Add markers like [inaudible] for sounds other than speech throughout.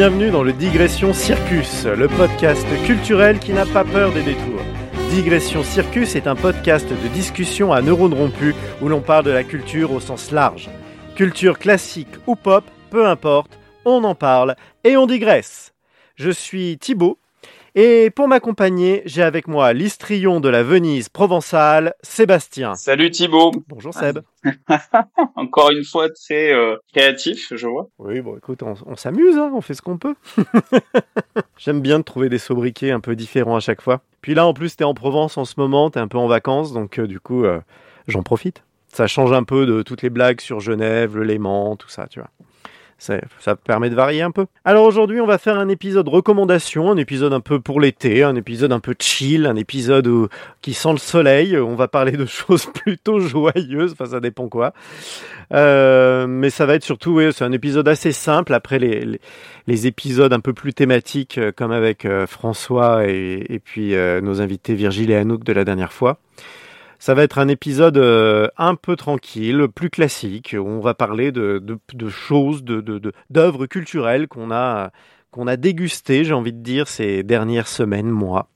Bienvenue dans le Digression Circus, le podcast culturel qui n'a pas peur des détours. Digression Circus est un podcast de discussion à neurones rompus où l'on parle de la culture au sens large. Culture classique ou pop, peu importe, on en parle et on digresse. Je suis Thibaut et pour m'accompagner, j'ai avec moi l'histrion de la Venise provençale, Sébastien. Salut Thibaut. Bonjour Seb. [laughs] Encore une fois très euh, créatif, je vois. Oui, bon écoute, on, s'amuse, hein, on fait ce qu'on peut. [laughs] J'aime bien de trouver des sobriquets un peu différents à chaque fois. Puis là, en plus, t'es en Provence en ce moment, t'es un peu en vacances, donc euh, du coup, euh, j'en profite. Ça change un peu de toutes les blagues sur Genève, le Léman, tout ça, tu vois. Ça permet de varier un peu. Alors aujourd'hui, on va faire un épisode recommandation, un épisode un peu pour l'été, un épisode un peu chill, un épisode qui sent le soleil. On va parler de [laughs] choses plutôt joyeuses, enfin ça dépend quoi. Euh, mais ça va être surtout, oui, c'est un épisode assez simple après les, les, épisodes un peu plus thématiques euh, comme avec euh, François et, et puis nos invités Virgile et Anouk de la dernière fois. Ça va être un épisode euh, un peu tranquille, plus classique, où on va parler de, de, choses, de, d'œuvres culturelles qu'on a, qu'on a dégustées, j'ai envie de dire, ces dernières semaines, mois.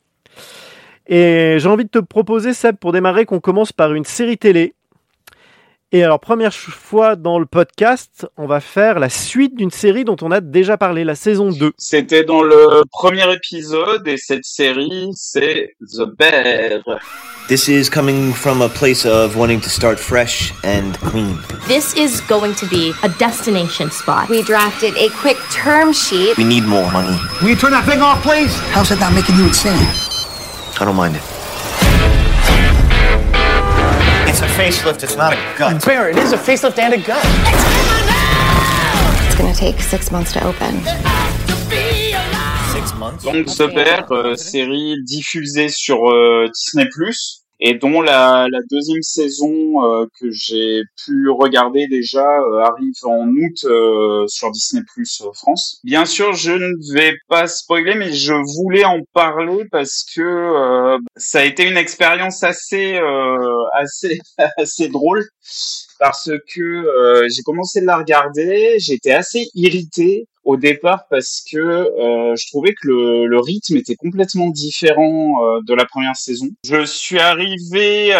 Et j'ai envie de te proposer, Seb, pour démarrer, qu'on commence par une série télé et alors, première fois dans le podcast, on va faire la suite d'une série dont on a déjà parlé, la saison 2. C'était dans le premier épisode et cette série, c'est The Bear. This is coming from a place of wanting to start fresh and clean. This is going to be a destination spot. We drafted a quick term sheet. We need more money. Will you turn that thing off, please? How's that not making you insane? I don't mind it. It's a facelift, it's not a gut. Bear, it is a facelift and a gut. It's gonna take six months to open. Six months? Donc The Bear, euh, série diffusée sur euh, Disney+, et dont la, la deuxième saison euh, que j'ai pu regarder déjà euh, arrive en août euh, sur Disney Plus France. Bien sûr, je ne vais pas spoiler, mais je voulais en parler parce que ça a été une expérience assez assez [laughs] assez drôle parce que j'ai commencé à la regarder, j'étais assez irrité au départ parce que euh, je trouvais que le, le, rythme était complètement différent euh, de la première saison. Je suis arrivé, euh,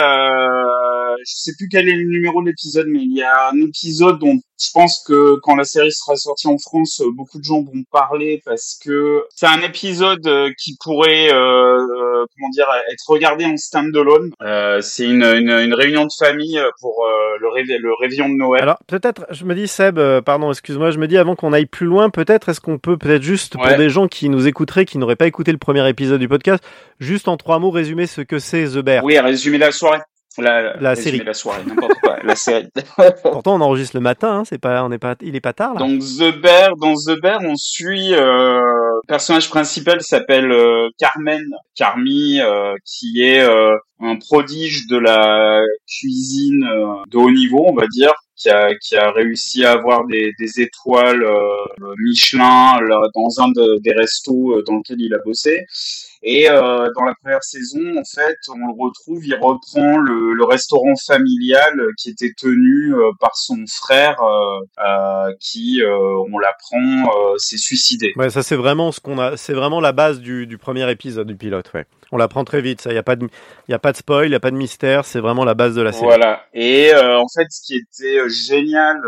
je sais plus quel est le numéro de l'épisode, mais il y a un épisode dont je pense que quand la série sera sortie en France, beaucoup de gens vont parler parce que c'est un épisode euh, qui pourrait, euh, euh, comment dire, être regardé en stand-alone. Euh, c'est une, une, une, réunion de famille pour le réveillon de Noël. Alors peut-être, je me dis Seb, pardon, excuse-moi, je me dis avant qu'on aille plus loin, peut-être est-ce qu'on peut peut-être juste pour des gens qui nous écouteraient, qui n'auraient pas écouté le premier épisode du podcast, juste en trois mots résumer ce que c'est The Bear. Oui, résumer la soirée. La, la série, la soirée, n'importe quoi, la série. [laughs] Pourtant, on enregistre le matin, hein, c'est pas, on est pas, il est pas tard là. Donc The Bear, dans The Bear, on suit euh, le personnage principal s'appelle euh, Carmen, Carmi, euh, qui est euh, un prodige de la cuisine euh, de haut niveau, on va dire, qui a, qui a réussi à avoir des, des étoiles euh, Michelin là, dans un de, des restos dans lequel il a bossé. Et euh, dans la première saison, en fait, on le retrouve, il reprend le, le restaurant familial qui était tenu euh, par son frère, euh, qui, on l'apprend, s'est suicidé. Ouais, ça c'est vraiment ce qu'on a, c'est vraiment la base du, du premier épisode du pilote, ouais. On l'apprend très vite, ça. Il y a pas de, il a pas de spoil, il y a pas de mystère. C'est vraiment la base de la série. Voilà. Et en fait, ce qui était génial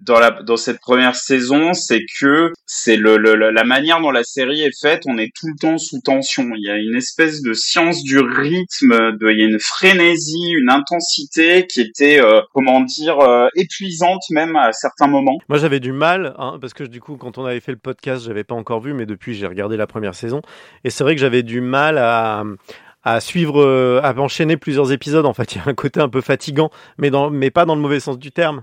dans la dans cette première saison, c'est que c'est le, le, la manière dont la série est faite. On est tout le temps sous tension. Il y a une espèce de science du rythme, il y a une frénésie, une intensité qui était, euh, comment dire, euh, épuisante même à certains moments. Moi, j'avais du mal, hein, parce que du coup, quand on avait fait le podcast, j'avais pas encore vu, mais depuis, j'ai regardé la première saison, et c'est vrai que j'avais du mal à suivre, euh, à enchaîner plusieurs épisodes. En fait, il y a un côté un peu fatigant, mais pas dans le mauvais sens du terme.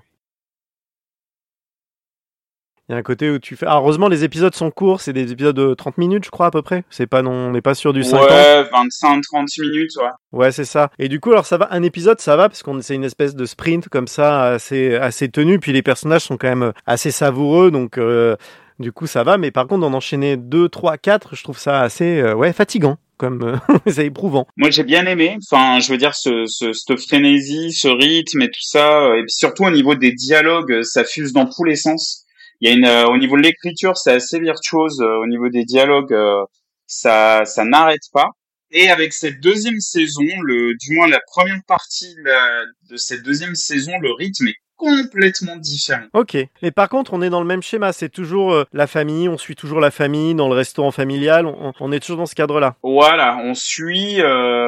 Il y a un côté où tu fais. Ah, heureusement, les épisodes sont courts, c'est des épisodes de 30 minutes, je crois, à peu près. C'est pas non, on n'est pas sur du 50. Ouais, 25-30 minutes, ouais. Ouais, c'est ça. Et du coup, alors ça va, un épisode, ça va, parce qu'on c'est une espèce de sprint comme ça, assez, assez tenu, puis les personnages sont quand même assez savoureux, donc euh, du coup, ça va. Mais par contre, d'en enchaîner 2, 3, 4, je trouve ça assez, euh, ouais, fatigant comme euh, [laughs] c'est éprouvant. Moi j'ai bien aimé, enfin je veux dire ce, ce cette frénésie, ce rythme et tout ça, et puis surtout au niveau des dialogues, ça fuse dans tous les sens Il y a une, euh, au niveau de l'écriture, c'est assez virtuose. euh, au niveau des dialogues, euh, ça, ça n'arrête pas. Et avec cette deuxième saison, le, du moins la première partie de, la- de cette deuxième saison, le rythme est complètement différent. Ok. Mais par contre, on est dans le même schéma. C'est toujours euh, la famille. On suit toujours la famille dans le restaurant familial. On, on est toujours dans ce cadre-là. Voilà, on suit, euh,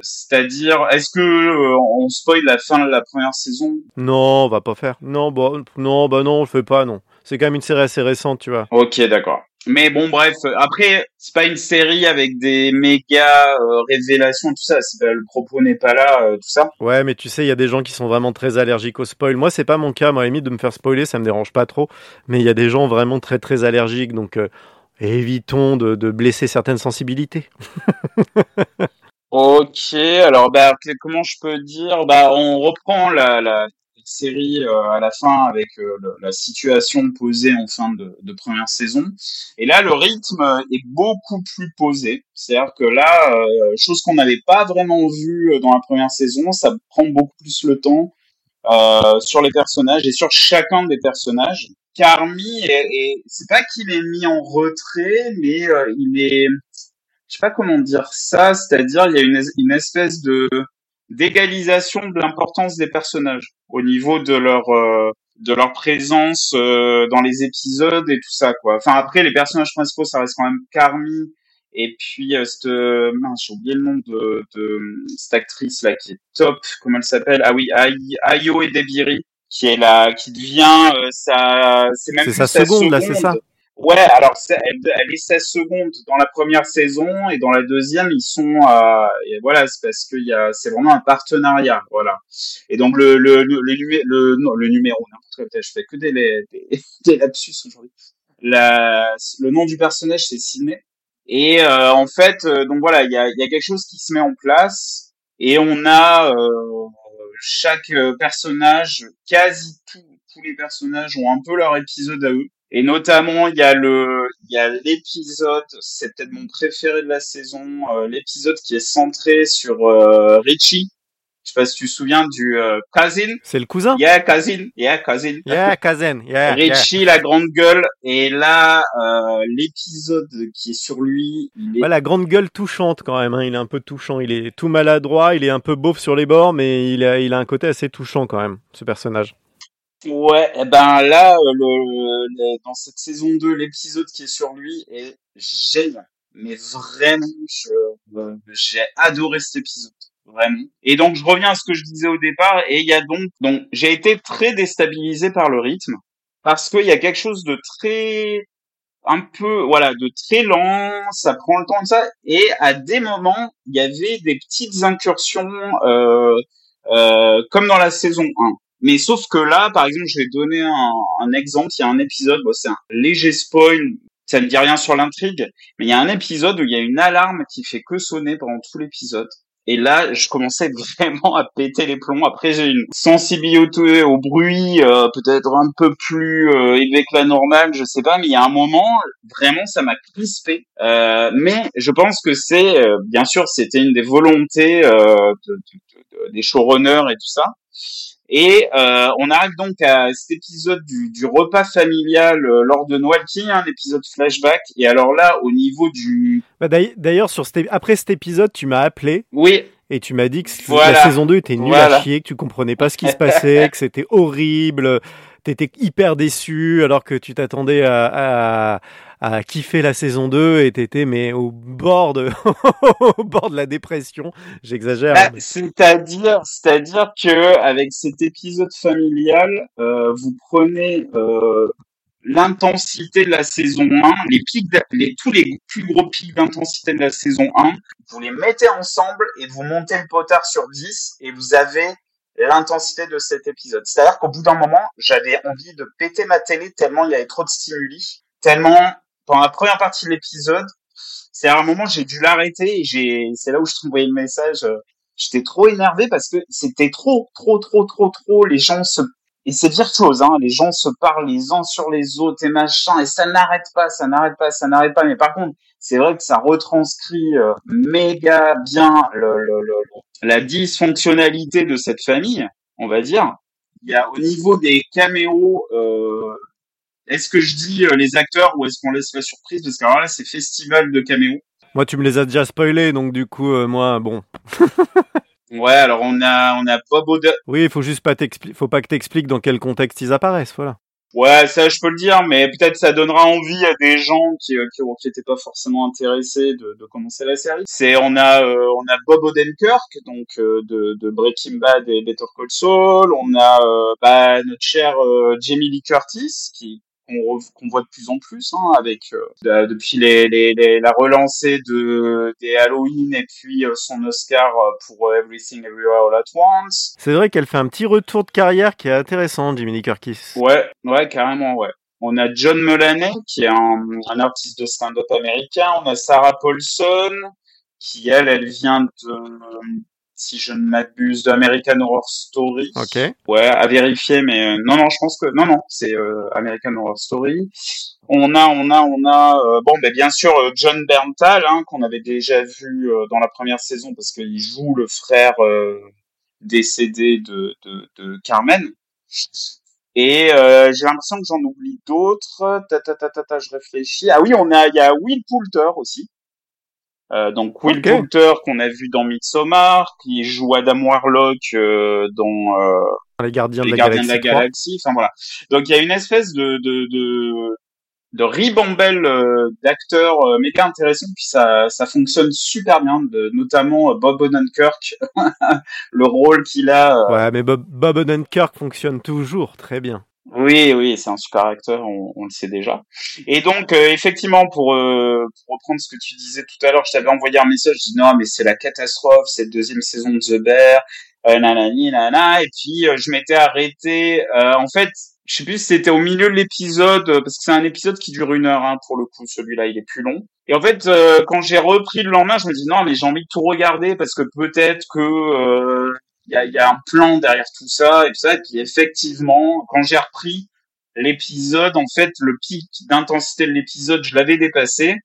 c'est-à-dire, est-ce que euh, on spoil la fin de la première saison? Non, on va pas faire. Non, bah, non, bah non, on le fait pas, non. C'est quand même une série assez récente, tu vois. Ok, d'accord. Mais bon, bref. euh, Après, c'est pas une série avec des méga euh, révélations, tout ça. Pas, le propos n'est pas là, euh, tout ça. Ouais, mais tu sais, il y a des gens qui sont vraiment très allergiques au spoil. Moi, c'est pas mon cas. Moi, à la limite, de me faire spoiler, ça me dérange pas trop. Mais il y a des gens vraiment très, très allergiques. Donc, euh, évitons de, de blesser certaines sensibilités. [laughs] Ok, alors bah comment je peux dire? Bah on reprend la, série euh, à la fin avec euh, la situation posée en fin de, première saison. Et là le rythme est beaucoup plus posé. C'est-à-dire que là, euh, chose qu'on n'avait pas vraiment vue euh, dans la première saison, ça prend beaucoup plus le temps euh, sur les personnages et sur chacun des personnages. Carmi, est, est- c'est pas qu'il est mis en retrait, mais euh, il est je sais pas comment dire ça, c'est-à-dire il y a une, es- une espèce de d'égalisation de l'importance des personnages au niveau de leur euh, de leur présence euh, dans les épisodes et tout ça quoi. Enfin après les personnages principaux ça reste quand même Carmi et puis euh, cette euh, j'ai oublié le nom de, de cette actrice là qui est top, comment elle s'appelle? Ah oui, Ayo Edebiri qui est là qui devient euh, sa c'est même C'est plus sa seconde, là, c'est ça? Ouais, alors elle, est 16 secondes dans la première saison et dans la deuxième ils sont à et voilà c'est parce qu'il y a c'est vraiment un partenariat voilà. Et donc le le le le, le, le numéro n'importe quoi je fais que des des, [laughs] des lapsus aujourd'hui. La le nom du personnage c'est Sidney et euh, en fait euh, donc voilà il y a il y a quelque chose qui se met en place et on a euh, chaque euh, personnage quasi tous tous les personnages ont un peu leur épisode à eux et notamment, il y a le, il y a l'épisode, c'est peut-être mon préféré de la saison, euh, l'épisode qui est centré sur euh, Richie. Je sais pas si tu te souviens du euh, cousin. C'est le cousin? Yeah, cousin. Yeah, cousin. Yeah. Yeah, yeah. Richie, la grande gueule. Et là, euh, l'épisode qui est sur lui, il est Ouais, la grande gueule touchante quand même. hein. Il est un peu touchant. Il est tout maladroit. Il est un peu beauf sur les bords, mais il a, il a un côté assez touchant quand même, ce personnage. Ouais, eh ben là, euh, le, le- dans cette saison 2, l'épisode qui est sur lui est génial. Mais vraiment, je, euh, j'ai adoré cet épisode. Vraiment. Et donc, je reviens à ce que je disais au départ, et il y a donc, donc, j'ai été très déstabilisé par le rythme, parce qu'il y a quelque chose de très, un peu, voilà, de très lent, ça prend le temps de ça, et à des moments, il y avait des petites incursions, euh, euh, comme dans la saison 1. Mais sauf que là, par exemple, je vais donner un, un exemple. Il y a un épisode, bon, c'est un léger spoil, ça ne dit rien sur l'intrigue, mais il y a un épisode où il y a une alarme qui fait que sonner pendant tout l'épisode. Et là, je commençais [laughs] vraiment à péter les plombs. Après, j'ai une sensibilité au bruit euh, peut-être un peu plus euh, élevée que la normale, je sais pas. Mais il y a un moment, vraiment, ça m'a crispé. Euh, mais je pense que c'est, euh, bien sûr, c'était une des volontés euh, de- de- de- des showrunners et tout ça. Et euh, on arrive donc à cet épisode du, du repas familial euh, lors de Noël, qui est un épisode flashback. Et alors là, au niveau du... Bah, d'ailleurs- sur cet après cet épisode, tu m'as appelé Oui, et tu m'as dit que Voilà. la saison 2 était nulle Voilà. à chier, que tu comprenais pas ce qui se passait, que c'était horrible, t'étais hyper déçu alors que tu t'attendais à, à, à kiffer la saison 2 et t'étais mais au bord de [laughs] au bord de la dépression. J'exagère. Bah, mais- c'est-à-dire, c'est-à-dire que avec cet épisode familial, euh, vous prenez euh, l'intensité de la saison 1, les pics, d'a- les, tous les plus gros pics d'intensité de la saison 1, vous les mettez ensemble et vous montez le potard sur 10 et vous avez l'intensité de cet épisode. C'est-à-dire qu'au bout d'un moment, j'avais envie de péter ma télé tellement il y avait trop de stimuli, tellement pendant la première partie de l'épisode, c'est à un moment j'ai dû l'arrêter et j'ai c'est là où je trouvais le message euh, j'étais trop énervé parce que c'était trop trop trop trop trop les gens se et c'est virtuose hein les gens se parlent les uns sur les autres et machin et ça n'arrête pas ça n'arrête pas ça n'arrête pas. Mais par contre c'est vrai que ça retranscrit euh, méga bien la dysfonctionnalité de cette famille on va dire. Il y a au niveau des caméos euh, est-ce que je dis euh, les acteurs ou est-ce qu'on laisse la surprise? Parce que alors là, c'est festival de caméos. Moi, tu me les as déjà spoilés, donc du coup, euh, moi, bon. [laughs] Ouais, alors on a on a Bob Oden. Oui, il faut juste pas faut pas que t'expliques dans quel contexte ils apparaissent, voilà. Ouais, ça je peux le dire, mais peut-être ça donnera envie à des gens qui euh, qui, qui étaient pas forcément intéressés de, de commencer la série. C'est on a euh, on a Bob Odenkirk donc euh, de, de Breaking Bad et Better Call Saul. On a euh, bah, notre cher Jamie Lee Curtis qui qu'on qu'on voit de plus en plus hein, avec euh, de- depuis les, les, les- la relancée de des Halloween et puis euh, son Oscar euh, pour euh, Everything Everywhere All at Once. C'est vrai qu'elle fait un petit retour de carrière qui est intéressant, Jiminy Curtis. Ouais, ouais, carrément, ouais. On a John Mulaney, qui est un, un artiste de stand-up américain. On a Sarah Paulson, qui elle, elle vient de, si je ne m'abuse, d'American Horror Story. Ok. Ouais, à vérifier, mais euh, non, non, je pense que non, non, c'est euh, American Horror Story. On a, on a, on a, euh, bon, ben bien sûr John Berntal, hein, qu'on avait déjà vu euh, dans la première saison parce qu'il joue le frère euh, décédé de, de, de Carmen. Et j'ai l'impression que j'en oublie d'autres. Ta, ta, ta, ta, ta, je réfléchis. Ah oui, on a, il y a Will Poulter aussi. Euh, donc Will Ok. Poulter qu'on a vu dans Midsommar, qui joue Adam Warlock euh, dans euh, Les gardiens les de la Gardiens de Galaxie. la 3. Galaxie. Enfin voilà. Donc il y a une espèce de de de, de ribambelle euh, d'acteurs euh, méga intéressants. Puis ça ça fonctionne super bien. De, notamment Bob Odenkirk, [laughs] le rôle qu'il a. Ouais, mais Bob, Bob Odenkirk fonctionne toujours très bien. Oui, oui, c'est un super acteur, on, on le sait déjà. Et donc, euh, effectivement, pour, euh, pour reprendre ce que tu disais tout à l'heure, je t'avais envoyé un message, je dis non, mais c'est la catastrophe, cette deuxième saison de The Bear, euh, nanani, nanana, et puis euh, je m'étais arrêté, euh, en fait, je sais plus si c'était au milieu de l'épisode, euh, parce que c'est un épisode qui dure une heure, hein, pour le coup, celui-là, il est plus long. Et en fait, quand j'ai repris le lendemain, je me dis non, mais j'ai envie de tout regarder, parce que peut-être que... il y a, y a un plan derrière tout ça et tout ça. Et puis effectivement, quand j'ai repris l'épisode, en fait, le pic d'intensité de l'épisode, je l'avais dépassé.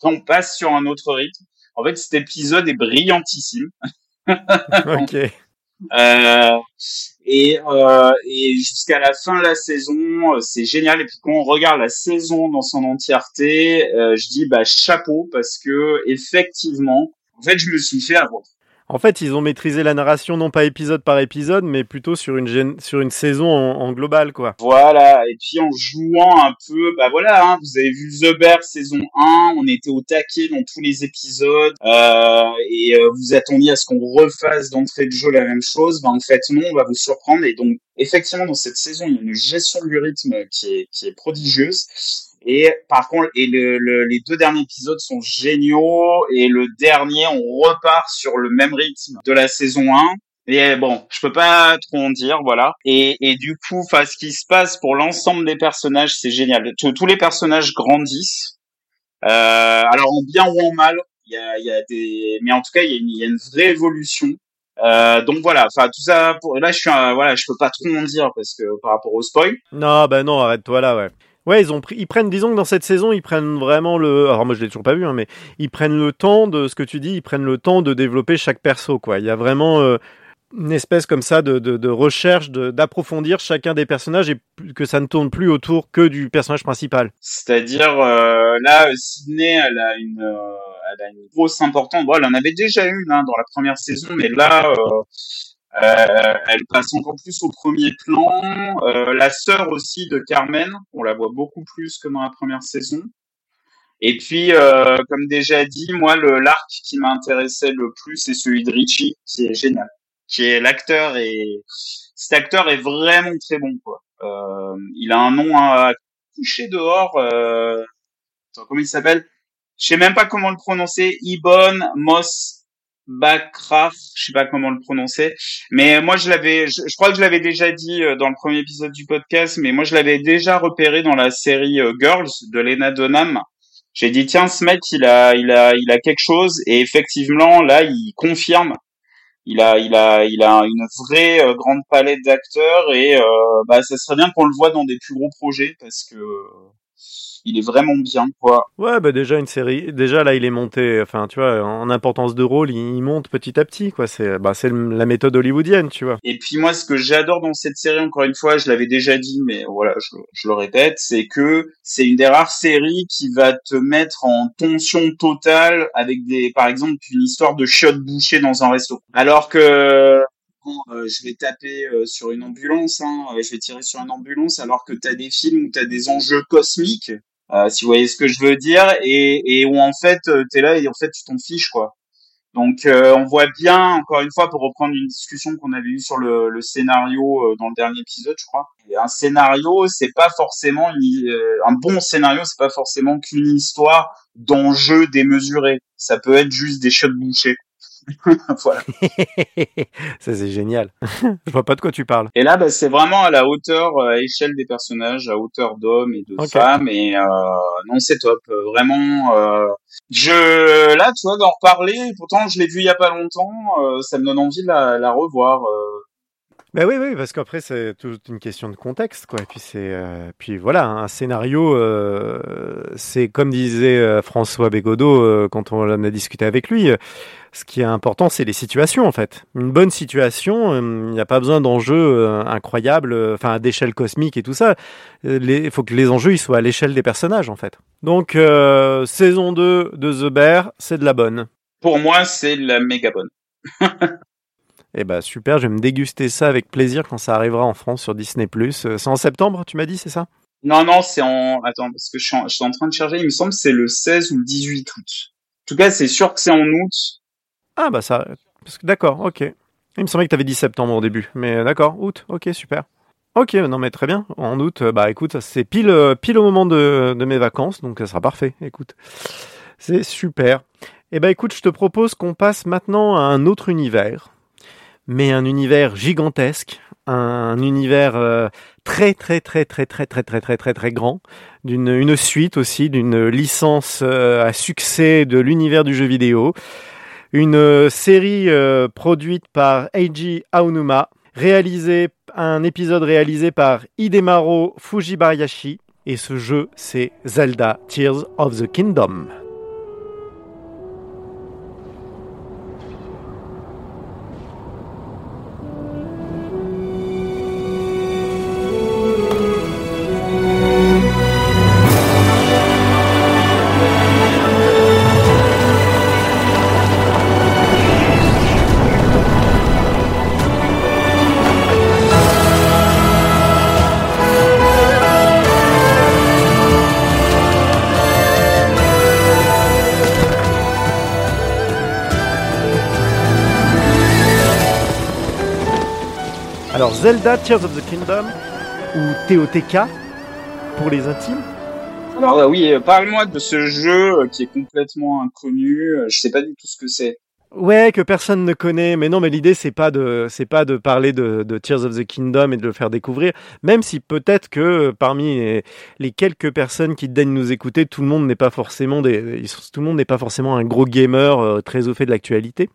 Quand on passe sur un autre rythme, en fait, cet épisode est brillantissime. [laughs] [laughs] ok. Euh, et euh, et jusqu'à la fin de la saison, euh, c'est génial. Et puis quand on regarde la saison dans son entièreté, euh, je dis bah chapeau parce que effectivement, en fait, je me suis fait avoir. En fait, ils ont maîtrisé la narration non pas épisode par épisode, mais plutôt sur une, sur une saison en, en global, quoi. Voilà, et puis en jouant un peu, bah voilà, hein, vous avez vu The Bear saison 1, on était au taquet dans tous les épisodes, euh, et euh, vous attendiez à ce qu'on refasse d'entrée de jeu la même chose, bah en fait non, on va vous surprendre, et donc effectivement dans cette saison, il y a une gestion du rythme qui est, qui est prodigieuse, et par contre, et le, le- les deux derniers épisodes sont géniaux, et le dernier, on repart sur le même rythme de la saison 1, et bon, je peux pas trop en dire, voilà. Et, et du coup, enfin, ce qui se passe pour l'ensemble des personnages, c'est génial. Tous, les personnages grandissent. Euh, alors en bien ou en mal, il y a, y a des, mais en tout cas, il y y a une vraie évolution. Euh, donc voilà, enfin tout ça. Pour... Là, je suis, un- voilà, je peux pas trop en dire parce que par rapport au spoil. Non, bah non, arrête-toi là, ouais. Ouais, ils prennent, disons que dans cette saison, ils prennent vraiment le, alors moi je l'ai toujours pas vu, hein, mais ils prennent le temps de ce que tu dis, ils prennent le temps de développer chaque perso, quoi. Il y a vraiment euh, une espèce comme ça de, recherche, d'approfondir chacun des personnages et que ça ne tourne plus autour que du personnage principal. C'est-à-dire euh, là, Sydney, elle a une, euh, elle a une grosse importance. Bon, elle en avait déjà une hein, dans la première saison, mais là, euh, elle passe encore plus au premier plan. Euh, la sœur aussi de Carmen, on la voit beaucoup plus que dans la première saison. Et puis, euh, comme déjà dit, moi, le l'arc qui m'intéressait le plus, c'est celui de Richie, qui est génial. Qui est l'acteur et cet acteur est vraiment très bon, quoi. Euh, il a un nom à coucher dehors. Euh... Attends, comment il s'appelle? Je sais même pas comment le prononcer. Ibon Moss Bakraf, je sais pas comment le prononcer, mais moi je l'avais, je, crois que je l'avais déjà dit euh, dans le premier épisode du podcast, mais moi je l'avais déjà repéré dans la série euh, Girls de Lena Dunham. J'ai dit tiens ce mec il a il a il a quelque chose et effectivement là il confirme. Il a il a il a une vraie euh, grande palette d'acteurs et bah ça serait bien qu'on le voit dans des plus gros projets parce que il est vraiment bien, quoi. Ouais, bah déjà une série. Déjà là, il est monté. Enfin, tu vois, en importance de rôle, il, monte petit à petit, quoi. C'est, bah, c'est la méthode hollywoodienne, tu vois. Et puis moi, ce que j'adore dans cette série, encore une fois, je l'avais déjà dit, mais voilà, je, je le répète, c'est que c'est une des rares séries qui va te mettre en tension totale avec des, par exemple, une histoire de shot bouché dans un resto. Alors que euh, je vais taper euh, sur une ambulance, hein, euh, je vais tirer sur une ambulance, alors que t'as des films où t'as des enjeux cosmiques, euh, si vous voyez ce que je veux dire, et, et où en fait euh, t'es là et en fait tu t'en fiches quoi. Donc euh, on voit bien, encore une fois, pour reprendre une discussion qu'on avait eue sur le, le scénario euh, dans le dernier épisode, je crois. Un scénario, c'est pas forcément euh, un bon scénario, c'est pas forcément qu'une histoire d'enjeux démesurés. Ça peut être juste des shots bouchés. [laughs] voilà. ça c'est génial. Je vois pas de quoi tu parles. Et là, bah, c'est vraiment à la hauteur, euh, à échelle des personnages, à hauteur d'hommes et de femmes. Et euh, non, c'est top. Euh, Vraiment, euh, je là, tu vois, d'en reparler. Pourtant, je l'ai vu il y a pas longtemps. euh, ça me donne envie de la, la revoir. Bah oui, oui, parce qu'après c'est toute une question de contexte, quoi. Et puis c'est, euh, puis voilà, un scénario, euh, c'est comme disait euh, François Bégodeau euh, quand on en a discuté avec lui. euh, ce qui est important, c'est les situations, en fait. Une bonne situation, il n'y a pas besoin d'enjeux incroyables, enfin d'échelle cosmique et tout ça. Il faut que les enjeux ils soient à l'échelle des personnages, en fait. Donc saison 2 de The Bear, c'est de la bonne. Pour moi, c'est la méga bonne. [laughs] Eh ben super, je vais me déguster ça avec plaisir quand ça arrivera en France sur Disney+. Euh, C'est en septembre, tu m'as dit, c'est ça? Non, non, c'est en. Attends, parce que je suis, en... je suis en train de charger. Il me semble que c'est le 16 ou le 18 août. En tout cas, c'est sûr que c'est en août. Ah bah ça, parce que d'accord, ok. Il me semblait que tu avais dit septembre au début, mais euh, d'accord, août, ok, super. Ok, non mais très bien. En août, euh, bah écoute, c'est pile, pile au moment de, de mes vacances, donc ça sera parfait. Écoute, c'est super. Eh ben écoute, je te propose qu'on passe maintenant à un autre univers, mais un univers gigantesque, un univers euh, très très très très très très très très très très grand, d'une une suite aussi d'une licence euh, à succès de l'univers du jeu vidéo une euh, série produite par Eiji Aonuma, un épisode réalisé par Hidemaro Fujibayashi, et ce jeu c'est Zelda Tears of the Kingdom. Zelda Tears of the Kingdom, ou TOTK pour les intimes. Alors euh, oui, euh, parle-moi de ce jeu euh, qui est complètement inconnu. Je sais pas du tout ce que c'est. Ouais, que personne ne connaît, mais non, mais l'idée c'est pas de, c'est pas de parler de, de Tears of the Kingdom et de le faire découvrir, même si peut-être que parmi les, les quelques personnes qui daignent nous écouter, tout le monde n'est pas forcément des, tout le monde n'est pas forcément un gros gamer très au fait de l'actualité.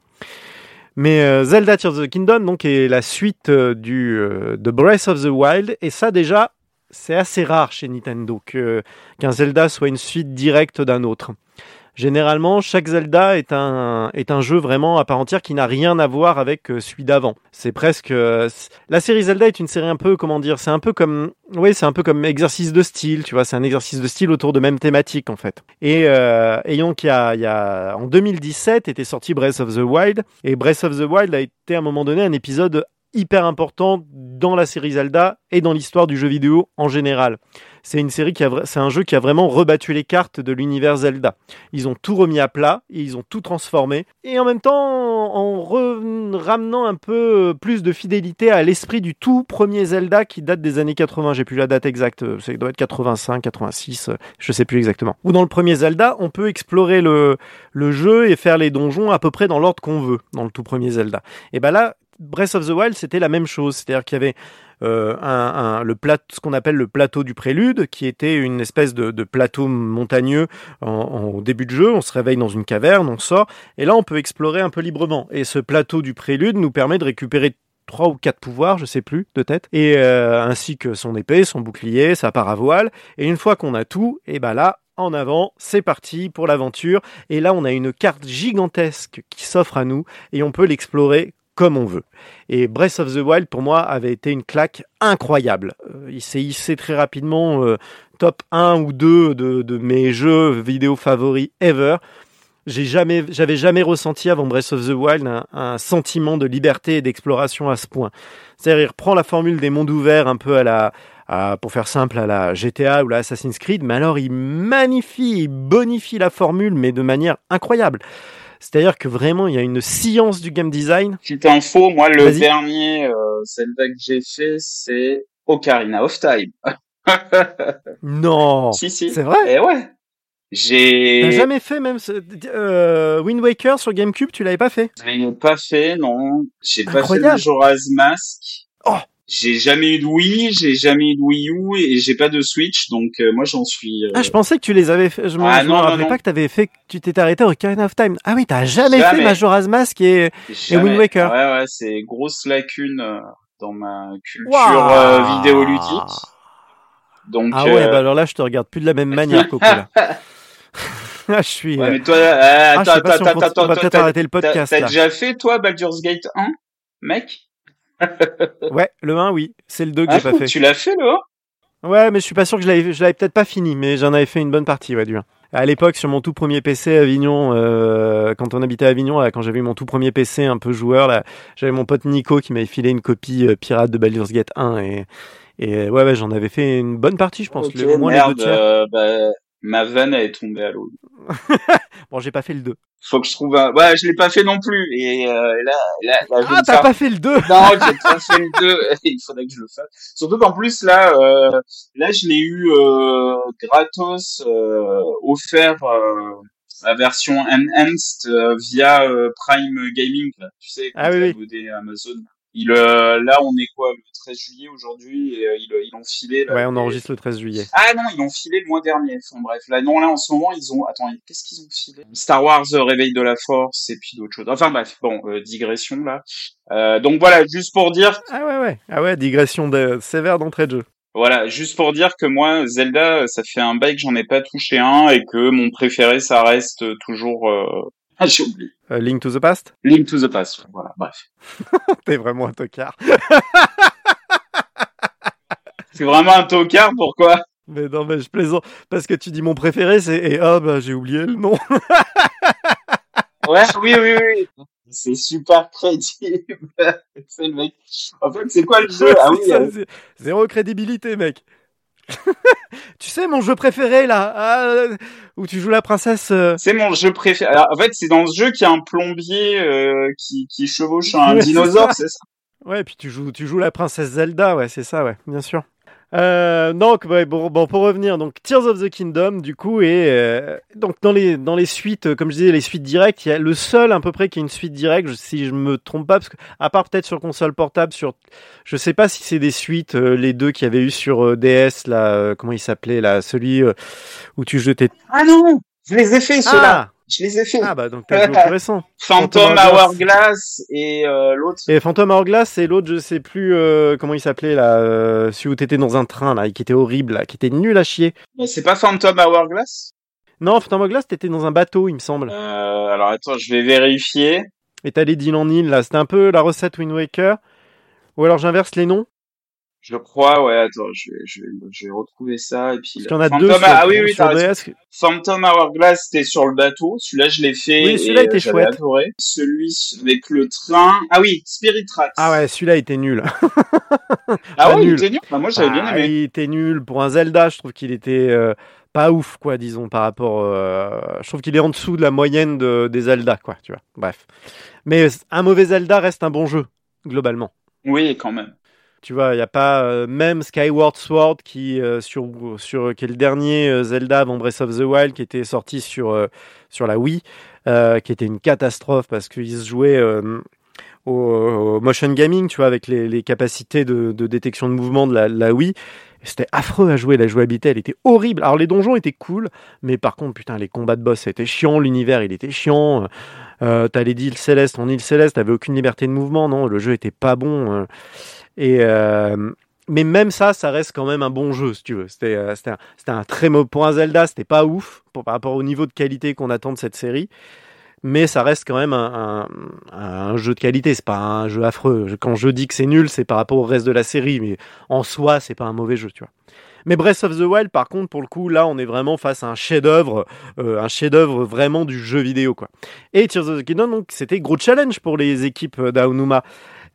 Mais euh, Zelda Tears of the Kingdom donc est la suite euh, du euh, de Breath of the Wild et ça déjà c'est assez rare chez Nintendo que qu'un Zelda soit une suite directe d'un autre. Généralement, chaque Zelda est un, est un jeu vraiment à part entière qui n'a rien à voir avec euh, celui d'avant. C'est presque euh, la série Zelda est une série un peu comment dire, c'est un peu comme oui, c'est un peu comme exercice de style, tu vois, c'est un exercice de style autour de même thématique en fait. Et euh, ayant qu'il y a, il y a en 2017 était sorti Breath of the Wild et Breath of the Wild a été à un moment donné un épisode hyper important dans la série Zelda et dans l'histoire du jeu vidéo en général. C'est une série qui a, c'est un jeu qui a vraiment rebattu les cartes de l'univers Zelda. Ils ont tout remis à plat, et ils ont tout transformé, et en même temps en ramenant un peu plus de fidélité à l'esprit du tout premier Zelda qui date des années 80. J'ai plus la date exacte, euh, ça doit être 85, 86, euh, je sais plus exactement. Ou dans le premier Zelda, on peut explorer le, le jeu et faire les donjons à peu près dans l'ordre qu'on veut dans le tout premier Zelda. Et ben là, Breath of the Wild, c'était la même chose, c'est-à-dire qu'il y avait euh, un, le plat, ce qu'on appelle le plateau du prélude, qui était une espèce de, plateau montagneux en- au début de jeu. On se réveille dans une caverne, on sort, et là on peut explorer un peu librement. Et ce plateau du prélude nous permet de récupérer trois ou quatre pouvoirs, je sais plus de tête, et euh, ainsi que son épée, son bouclier, sa paravoile. Et une fois qu'on a tout, et ben là, en avant, c'est parti pour l'aventure. Et là, on a une carte gigantesque qui s'offre à nous et on peut l'explorer comme on veut. Et Breath of the Wild, pour moi, avait été une claque incroyable. Euh, il s'est hissé très rapidement euh, top 1 ou 2 de, mes jeux vidéo favoris ever. J'ai jamais, j'avais jamais ressenti avant Breath of the Wild un, sentiment de liberté et d'exploration à ce point. C'est-à-dire, il reprend la formule des mondes ouverts un peu à la, pour faire simple, à la GTA ou la Assassin's Creed, mais alors il magnifie, il bonifie la formule, mais de manière incroyable. C'est-à-dire que vraiment, il y a une science du game design. Petite info, moi, le dernier euh, Zelda que j'ai fait, c'est Ocarina of Time. [laughs] Non, si, si. c'est vrai. Eh ouais. J'ai... Jamais fait même ce, euh, Wind Waker sur GameCube, tu l'avais pas fait Je l'ai pas fait, non. J'ai pas fait le Mask. Oh. J'ai jamais eu de Wii, j'ai jamais eu de Wii U et j'ai pas de Switch, donc euh, moi j'en suis. euh, Ah, je pensais que tu les avais fait. Je me, Ah, rappelais non. pas que t'avais fait, tu t'étais arrêté au Ocarina of Time. Ah oui, t'as jamais, Jamais. fait Majora's Mask et, jamais. Wind Waker. Ouais, ouais, c'est grosse lacune euh, dans ma culture euh, vidéoludique. Donc. Ah ouais, euh, bah alors là, je te regarde plus de la même manière, [laughs] Coco, là. [laughs] Ah, je suis, Ouais, euh, mais toi, ah, je attends, attends, attends, on va peut-être t'as- arrêter le podcast, T'as déjà fait, toi, Baldur's Gate 1, mec? Ouais, le 1, oui. C'est le 2 que Ah, j'ai pas fait. Tu l'as fait, le 1 Ouais, mais je suis pas sûr que je l'avais, je l'avais peut-être pas fini, mais j'en avais fait une bonne partie, ouais, du 1. À l'époque, sur mon tout premier PC à Avignon, euh, quand on habitait à Avignon, là, quand j'avais eu mon tout premier PC un peu joueur, là, j'avais mon pote Nico qui m'avait filé une copie euh, pirate de Baldur's Gate 1 et, et ouais, ouais, j'en avais fait une bonne partie, je pense, Ok, les- au moins les merde, deux tiers. euh, bah, ma vanne elle est tombée à l'eau. [laughs] Bon, j'ai pas fait le 2. Faut que je trouve un... Ouais, je l'ai pas fait non plus. Et euh, là, là, là, je Ah, t'as faire- pas fait le 2 Non, [laughs] j'ai pas fait le 2. [laughs] Il faudrait que je le fasse. Surtout qu'en plus, là, euh, là, je l'ai eu euh, gratos, euh, offert euh, la version enhanced euh, via Prime Gaming. Là. Tu sais, Ah oui, oui. Amazon. Il, euh, là, on est quoi, le 13 juillet aujourd'hui, et euh, ils, ils l'ont filé. Là, Ouais, on et- enregistre le 13 juillet. Ah non, ils l'ont filé le mois dernier. Enfin bref, là non, là en ce moment ils ont. Attends, qu'est-ce qu'ils ont filé? Star Wars euh, Réveil de la Force et puis d'autres choses. Enfin bref, bon, euh, digression là. Donc voilà, juste pour dire, Ah ouais, ouais. Ah ouais, digression de... sévère d'entrée de jeu. voilà, juste pour dire que moi Zelda, ça fait un bail que j'en ai pas touché un et que mon préféré, ça reste toujours. Ah j'ai oublié. Euh, Link to the Past? Link to the Past. Voilà, bref. [laughs] T'es vraiment un tocard. [laughs] C'est vraiment un tocard, pourquoi? Mais non, mais je plaisante. Parce que tu dis mon préféré, c'est... Et ah, bah, j'ai oublié le nom. [laughs] Ouais, oui, oui, oui. C'est super crédible. c'est le mec. En fait, c'est quoi le jeu? Ah oui, C'est ça, euh, Zéro crédibilité, mec. [laughs] tu sais, mon jeu préféré, là, ah, euh, où tu joues la princesse... euh, C'est mon jeu préféré. Alors, en fait, c'est dans ce jeu qu'il y a un plombier euh, qui, qui chevauche un [laughs] Ouais, c'est dinosaure, ça. c'est ça? Ouais, et puis tu joues, tu joues la princesse Zelda, ouais, c'est ça, ouais, bien sûr. Euh, donc, ouais, bon, bon, pour revenir, donc Tears of the Kingdom, du coup, et euh, donc dans les dans les suites, comme je disais, les suites directes, il y a le seul à peu près qui est une suite directe, si je me trompe pas, parce que à part peut-être sur console portable, sur, je sais pas si c'est des suites, euh, les deux qu'il y avait eu sur euh, DS, là, euh, comment il s'appelait, là, celui euh, où tu jetais. Ah non Je les ai fait, ceux-là. Ah, Je les ai fait. ah bah donc t'as joué plus récent. [laughs] Phantom Phantom Hourglass. Et euh, l'autre. Et Phantom Hourglass et l'autre, je sais plus euh, comment il s'appelait là, euh, celui où t'étais dans un train là, qui était horrible là, qui était nul à chier. C'est pas Phantom Hourglass? Non, Phantom Hourglass, t'étais dans un bateau, il me semble. euh, Alors attends, je vais vérifier. Et t'allais d'île en île là, c'était un peu la recette Wind Waker. Ou alors j'inverse les noms. Je crois, ouais, attends, je vais, je vais, je vais retrouver ça et puis. Parce qu'il y en a Phantom- deux sur, ah oui, oui, sur. DS. Phantom Hourglass, c'était sur le bateau. Celui-là, je l'ai fait. Oui, celui-là était euh, chouette. adoré. Celui avec le train. Ah oui, Spirit Tracks. Ah ouais, celui-là était nul. Ah [laughs] ouais, il nul. était nul. Bah, moi, j'avais bien Ah, aimé. Il était nul pour un Zelda, je trouve qu'il était euh, pas ouf quoi, disons par rapport. euh, je trouve qu'il est en dessous de la moyenne de, des Zelda quoi, tu vois. Bref. Mais un mauvais Zelda reste un bon jeu globalement. Oui, quand même. Tu vois, il y a pas euh, même Skyward Sword qui euh, sur sur est le dernier euh, Zelda avant Breath of the Wild qui était sorti sur sur la Wii, qui était une catastrophe parce qu'il se jouait euh, au, motion gaming, tu vois, avec les, capacités de, détection de mouvement de la, Wii. C'était affreux à jouer, la jouabilité, elle était horrible. Alors les donjons étaient cool, mais par contre, putain, les combats de boss, c'était chiant, l'univers, il était chiant. Euh, t'as les îles célestes, en île céleste, t'avais aucune liberté de mouvement, non, le jeu était pas bon. Et euh, mais même ça, ça reste quand même un bon jeu, si tu veux. C'était euh, un, très mauvais un Zelda, c'était pas ouf par rapport au niveau de qualité qu'on attend de cette série mais ça reste quand même un, jeu de qualité. C'est pas un jeu affreux. Quand je dis que c'est nul, c'est par rapport au reste de la série, mais en soi, c'est pas un mauvais jeu, tu vois. Mais Breath of the Wild, par contre, pour le coup, là, on est vraiment face à un chef-d'œuvre, euh, un chef-d'œuvre vraiment du jeu vidéo, quoi. Et Tears of the Kingdom, donc, c'était gros challenge pour les équipes d'Aonuma.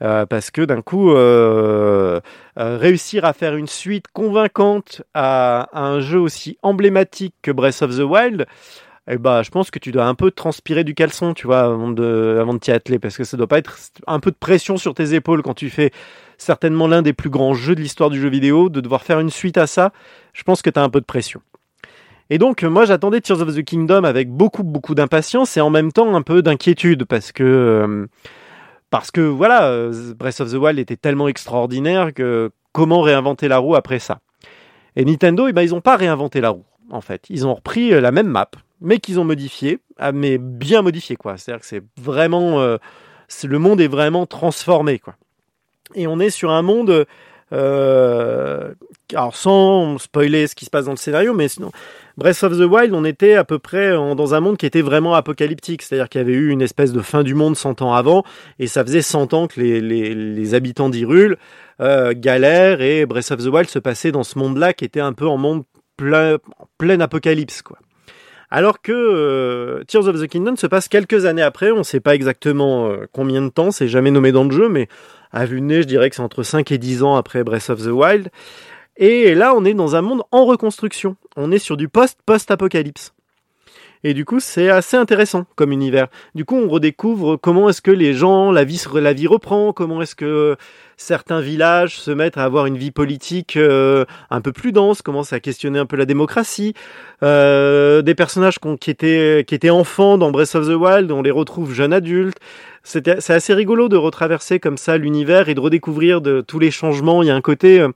Euh, parce que d'un coup, euh, réussir à faire une suite convaincante à, un jeu aussi emblématique que Breath of the Wild, eh bah, je pense que tu dois un peu transpirer du caleçon, tu vois, avant de, avant t'y atteler, parce que ça doit pas être un peu de pression sur tes épaules quand tu fais certainement l'un des plus grands jeux de l'histoire du jeu vidéo, de devoir faire une suite à ça. Je pense que tu as un peu de pression. Et donc, moi, j'attendais Tears of the Kingdom avec beaucoup, beaucoup d'impatience et en même temps un peu d'inquiétude, parce que, euh, parce que voilà, euh, Breath of the Wild était tellement extraordinaire que comment réinventer la roue après ça? Et Nintendo, eh ben, ils n'ont pas réinventé la roue, en fait. Ils ont repris euh, la même map, mais qu'ils ont modifié, ah, mais bien modifié quoi. C'est-à-dire que c'est vraiment, euh, le monde est vraiment transformé quoi. Et on est sur un monde, euh, alors sans spoiler ce qui se passe dans le scénario, mais sinon, Breath of the Wild, on était à peu près dans un monde qui était vraiment apocalyptique, c'est-à-dire qu'il y avait eu une espèce de fin du monde 100 ans avant, et ça faisait 100 ans que les, habitants d'Hyrule euh, galèrent, et Breath of the Wild se passait dans ce monde-là qui était un peu en monde plein, plein apocalypse quoi. Alors que euh, Tears of the Kingdom se passe quelques années après, on ne sait pas exactement euh, combien de temps, c'est jamais nommé dans le jeu, mais à vue de nez, je dirais que c'est entre 5 et 10 ans après Breath of the Wild. Et là, on est dans un monde en reconstruction. On est sur du post-post-apocalypse. Et du coup, c'est assez intéressant comme univers. Du coup, on redécouvre comment est-ce que les gens, la vie, la vie reprend, comment est-ce que certains villages se mettent à avoir une vie politique euh, un peu plus dense, commencent à questionner un peu la démocratie. Euh, des personnages qui étaient qui étaient enfants dans Breath of the Wild, on les retrouve jeunes adultes. C'est assez rigolo de retraverser comme ça l'univers et de redécouvrir de tous les changements. Il y a un côté euh,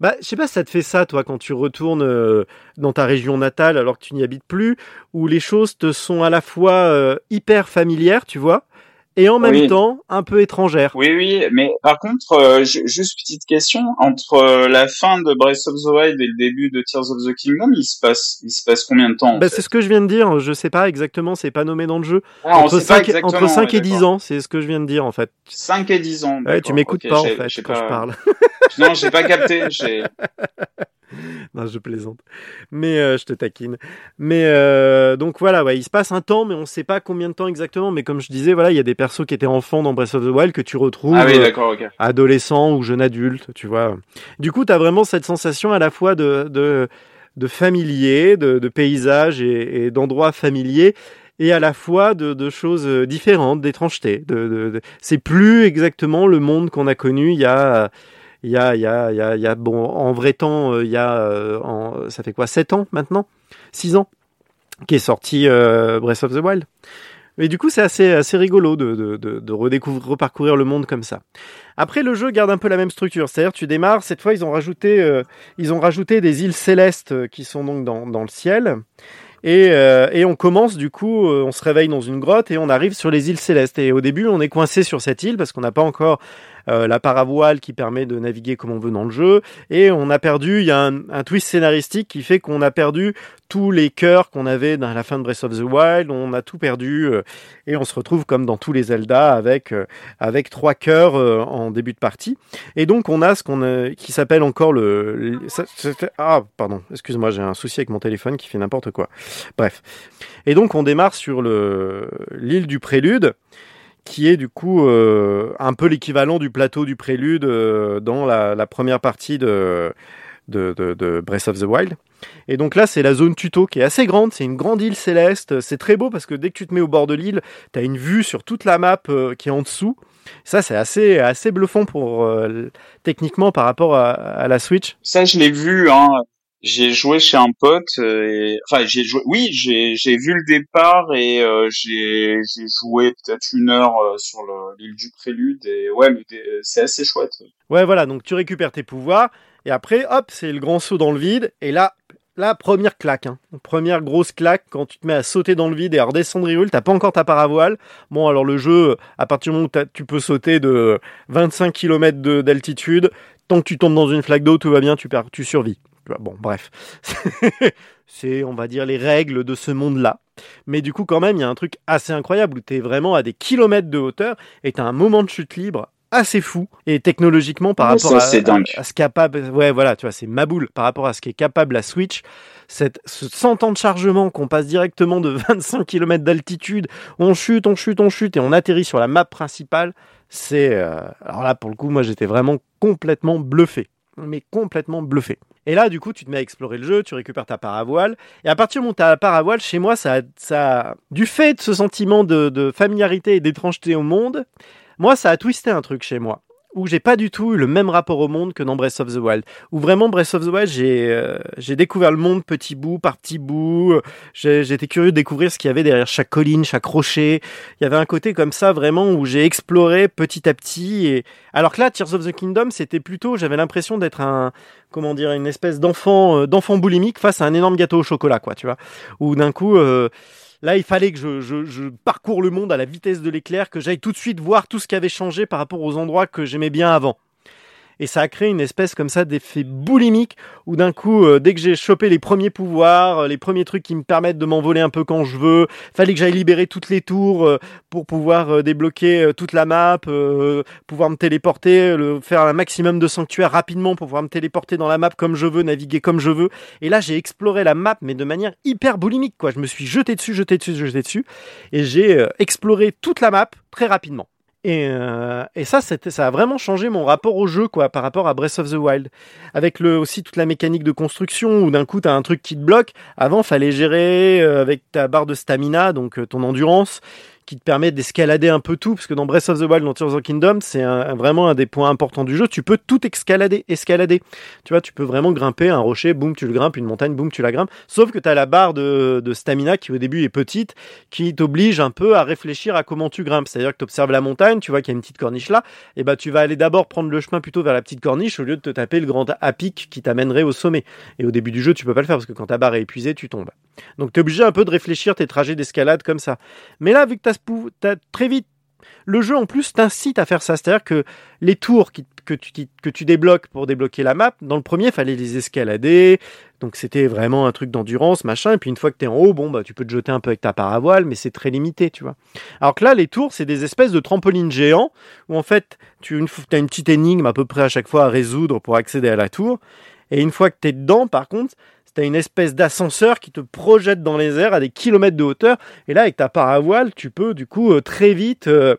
bah, je sais pas si ça te fait ça, toi, quand tu retournes euh, dans ta région natale alors que tu n'y habites plus, où les choses te sont à la fois hyper familières, tu vois, et en même temps un peu étrangère. Oui, oui, mais par contre, euh, juste petite question, entre euh, la fin de Breath of the Wild et le début de Tears of the Kingdom, il se passe, il se passe combien de temps bah, C'est ce que je viens de dire, je sais pas exactement, c'est pas nommé dans le jeu. Ah, entre, 5, entre 5 et 10 ans, c'est ce que je viens de dire en fait. 5 et 10 ans. Ouais, tu m'écoutes pas en fait quand je parle. non, j'ai pas capté. [laughs] [laughs] non, je plaisante. Mais euh, je te taquine. Mais euh, donc voilà, ouais, il se passe un temps, mais on ne sait pas combien de temps exactement. Mais comme je disais, voilà, il y a des persos qui étaient enfants dans Breath of the Wild que tu retrouves ah oui, euh, adolescents ou jeunes adultes, tu vois. Du coup, tu as vraiment cette sensation à la fois de, de, de familier, de, de paysage et, et d'endroits familiers et à la fois de, de choses différentes, d'étrangeté. De, de, c'est plus exactement le monde qu'on a connu il y a il y a, il y a, il y a, bon, en vrai temps, euh, il y a, euh, ça fait quoi, 7 ans maintenant? 6 ans qui est sorti euh, Breath of the Wild. Mais du coup, c'est assez, assez rigolo de, de, de, de, reparcourir le monde comme ça. Après, le jeu garde un peu la même structure. C'est-à-dire, tu démarres, cette fois, ils ont rajouté, ils ont rajouté des îles célestes qui sont donc dans, le ciel. Et, on commence du coup, on se réveille dans une grotte et on arrive sur les îles célestes. Et au début, on est coincé sur cette île parce qu'on n'a pas encore euh, la paravoile qui permet de naviguer comme on veut dans le jeu, et on a perdu, il y a un, twist scénaristique qui fait qu'on a perdu tous les cœurs qu'on avait dans la fin de Breath of the Wild, on a tout perdu, euh, et on se retrouve comme dans tous les Zelda avec, euh, avec trois cœurs en début de partie. Et donc on a ce qu'on a, qui s'appelle encore le... ah, pardon, excuse-moi, j'ai un souci avec mon téléphone qui fait n'importe quoi. Bref. Et donc on démarre sur l'île du Prélude, qui est du coup euh, un peu l'équivalent du plateau du prélude euh, dans la, première partie de, Breath of the Wild. Et donc là, c'est la zone tuto qui est assez grande, c'est une grande île céleste, c'est très beau parce que dès que tu te mets au bord de l'île, tu as une vue sur toute la map euh, qui est en dessous. Ça, c'est assez, assez bluffant pour techniquement par rapport à, à, la Switch. Ça, je l'ai vu, hein. J'ai joué chez un pote euh, enfin j'ai joué oui j'ai j'ai vu le départ et euh, j'ai j'ai joué peut-être une heure euh, sur le- l'île du prélude et ouais c'est assez chouette. Ouais, voilà, donc tu récupères tes pouvoirs, et après, hop, c'est le grand saut dans le vide, et là, la première claque, hein. première grosse claque, quand tu te mets à sauter dans le vide et à redescendre Hyrule, t'as pas encore ta paravoile. Bon, alors le jeu, à partir du moment où tu peux sauter de 25 km de- d'altitude, tant que tu tombes dans une flaque d'eau, tout va bien, tu, perds, tu survis. Tu Bon, bref. [laughs] c'est, on va dire, les règles de ce monde-là. Mais du coup, quand même, il y a un truc assez incroyable où t'es vraiment à des kilomètres de hauteur et t'as un moment de chute libre assez fou. Et technologiquement par rapport ça, à, à, à ce capable ouais voilà tu vois c'est ma boule. Par rapport à ce qui est capable la Switch cette ce 100 temps de chargement qu'on passe directement de [laughs] 25 km d'altitude on chute on chute on chute et on atterrit sur la map principale c'est euh, alors là pour le coup moi j'étais vraiment complètement bluffé. Mais complètement bluffé et là, du coup, tu te mets à explorer le jeu, tu récupères ta paravoile. Et à partir du moment où la paravoile, chez moi, ça, ça, du fait de ce sentiment de, de familiarité et d'étrangeté au monde, moi, ça a twisté un truc chez moi. Où j'ai pas du tout eu le même rapport au monde que dans Breath of the Wild. Où vraiment, Breath of the Wild, j'ai euh, j'ai découvert le monde petit bout par petit bout. J'étais curieux de découvrir ce qu'il y avait derrière chaque colline, chaque rocher. Il y avait un côté comme ça, vraiment, où j'ai exploré petit à petit. Et... Alors que là, Tears of the Kingdom, c'était plutôt, j'avais l'impression d'être un, comment dire, une espèce d'enfant, euh, d'enfant boulimique face à un énorme gâteau au chocolat, quoi, tu vois. Où d'un coup, euh, là, il fallait que je, je, parcours le monde à la vitesse de l'éclair, que j'aille tout de suite voir tout ce qui avait changé par rapport aux endroits que j'aimais bien avant. Et ça a créé une espèce comme ça d'effet boulimique où d'un coup, euh, dès que j'ai chopé les premiers pouvoirs, euh, les premiers trucs qui me permettent de m'envoler un peu quand je veux, fallait que j'aille libérer toutes les tours euh, pour pouvoir débloquer toute la map, pouvoir me téléporter, le, faire un maximum de sanctuaires rapidement pour pouvoir me téléporter dans la map comme je veux, naviguer comme je veux. Et là, j'ai exploré la map, mais de manière hyper boulimique, quoi. Je me suis jeté dessus, jeté dessus, jeté dessus, et j'ai exploré toute la map très rapidement. Et, euh, et ça, ça a vraiment changé mon rapport au jeu, quoi, par rapport à Breath of the Wild. Avec le, aussi toute la mécanique de construction, où d'un coup, t'as un truc qui te bloque. Avant, fallait gérer euh, avec ta barre de stamina, donc euh, ton endurance, qui te permet d'escalader un peu tout, parce que dans Breath of the Wild, dans Tears of Kingdom, c'est vraiment un des points importants du jeu. Tu peux tout escalader, escalader. Tu vois, tu peux vraiment grimper un rocher, boum, tu le grimpes, une montagne, boum, tu la grimpes. Sauf que tu as la barre de, de stamina qui au début est petite, qui t'oblige un peu à réfléchir à comment tu grimpes. C'est-à-dire que tu observes la montagne, tu vois qu'il y a une petite corniche là, et bah tu vas aller d'abord prendre le chemin plutôt vers la petite corniche au lieu de te taper le grand à pic qui t'amènerait au sommet. Et au début du jeu, tu peux pas le faire parce que quand ta barre est épuisée, tu tombes. Donc tu es obligé un peu de réfléchir tes trajets d'escalade comme ça. Mais là, vu que tu as, très vite le jeu en plus t'incite à faire ça, c'est-à-dire que les tours que, tu, que tu débloques pour débloquer la map, dans le premier, fallait les escalader, donc c'était vraiment un truc d'endurance, machin, et puis une fois que t'es en haut, bon, bah, tu peux te jeter un peu avec ta paravoile, mais c'est très limité, tu vois. Alors que là, les tours, c'est des espèces de trampolines géants, où en fait, tu as une petite énigme à peu près à chaque fois à résoudre pour accéder à la tour, et une fois que t'es dedans, par contre, t'as une espèce d'ascenseur qui te projette dans les airs à des kilomètres de hauteur, et là, avec ta paravoile, tu peux, du coup, euh, très vite... euh,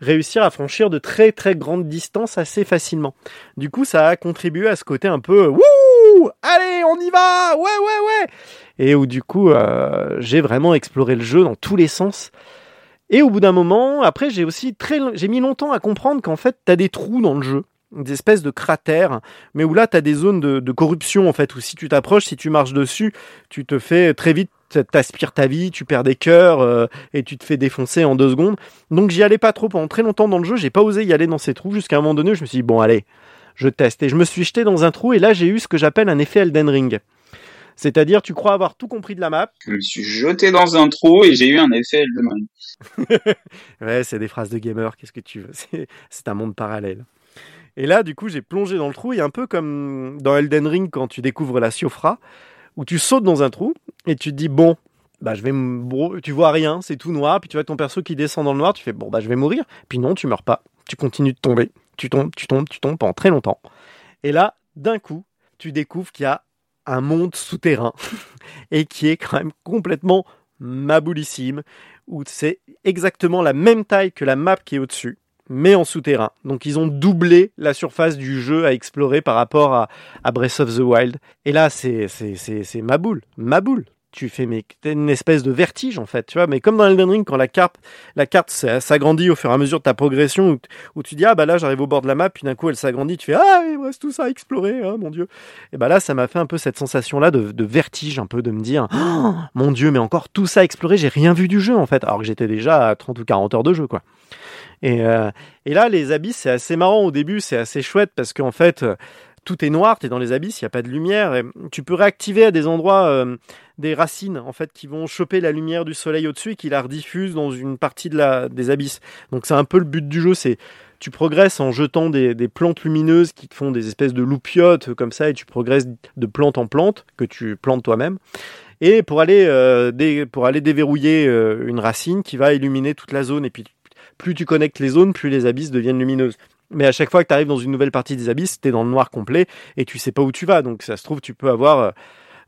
réussir à franchir de très très grandes distances assez facilement. Du coup, ça a contribué à ce côté un peu wouh, allez, on y va, ouais ouais ouais, et où du coup, euh, j'ai vraiment exploré le jeu dans tous les sens. Et au bout d'un moment, après, j'ai aussi très, mis longtemps à comprendre qu'en fait, t'as des trous dans le jeu des espèces de cratères, mais où là, tu as des zones de, de corruption, en fait, où si tu t'approches, si tu marches dessus, tu te fais très vite, t'aspires ta vie, tu perds des cœurs, euh, et tu te fais défoncer en deux secondes. Donc j'y allais pas trop pendant très longtemps dans le jeu, j'ai pas osé y aller dans ces trous, jusqu'à un moment donné, je me suis dit, bon, allez, je teste. Et je me suis jeté dans un trou, et là, j'ai eu ce que j'appelle un effet Elden Ring. C'est-à-dire, tu crois avoir tout compris de la map. Je me suis jeté dans un trou et j'ai eu un effet Elden Ring. [laughs] ouais, c'est des phrases de gamer, qu'est-ce que tu veux? C'est un monde parallèle. Et là, du coup, j'ai plongé dans le trou, et un peu comme dans Elden Ring quand tu découvres la Siofra, où tu sautes dans un trou, et tu te dis, bon, bah, je vais tu vois rien, c'est tout noir, puis tu vois ton perso qui descend dans le noir, tu fais, bon, bah, je vais mourir. Puis non, tu meurs pas. Tu continues de tomber. Tu tombes, tu tombes, tu tombes pendant très longtemps. Et là, d'un coup, tu découvres qu'il y a un monde souterrain, [laughs] et qui est quand même complètement maboulissime, où c'est exactement la même taille que la map qui est au-dessus, mais en souterrain. Donc ils ont doublé la surface du jeu à explorer par rapport à, à Breath of the Wild. Et là, c'est ma boule, ma boule. tu fais mais une espèce de vertige en fait, tu vois. Mais comme dans Elden Ring, quand la carte, la carte s'agrandit au fur et à mesure de ta progression, où, tu dis ah bah là j'arrive au bord de la map, puis d'un coup elle s'agrandit, tu fais ah il reste tout ça à explorer, ah mon dieu. Et bah là ça m'a fait un peu cette sensation là de, de vertige, un peu de me dire [gasps] Oh, mon dieu mais encore tout ça à explorer, j'ai rien vu du jeu en fait, alors que j'étais déjà à 30 ou 40 heures de jeu quoi. Et, euh, et là les abysses c'est assez marrant au début, c'est assez chouette parce qu'en fait euh, tout est noir, tu es dans les abysses, il n'y a pas de lumière. Et tu peux réactiver à des endroits euh, des racines en fait qui vont choper la lumière du soleil au-dessus et qui la rediffusent dans une partie de la, des abysses. Donc c'est un peu le but du jeu, c'est tu progresses en jetant des, plantes lumineuses qui te font des espèces de loupiotes comme ça et tu progresses de plante en plante que tu plantes toi-même. Et pour aller, pour aller déverrouiller une racine qui va illuminer toute la zone et puis plus tu connectes les zones, plus les abysses deviennent lumineuses. Mais à chaque fois que tu arrives dans une nouvelle partie des abysses, tu es dans le noir complet et tu sais pas où tu vas. Donc ça se trouve, tu peux avoir, euh,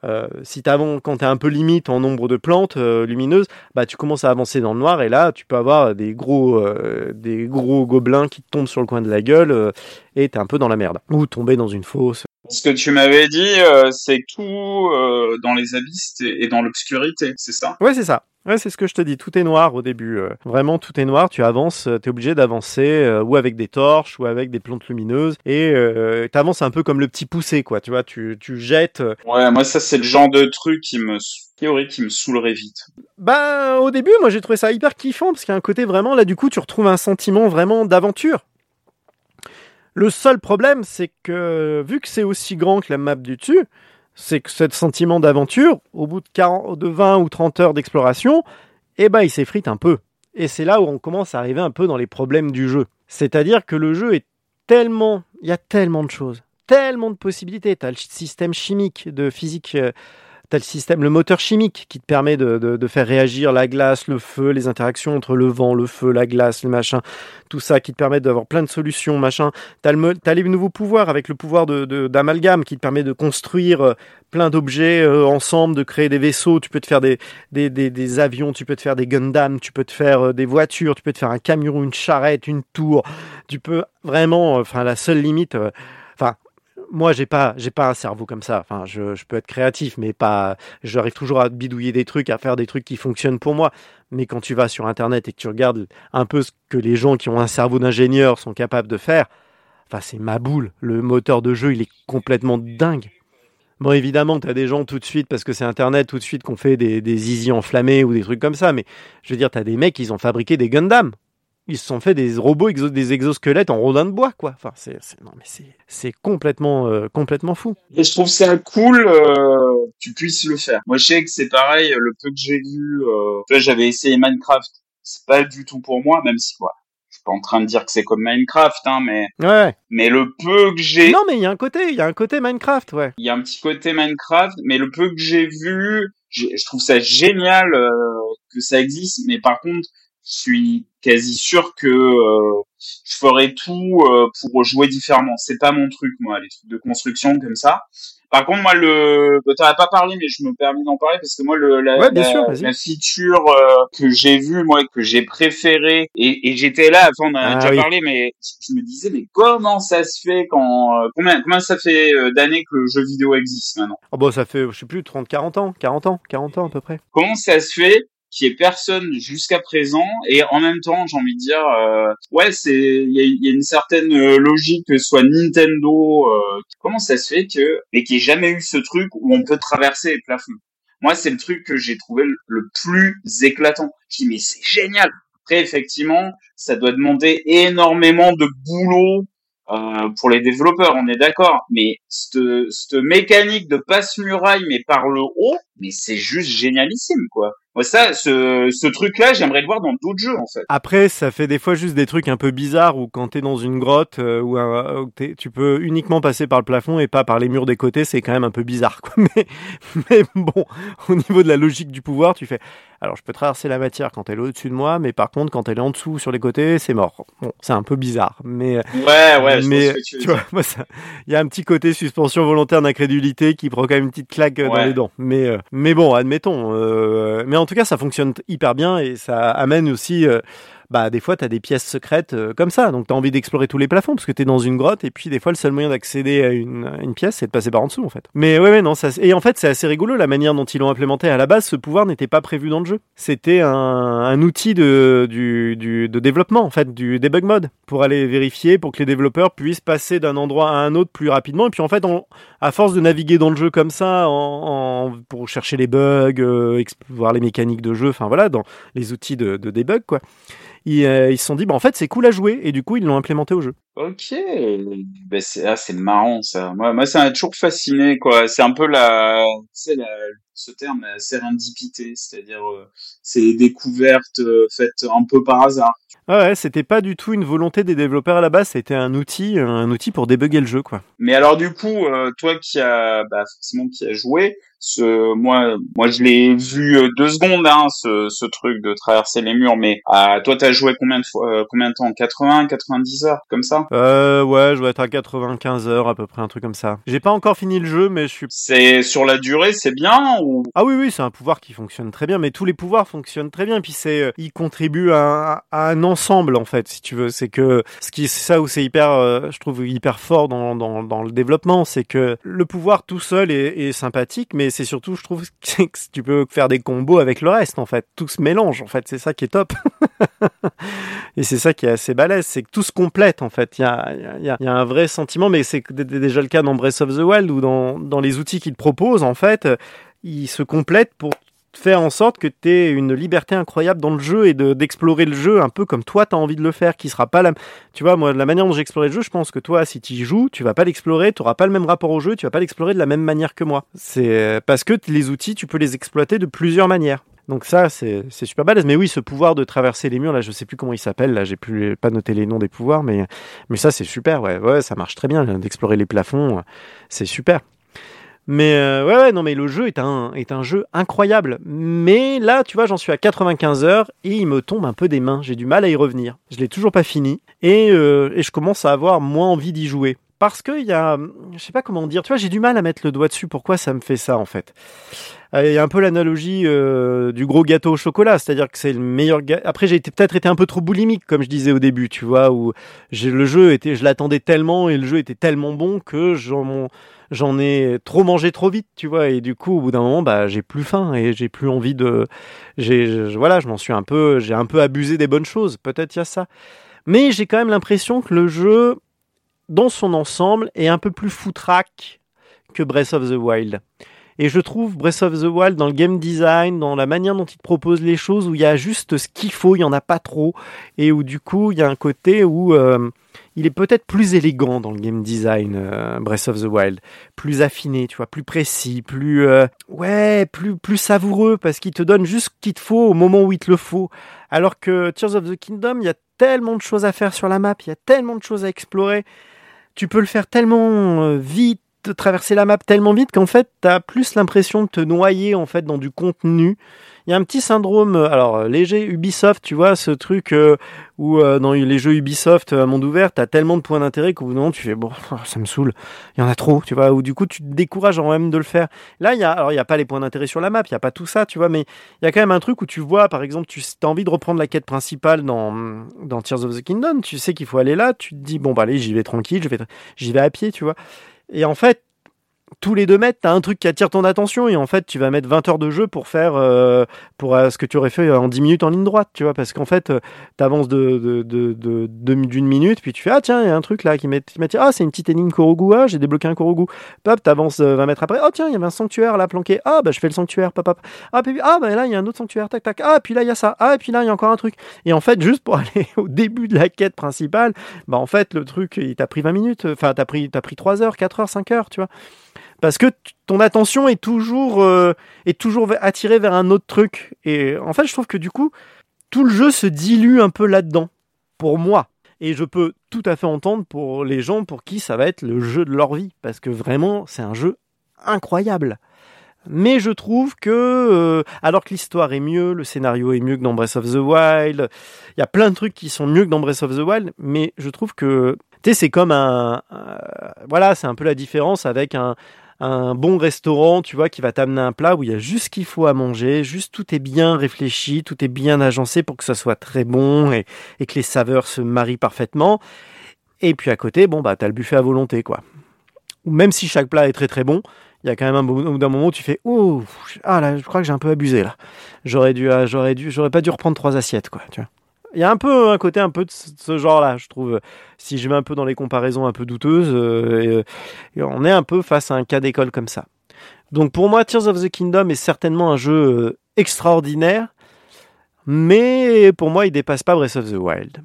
euh, si avant, quand tu un peu limite en nombre de plantes euh, lumineuses, bah tu commences à avancer dans le noir et là tu peux avoir des gros, des gros gobelins qui te tombent sur le coin de la gueule et t'es un peu dans la merde. Ou tomber dans une fosse. Ce que tu m'avais dit, euh, c'est tout euh, dans les abysses et dans l'obscurité, c'est ça? Ouais, c'est ça. Ouais, c'est ce que je te dis. Tout est noir au début. euh. Vraiment, tout est noir. Tu avances, tu es obligé d'avancer euh, ou avec des torches ou avec des plantes lumineuses. Et euh, tu avances un peu comme le petit poussé, quoi. Tu vois, tu, tu jettes. Ouais, moi ça c'est le genre de truc qui me théorie qui me saoulerait vite. Ben, au début, moi, j'ai trouvé ça hyper kiffant parce qu'il y a un côté vraiment, là, du coup, tu retrouves un sentiment vraiment d'aventure. Le seul problème, c'est que, vu que c'est aussi grand que la map du dessus, c'est que ce sentiment d'aventure, au bout de, 40, de 20 ou 30 heures d'exploration, eh ben, il s'effrite un peu. Et c'est là où on commence à arriver un peu dans les problèmes du jeu. C'est-à-dire que le jeu est tellement, il y a tellement de choses, tellement de possibilités. Tu le système chimique de physique euh, T'as le système, le moteur chimique qui te permet de, de, de, faire réagir la glace, le feu, les interactions entre le vent, le feu, la glace, le machin, tout ça qui te permet d'avoir plein de solutions, machin. T'as le, as les nouveaux pouvoirs avec le pouvoir de, d'amalgame qui te permet de construire euh, plein d'objets euh, ensemble, de créer des vaisseaux. Tu peux te faire des, des, des, des, avions, tu peux te faire des Gundam, tu peux te faire euh, des voitures, tu peux te faire un camion, une charrette, une tour. Tu peux vraiment, enfin la seule limite, moi j'ai pas j'ai pas un cerveau comme ça. Enfin je, peux être créatif mais pas j'arrive toujours à bidouiller des trucs à faire des trucs qui fonctionnent pour moi. Mais quand tu vas sur internet et que tu regardes un peu ce que les gens qui ont un cerveau d'ingénieur sont capables de faire enfin c'est ma boule. Le moteur de jeu il est complètement dingue. Bon, évidemment, tu as des gens tout de suite, parce que c'est Internet, tout de suite, qu'on fait des, des enflammés ou des trucs comme ça. Mais je veux dire, tu as des mecs, ils ont fabriqué des Gundam ils se sont fait des robots, exo des exosquelettes en rodin de bois, quoi. Enfin, c'est, c'est, complètement, euh, complètement fou. Et je trouve ça cool euh, que tu puisses le faire. Moi, je sais que c'est pareil, le peu que j'ai vu, euh, j'avais essayé Minecraft. C'est pas du tout pour moi, même si, voilà. Je suis pas en train de dire que c'est comme Minecraft, hein, mais, ouais. mais le peu que j'ai. Non, mais il y a un côté, il y a un côté Minecraft, ouais. Il y a un petit côté Minecraft, mais le peu que j'ai vu, je trouve ça génial euh, que ça existe, mais par contre, je suis quasi sûr que euh, je ferai tout euh, pour jouer différemment. C'est pas mon truc, moi, les trucs de construction comme ça. Par contre, moi, le, t'en as pas parlé, mais je me permets d'en parler parce que moi, le, la, ouais, bien la, sûr, la feature euh, que j'ai vue, moi, que j'ai préférée, et, et j'étais là, enfin, on a ah, déjà oui. parlé, mais je me disais, mais comment ça se fait quand, euh, combien, combien ça fait euh, d'années que le jeu vidéo existe maintenant? Oh bon, ça fait, je sais plus, 30, 40 ans, 40 ans, 40 ans à peu près. Comment ça se fait qui est personne jusqu'à présent et en même temps j'ai envie de dire euh, ouais c'est il y a, une certaine euh, logique que ce soit Nintendo euh, comment ça se fait que mais qu'il n'y ait jamais eu ce truc où on peut traverser les plafonds moi c'est le truc que j'ai trouvé le, plus éclatant dis mais c'est génial après effectivement ça doit demander énormément de boulot euh, pour les développeurs, on est d'accord. Mais cette mécanique de passe-muraille, mais par le haut, mais c'est juste génialissime, quoi. Moi, ça, ce, ce truc-là, j'aimerais le voir dans d'autres jeux, en fait. Après, ça fait des fois juste des trucs un peu bizarres où quand t'es dans une grotte euh, où, euh, tu peux uniquement passer par le plafond et pas par les murs des côtés, c'est quand même un peu bizarre, quoi. [laughs] Mais, mais bon, au niveau de la logique du pouvoir, tu fais. Alors, je peux traverser la matière quand elle est au-dessus de moi, mais par contre, quand elle est en dessous sur les côtés, c'est mort. Bon, c'est un peu bizarre, mais. Ouais, ouais. mais tu, tu vois, moi, il y a un petit côté suspension volontaire d'incrédulité qui prend quand même une petite claque ouais. dans les dents. Mais, euh, mais bon, admettons. Euh, mais en tout cas, ça fonctionne hyper bien et ça amène aussi. Euh, bah des fois t'as des pièces secrètes euh, comme ça, donc t'as envie d'explorer tous les plafonds parce que t'es dans une grotte et puis des fois le seul moyen d'accéder à une, une pièce c'est de passer par en dessous en fait. Mais ouais, ouais non ça et en fait c'est assez rigolo la manière dont ils l'ont implémenté. À la base ce pouvoir n'était pas prévu dans le jeu, c'était un, un outil de du, du de développement en fait du debug mode pour aller vérifier pour que les développeurs puissent passer d'un endroit à un autre plus rapidement et puis en fait on, à force de naviguer dans le jeu comme ça en, pour chercher les bugs, euh, voir les mécaniques de jeu, enfin voilà dans les outils de, de debug quoi. Ils, euh, ils se sont dit bah en fait c'est cool à jouer et du coup ils l'ont implémenté au jeu. Ok, ben c'est ah, marrant ça. Moi, moi ça m'a toujours fasciné quoi. C'est un peu la, la, ce terme la sérendipité, c'est-à-dire euh, c'est découvertes euh, faites un peu par hasard. Ah ouais, c'était pas du tout une volonté des développeurs à la base, c'était un outil, un outil pour débugger le jeu, quoi. Mais alors du coup, euh, toi qui as bah, forcément qui a joué, ce moi moi je l'ai vu euh, deux secondes hein, ce, ce truc de traverser les murs. Mais ah, toi t'as joué combien de fois, euh, combien de temps? 80, 90 heures comme ça? Euh, ouais, je dois être à 95 heures à peu près, un truc comme ça. J'ai pas encore fini le jeu, mais je suis. C'est sur la durée, c'est bien ou? Ah oui, oui, c'est un pouvoir qui fonctionne très bien, mais tous les pouvoirs fonctionnent très bien. Et puis c'est, euh, ils contribuent à, à un ensemble en fait, si tu veux. C'est que ce qui, c'est ça où c'est hyper, euh, je trouve hyper fort dans, dans, le développement, c'est que le pouvoir tout seul est, sympathique, mais c'est surtout, je trouve, [laughs] que tu peux faire des combos avec le reste en fait. Tout se mélange en fait, c'est ça qui est top. [laughs] Et c'est ça qui est assez balèze, c'est que tout se complète en fait. Il y a, y y a un vrai sentiment, mais c'est déjà le cas dans Breath of the Wild ou dans, dans les outils qu'ils te proposent en fait, ils se complètent pour faire en sorte que tu aies une liberté incroyable dans le jeu et de- d'explorer le jeu un peu comme toi tu as envie de le faire, qui sera pas la... Tu vois, moi, la manière dont j'ai exploré le jeu, je pense que toi, si tu y joues, tu vas pas l'explorer, tu auras pas le même rapport au jeu, tu vas pas l'explorer de la même manière que moi. C'est parce que les outils, tu peux les exploiter de plusieurs manières. Donc ça, c'est super balèze. Mais oui, ce pouvoir de traverser les murs, là, je sais plus comment il s'appelle. Là, j'ai plus pas noté les noms des pouvoirs, mais mais ça, c'est super. Ouais, ouais, ça marche très bien là, d'explorer les plafonds. C'est super. Mais euh, ouais, non, mais le jeu est un jeu incroyable. Mais là, tu vois, j'en suis à 95 heures et il me tombe un peu des mains. J'ai du mal à y revenir. Je l'ai toujours pas fini et euh, et je commence à avoir moins envie d'y jouer. Parce que il y a, je sais pas comment dire, tu vois, j'ai du mal à mettre le doigt dessus. Pourquoi ça me fait ça en fait? Euh, Il y a un peu l'analogie du gros gâteau au chocolat, c'est-à-dire que c'est le meilleur. ga- Après, j'ai peut-être été un peu trop boulimique, comme je disais au début, tu vois, où le jeu était, je l'attendais tellement et le jeu était tellement bon que j'en j'en ai trop mangé trop vite, tu vois, et du coup, au bout d'un moment, bah, j'ai plus faim et j'ai plus envie de, j'ai, voilà, je m'en suis un peu, j'ai un peu abusé des bonnes choses. Peut-être il y a ça, mais j'ai quand même l'impression que le jeu, dans son ensemble, est un peu plus foutraque que Breath of the Wild. Et je trouve Breath of the Wild dans le game design, dans la manière dont il te propose les choses, où il y a juste ce qu'il faut, il y en a pas trop, et où du coup il y a un côté où euh, il est peut-être plus élégant dans le game design, euh, Breath of the Wild, plus affiné, tu vois, plus précis, plus euh, ouais, plus plus savoureux parce qu'il te donne juste ce qu'il te faut au moment où il te le faut. Alors que Tears of the Kingdom, il y a tellement de choses à faire sur la map, il y a tellement de choses à explorer, tu peux le faire tellement vite de traverser la map tellement vite qu'en fait, tu as plus l'impression de te noyer en fait dans du contenu. Il y a un petit syndrome, euh, alors euh, léger Ubisoft, tu vois, ce truc euh, où euh, dans les jeux Ubisoft à monde ouvert, tu as tellement de points d'intérêt qu'au bout d'un moment, tu fais bon, [laughs] ça me saoule, il y en a trop, tu vois, ou du coup, tu te décourages en même de le faire. Là, il y a, alors il y a pas les points d'intérêt sur la map, il y a pas tout ça, tu vois, mais il y a quand même un truc où tu vois, par exemple, tu as envie de reprendre la quête principale dans, dans Tears of the Kingdom, tu sais qu'il faut aller là, tu te dis bon, bah allez, j'y vais tranquille, je vais, j'y vais à pied, tu vois. Et en fait, tous les deux mètres, t'as un truc qui attire ton attention et en fait, tu vas mettre 20 heures de jeu pour faire euh, pour euh, ce que tu aurais fait en 10 minutes en ligne droite, tu vois, parce qu'en fait, euh, t'avances de, de, de, d'une minute, puis tu fais ah tiens, il y a un truc là qui m'attire. ah c'est une petite énigme Korogu, ah j'ai débloqué un Korogu. Hop, t'avances euh, 20 mètres après, oh tiens, il y avait un sanctuaire là planqué. Ah bah je fais le sanctuaire, pop pop. Ah ah bah là il y a un autre sanctuaire, tac tac. Ah puis là il y a ça. Ah et puis là il y a encore un truc. Et en fait, juste pour [laughs] aller au début de la quête principale, bah en fait le truc il t'a pris 20 minutes, enfin t'as pris t'as pris 3 heures, 4 heures, 5 heures, tu vois parce que ton attention est toujours euh, est toujours attirée vers un autre truc. Et en fait je trouve que du coup tout le jeu se dilue un peu là-dedans. Pour moi. Et je peux tout à fait entendre pour les gens pour qui ça va être le jeu de leur vie. Parce que vraiment c'est un jeu incroyable. Mais je trouve que euh, alors que l'histoire est mieux, le scénario est mieux que dans Breath of the Wild, il y a plein de trucs qui sont mieux que dans Breath of the Wild, mais je trouve que tu sais c'est comme un, voilà c'est un peu la différence avec un un bon restaurant, tu vois, qui va t'amener un plat où il y a juste ce qu'il faut à manger, juste tout est bien réfléchi, tout est bien agencé pour que ça soit très bon et, et que les saveurs se marient parfaitement. Et puis à côté, bon, bah, t'as le buffet à volonté, quoi. Même si chaque plat est très très bon, il y a quand même un bout moment où tu fais oh ah là je crois que j'ai un peu abusé là j'aurais dû ah, j'aurais dû j'aurais pas dû reprendre trois assiettes quoi tu vois il y a un peu un côté un peu de ce genre là je trouve si je vais un peu dans les comparaisons un peu douteuses euh, et, on est un peu face à un cas d'école comme ça donc pour moi Tears of the Kingdom est certainement un jeu euh, extraordinaire mais pour moi il dépasse pas Breath of the Wild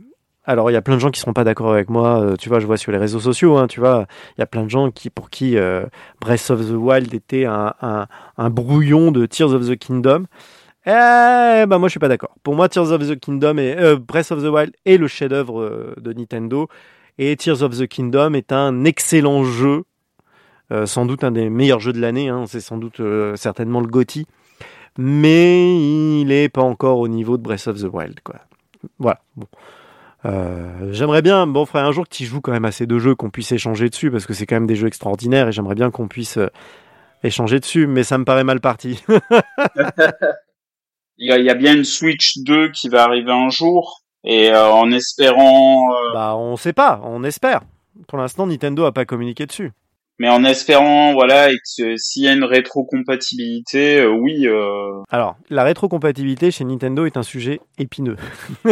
alors il y a plein de gens qui seront pas d'accord avec moi. Euh, tu vois, je vois sur les réseaux sociaux. Hein, tu vois, il y a plein de gens qui pour qui euh, Breath of the Wild était un, brouillon de Tears of the Kingdom. Eh ben moi je suis pas d'accord. Pour moi, Tears of the Kingdom et euh, Breath of the Wild est le chef-d'œuvre euh, de Nintendo et Tears of the Kingdom est un excellent jeu, euh, sans doute un des meilleurs jeux de l'année. Hein, C'est sans doute certainement le GOTY, mais il est pas encore au niveau de Breath of the Wild, quoi. Voilà. Bon. J'aimerais bien, bon frère, un jour que tu joues quand même à ces deux jeux, qu'on puisse échanger dessus, parce que c'est quand même des jeux extraordinaires, et j'aimerais bien qu'on puisse échanger dessus, mais ça me paraît mal parti. [laughs] il, y a, il, y a, bien une Switch 2 qui va arriver un jour, et euh, en espérant... Euh, bah on sait pas, on espère. Pour l'instant, Nintendo a pas communiqué dessus mais en espérant voilà et que s'il y a une rétrocompatibilité euh, oui euh... alors la rétrocompatibilité chez Nintendo est un sujet épineux [laughs]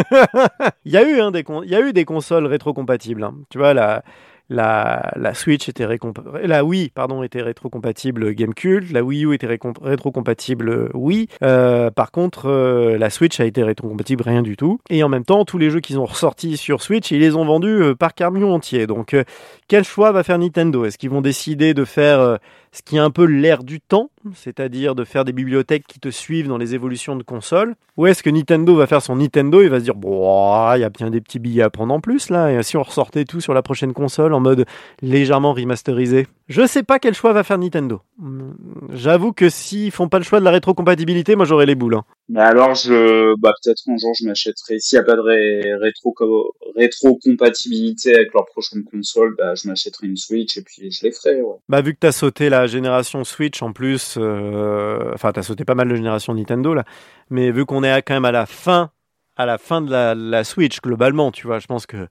il y a eu hein, des y a eu des consoles rétrocompatibles hein. tu vois la la, la Switch était la Wii pardon était rétrocompatible GameCube, la Wii U était rétrocompatible Wii. Euh, par contre, euh, la Switch a été rétrocompatible rien du tout. Et en même temps, tous les jeux qu'ils ont ressortis sur Switch, ils les ont vendus euh, par camion entier. Donc, quel choix va faire Nintendo? Est-ce qu'ils vont décider de faire ce qui est un peu l'air du temps, c'est-à-dire de faire des bibliothèques qui te suivent dans les évolutions de consoles. Ou est-ce que Nintendo va faire son Nintendo? Et va se dire il y a bien des petits billets à prendre en plus là, et si on ressortait tout sur la prochaine console en mode légèrement remasterisé? Je sais pas quel choix va faire Nintendo. J'avoue que s'ils font pas le choix de la rétrocompatibilité, moi j'aurais les boules. Hein. Mais alors, je, bah, peut-être un jour, je m'achèterai. S'il n'y a pas de ré rétro rétrocompatibilité avec leur prochaine console, bah, je m'achèterai une Switch et puis je les ferai. Ouais. Bah, vu que t'as sauté la génération Switch en plus, euh... enfin, t'as sauté pas mal de génération Nintendo là, mais vu qu'on est quand même à la fin, à la fin de la, la Switch globalement, tu vois, je pense que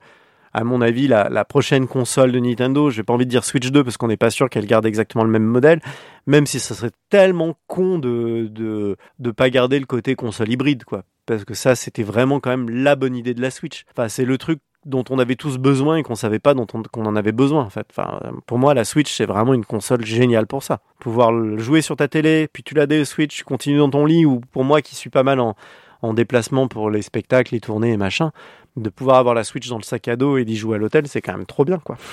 à mon avis, la, la, prochaine console de Nintendo, j'ai pas envie de dire Switch 2 parce qu'on n'est pas sûr qu'elle garde exactement le même modèle, même si ça serait tellement con de, de, de pas garder le côté console hybride, quoi. Parce que ça, c'était vraiment quand même la bonne idée de la Switch. Enfin, c'est le truc dont on avait tous besoin et qu'on savait pas dont on, qu'on en avait besoin en fait. Enfin, pour moi, la Switch c'est vraiment une console géniale pour ça. Pouvoir jouer sur ta télé, puis tu l'as des Switch, continues dans ton lit ou pour moi qui suis pas mal en, en déplacement pour les spectacles, les tournées et machin, de pouvoir avoir la Switch dans le sac à dos et d'y jouer à l'hôtel, c'est quand même trop bien, quoi. [laughs]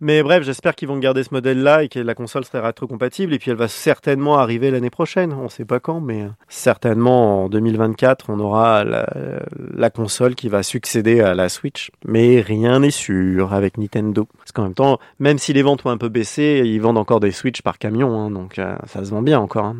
Mais bref, j'espère qu'ils vont garder ce modèle-là et que la console serait rétrocompatible. Et puis elle va certainement arriver l'année prochaine. On sait pas quand, mais certainement en 2024, on aura la, la console qui va succéder à la Switch. Mais rien n'est sûr avec Nintendo. Parce qu'en même temps, même si les ventes ont un peu baissé, ils vendent encore des Switch par camion. Hein, donc euh, ça se vend bien encore. Hein.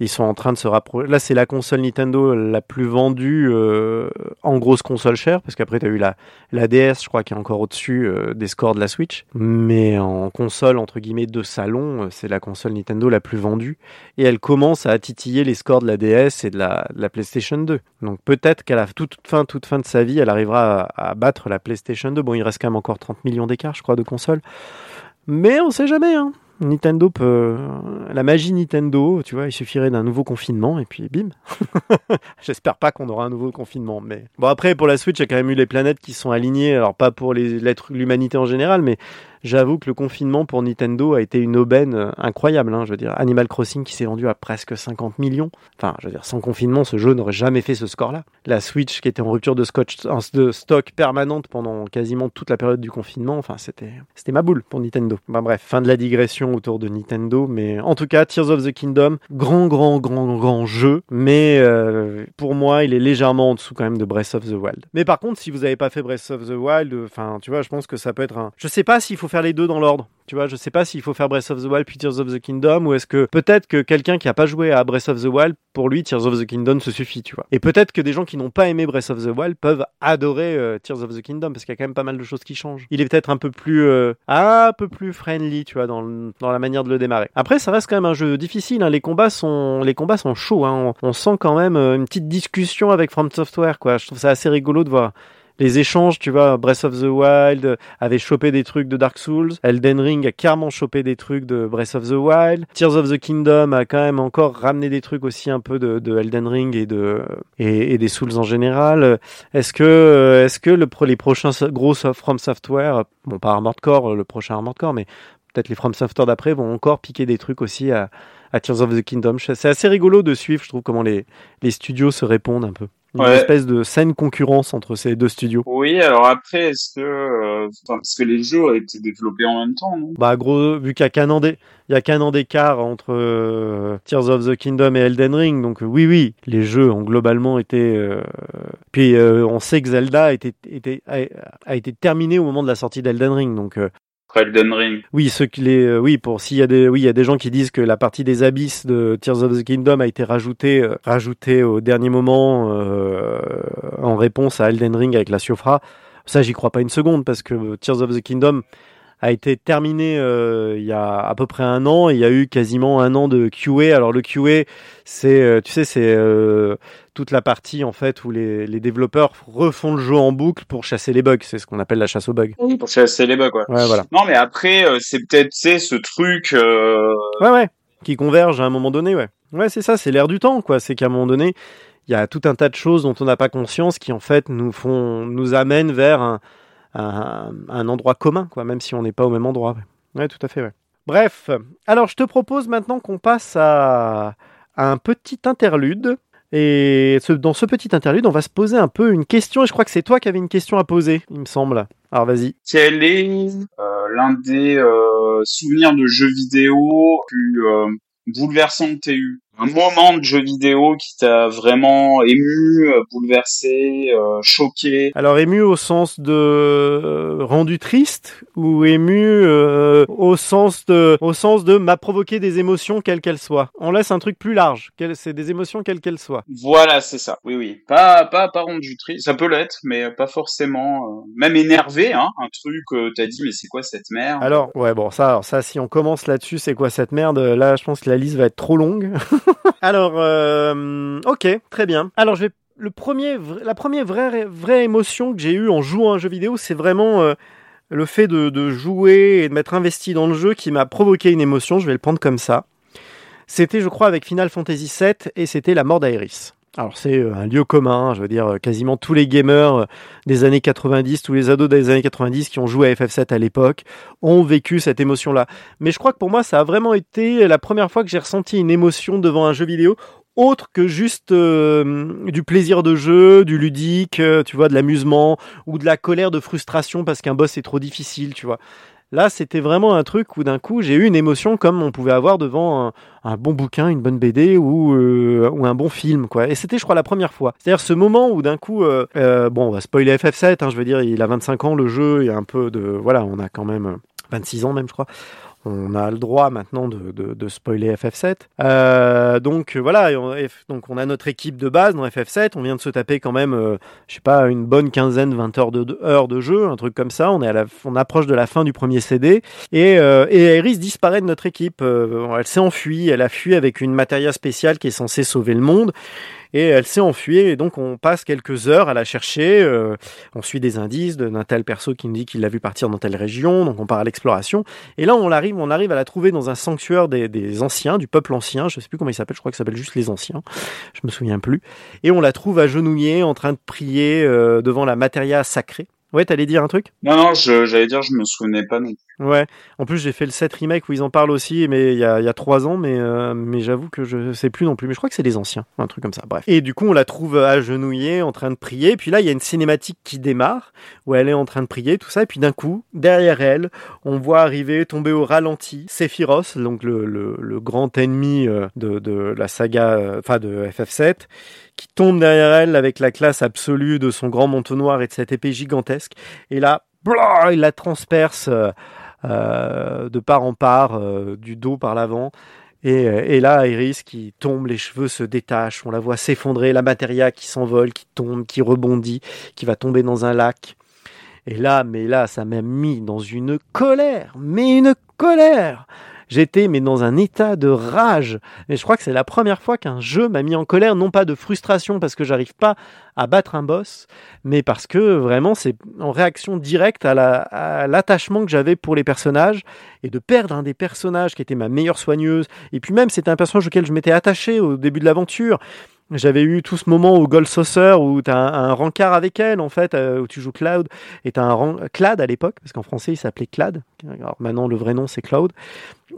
Ils sont en train de se rapprocher. Là, c'est la console Nintendo la plus vendue euh, en grosse console chère, parce qu'après, tu as eu la, la DS, je crois, qui est encore au-dessus euh, des scores de la Switch. Mais en console, entre guillemets, de salon, euh, c'est la console Nintendo la plus vendue. Et elle commence à titiller les scores de la DS et de la, la PlayStation 2. Donc peut-être qu'à la toute fin, toute fin de sa vie, elle arrivera à, battre la PlayStation 2. Bon, il reste quand même encore 30 millions d'écart, je crois, de consoles. Mais on sait jamais, hein. Nintendo peut. La magie Nintendo, tu vois, il suffirait d'un nouveau confinement et puis bim. [laughs] J'espère pas qu'on aura un nouveau confinement, mais. Bon, après, pour la Switch, il y a quand même eu les planètes qui sont alignées, alors pas pour l'humanité en général, mais j'avoue que le confinement pour Nintendo a été une aubaine euh, incroyable. Hein, je veux dire, Animal Crossing qui s'est vendu à presque 50 millions. Enfin, je veux dire, sans confinement, ce jeu n'aurait jamais fait ce score-là. La Switch qui était en rupture de, scotch, de stock permanente pendant quasiment toute la période du confinement. Enfin, c'était, ma boule pour Nintendo. Bah, bref, fin de la digression autour de Nintendo. Mais en tout cas, Tears of the Kingdom, grand, grand, grand, grand jeu. Mais euh, pour moi, il est légèrement en dessous quand même de Breath of the Wild. Mais par contre, si vous n'avez pas fait Breath of the Wild, enfin, tu vois, je pense que ça peut être un. Je sais pas s'il faut faire les deux dans l'ordre. Tu vois, je sais pas s'il faut faire Breath of the Wild puis Tears of the Kingdom ou est-ce que peut-être que quelqu'un qui a pas joué à Breath of the Wild, pour lui Tears of the Kingdom se suffit, tu vois. Et peut-être que des gens qui n'ont pas aimé Breath of the Wild peuvent adorer euh, Tears of the Kingdom parce qu'il y a quand même pas mal de choses qui changent. Il est peut-être un peu plus euh, un peu plus friendly, tu vois, dans, dans la manière de le démarrer. Après, ça reste quand même un jeu difficile. Hein. Les combats sont les combats sont chauds. Hein. On, on sent quand même euh, une petite discussion avec From Software, quoi. Je trouve ça assez rigolo de voir les échanges, tu vois, Breath of the Wild avait chopé des trucs de Dark Souls, Elden Ring a carrément chopé des trucs de Breath of the Wild, Tears of the Kingdom a quand même encore ramené des trucs aussi un peu de, de Elden Ring et de et, des Souls en général. Est-ce que est-ce que les prochains gros From Software, bon pas Armored Core, le prochain Armored Core, mais peut-être les From Software d'après vont encore piquer des trucs aussi à, à Tears of the Kingdom. C'est assez rigolo de suivre, je trouve, comment les, les studios se répondent un peu. Une Ouais. espèce de saine concurrence entre ces deux studios. Oui, alors après, est-ce que, euh, parce que les jeux ont été développés en même temps, non? Bah gros, vu qu'il y a qu'un an d'é- il y a qu'un an d'écart entre euh, Tears of the Kingdom et Elden Ring, donc euh, oui oui, les jeux ont globalement été. euh, Puis euh, on sait que Zelda a été, été- a, a été terminé au moment de la sortie d'Elden Ring, donc Elden Ring. oui, ceux qui les, euh, oui, pour s'il y a des, oui, il y a des gens qui disent que la partie des abysses de Tears of the Kingdom a été rajoutée, euh, rajoutée au dernier moment euh, en réponse à Elden Ring avec la Siofra. Ça, j'y crois pas une seconde parce que Tears of the Kingdom a été terminé euh, il y a à peu près un an. Il y a eu quasiment un an de QA. Alors le QA, c'est, euh, tu sais, c'est euh, toute la partie en fait où les, les développeurs refont le jeu en boucle pour chasser les bugs. C'est ce qu'on appelle la chasse aux bugs. Pour chasser les bugs, quoi. Ouais, voilà. Non, mais après, euh, c'est peut-être, tu sais, ce truc, euh, Ouais, ouais, qui convergent à un moment donné, ouais. Ouais, c'est ça, c'est l'air du temps, quoi. C'est qu'à un moment donné, il y a tout un tas de choses dont on n'a pas conscience qui, en fait, nous font, nous amènent vers un, un, endroit commun, quoi, même si on n'est pas au même endroit. Ouais, tout à fait, ouais. Bref, alors je te propose maintenant qu'on passe à, un petit interlude. Et ce- dans ce petit interlude, on va se poser un peu une question. Et je crois que c'est toi qui avais une question à poser, il me semble. Alors vas-y. quel est euh, l'un des euh, souvenirs de jeux vidéo plus euh, bouleversants que t'aies eu? Un moment de jeu vidéo qui t'a vraiment ému, euh, bouleversé, euh, choqué Alors ému au sens de euh, rendu triste ou ému euh, au sens de au sens de m'a provoqué des émotions quelles qu'elles soient? On laisse un truc plus large, c'est des émotions quelles qu'elles soient. Voilà, c'est ça. Oui, oui. Pas, pas, pas rendu triste. Ça peut l'être, mais pas forcément. même énervé, hein. Un truc, t'as dit, mais c'est quoi cette merde? Alors ouais bon ça alors ça si on commence là-dessus c'est quoi cette merde? Là je pense que la liste va être trop longue. [laughs] [laughs] alors euh, ok très bien. Alors je vais la première vraie vraie émotion que j'ai eue en jouant à un jeu vidéo c'est vraiment euh, le fait de, de jouer et de m'être investi dans le jeu qui m'a provoqué une émotion, je vais le prendre comme ça. C'était, je crois, avec Final Fantasy VII et c'était la mort d'Aeris. Alors c'est euh, un lieu commun, je veux dire, euh, quasiment tous les gamers euh, des années 90, tous les ados des années 90 qui ont joué à FF7 à l'époque ont vécu cette émotion-là. Mais je crois que pour moi, ça a vraiment été la première fois que j'ai ressenti une émotion devant un jeu vidéo autre que juste du plaisir de jeu, du ludique, tu vois, de l'amusement ou de la colère, de frustration parce qu'un boss est trop difficile, tu vois. Là, c'était vraiment un truc où d'un coup, j'ai eu une émotion comme on pouvait avoir devant un, bon bouquin, une bonne BD ou, euh, ou un bon film, quoi. Et c'était, je crois, la première fois. C'est-à-dire ce moment où d'un coup, euh, euh, bon, on va spoiler FF7, hein, je veux dire, il a 25 ans, le jeu, il y a un peu de, voilà, on a quand même euh, 26 ans même, je crois. On a le droit maintenant de, de, de spoiler FF7. Euh, donc voilà, on, donc on a notre équipe de base dans FF7. On vient de se taper quand même, euh, je sais pas, une bonne quinzaine, 20 heures de, heures de jeu, un truc comme ça. On est à la, on approche de la fin du premier CD et, euh, et Aeris disparaît de notre équipe. Euh, elle s'est enfuie. Elle a fui avec une matériel spéciale qui est censée sauver le monde. Et elle s'est enfuie et donc on passe quelques heures à la chercher. euh, on suit des indices d'un tel perso qui nous dit qu'il l'a vu partir dans telle région. Donc on part à l'exploration. Et là, on arrive, on arrive à la trouver dans un sanctuaire des, anciens, du peuple ancien. Je sais plus comment il s'appelle. Je crois ça s'appelle juste les anciens. Je me souviens plus. Et on la trouve agenouillée, en train de prier euh, devant la matéria sacrée. Ouais, t'allais dire un truc? Non, non, j'allais dire, je me souvenais pas non plus. Ouais. En plus, j'ai fait le 7 remake où ils en parlent aussi, mais il y a, il y a 3 ans, mais, euh, mais j'avoue que je sais plus non plus. Mais je crois que c'est les anciens, un truc comme ça. Bref. Et du coup, on la trouve agenouillée, en train de prier. Puis là, il y a une cinématique qui démarre, où elle est en train de prier, tout ça. Et puis d'un coup, derrière elle, on voit arriver, tomber au ralenti, Sephiroth, donc le, le, le grand ennemi euh, de, de la saga, euh, enfin de FF7, qui tombe derrière elle avec la classe absolue de son grand manteau noir et de cette épée gigantesque. Et là, il la transperce. euh, euh, de part en part, euh, du dos par l'avant. Et, et là, Iris qui tombe, les cheveux se détachent, on la voit s'effondrer, la matéria qui s'envole, qui tombe, qui rebondit, qui va tomber dans un lac. Et là, mais là, ça m'a mis dans une colère, mais une colère. J'étais mais dans un état de rage. Et je crois que c'est la première fois qu'un jeu m'a mis en colère, non pas de frustration parce que j'arrive pas à battre un boss, mais parce que vraiment c'est en réaction directe à la- à l'attachement que j'avais pour les personnages et de perdre un des personnages qui était ma meilleure soigneuse. Et puis même c'était un personnage auquel je m'étais attaché au début de l'aventure. J'avais eu tout ce moment au Gold Saucer où tu as un, rencard avec elle, en fait, euh, où tu joues Cloud, et tu as un Clad à l'époque, parce qu'en français il s'appelait Clad. Alors maintenant le vrai nom c'est Cloud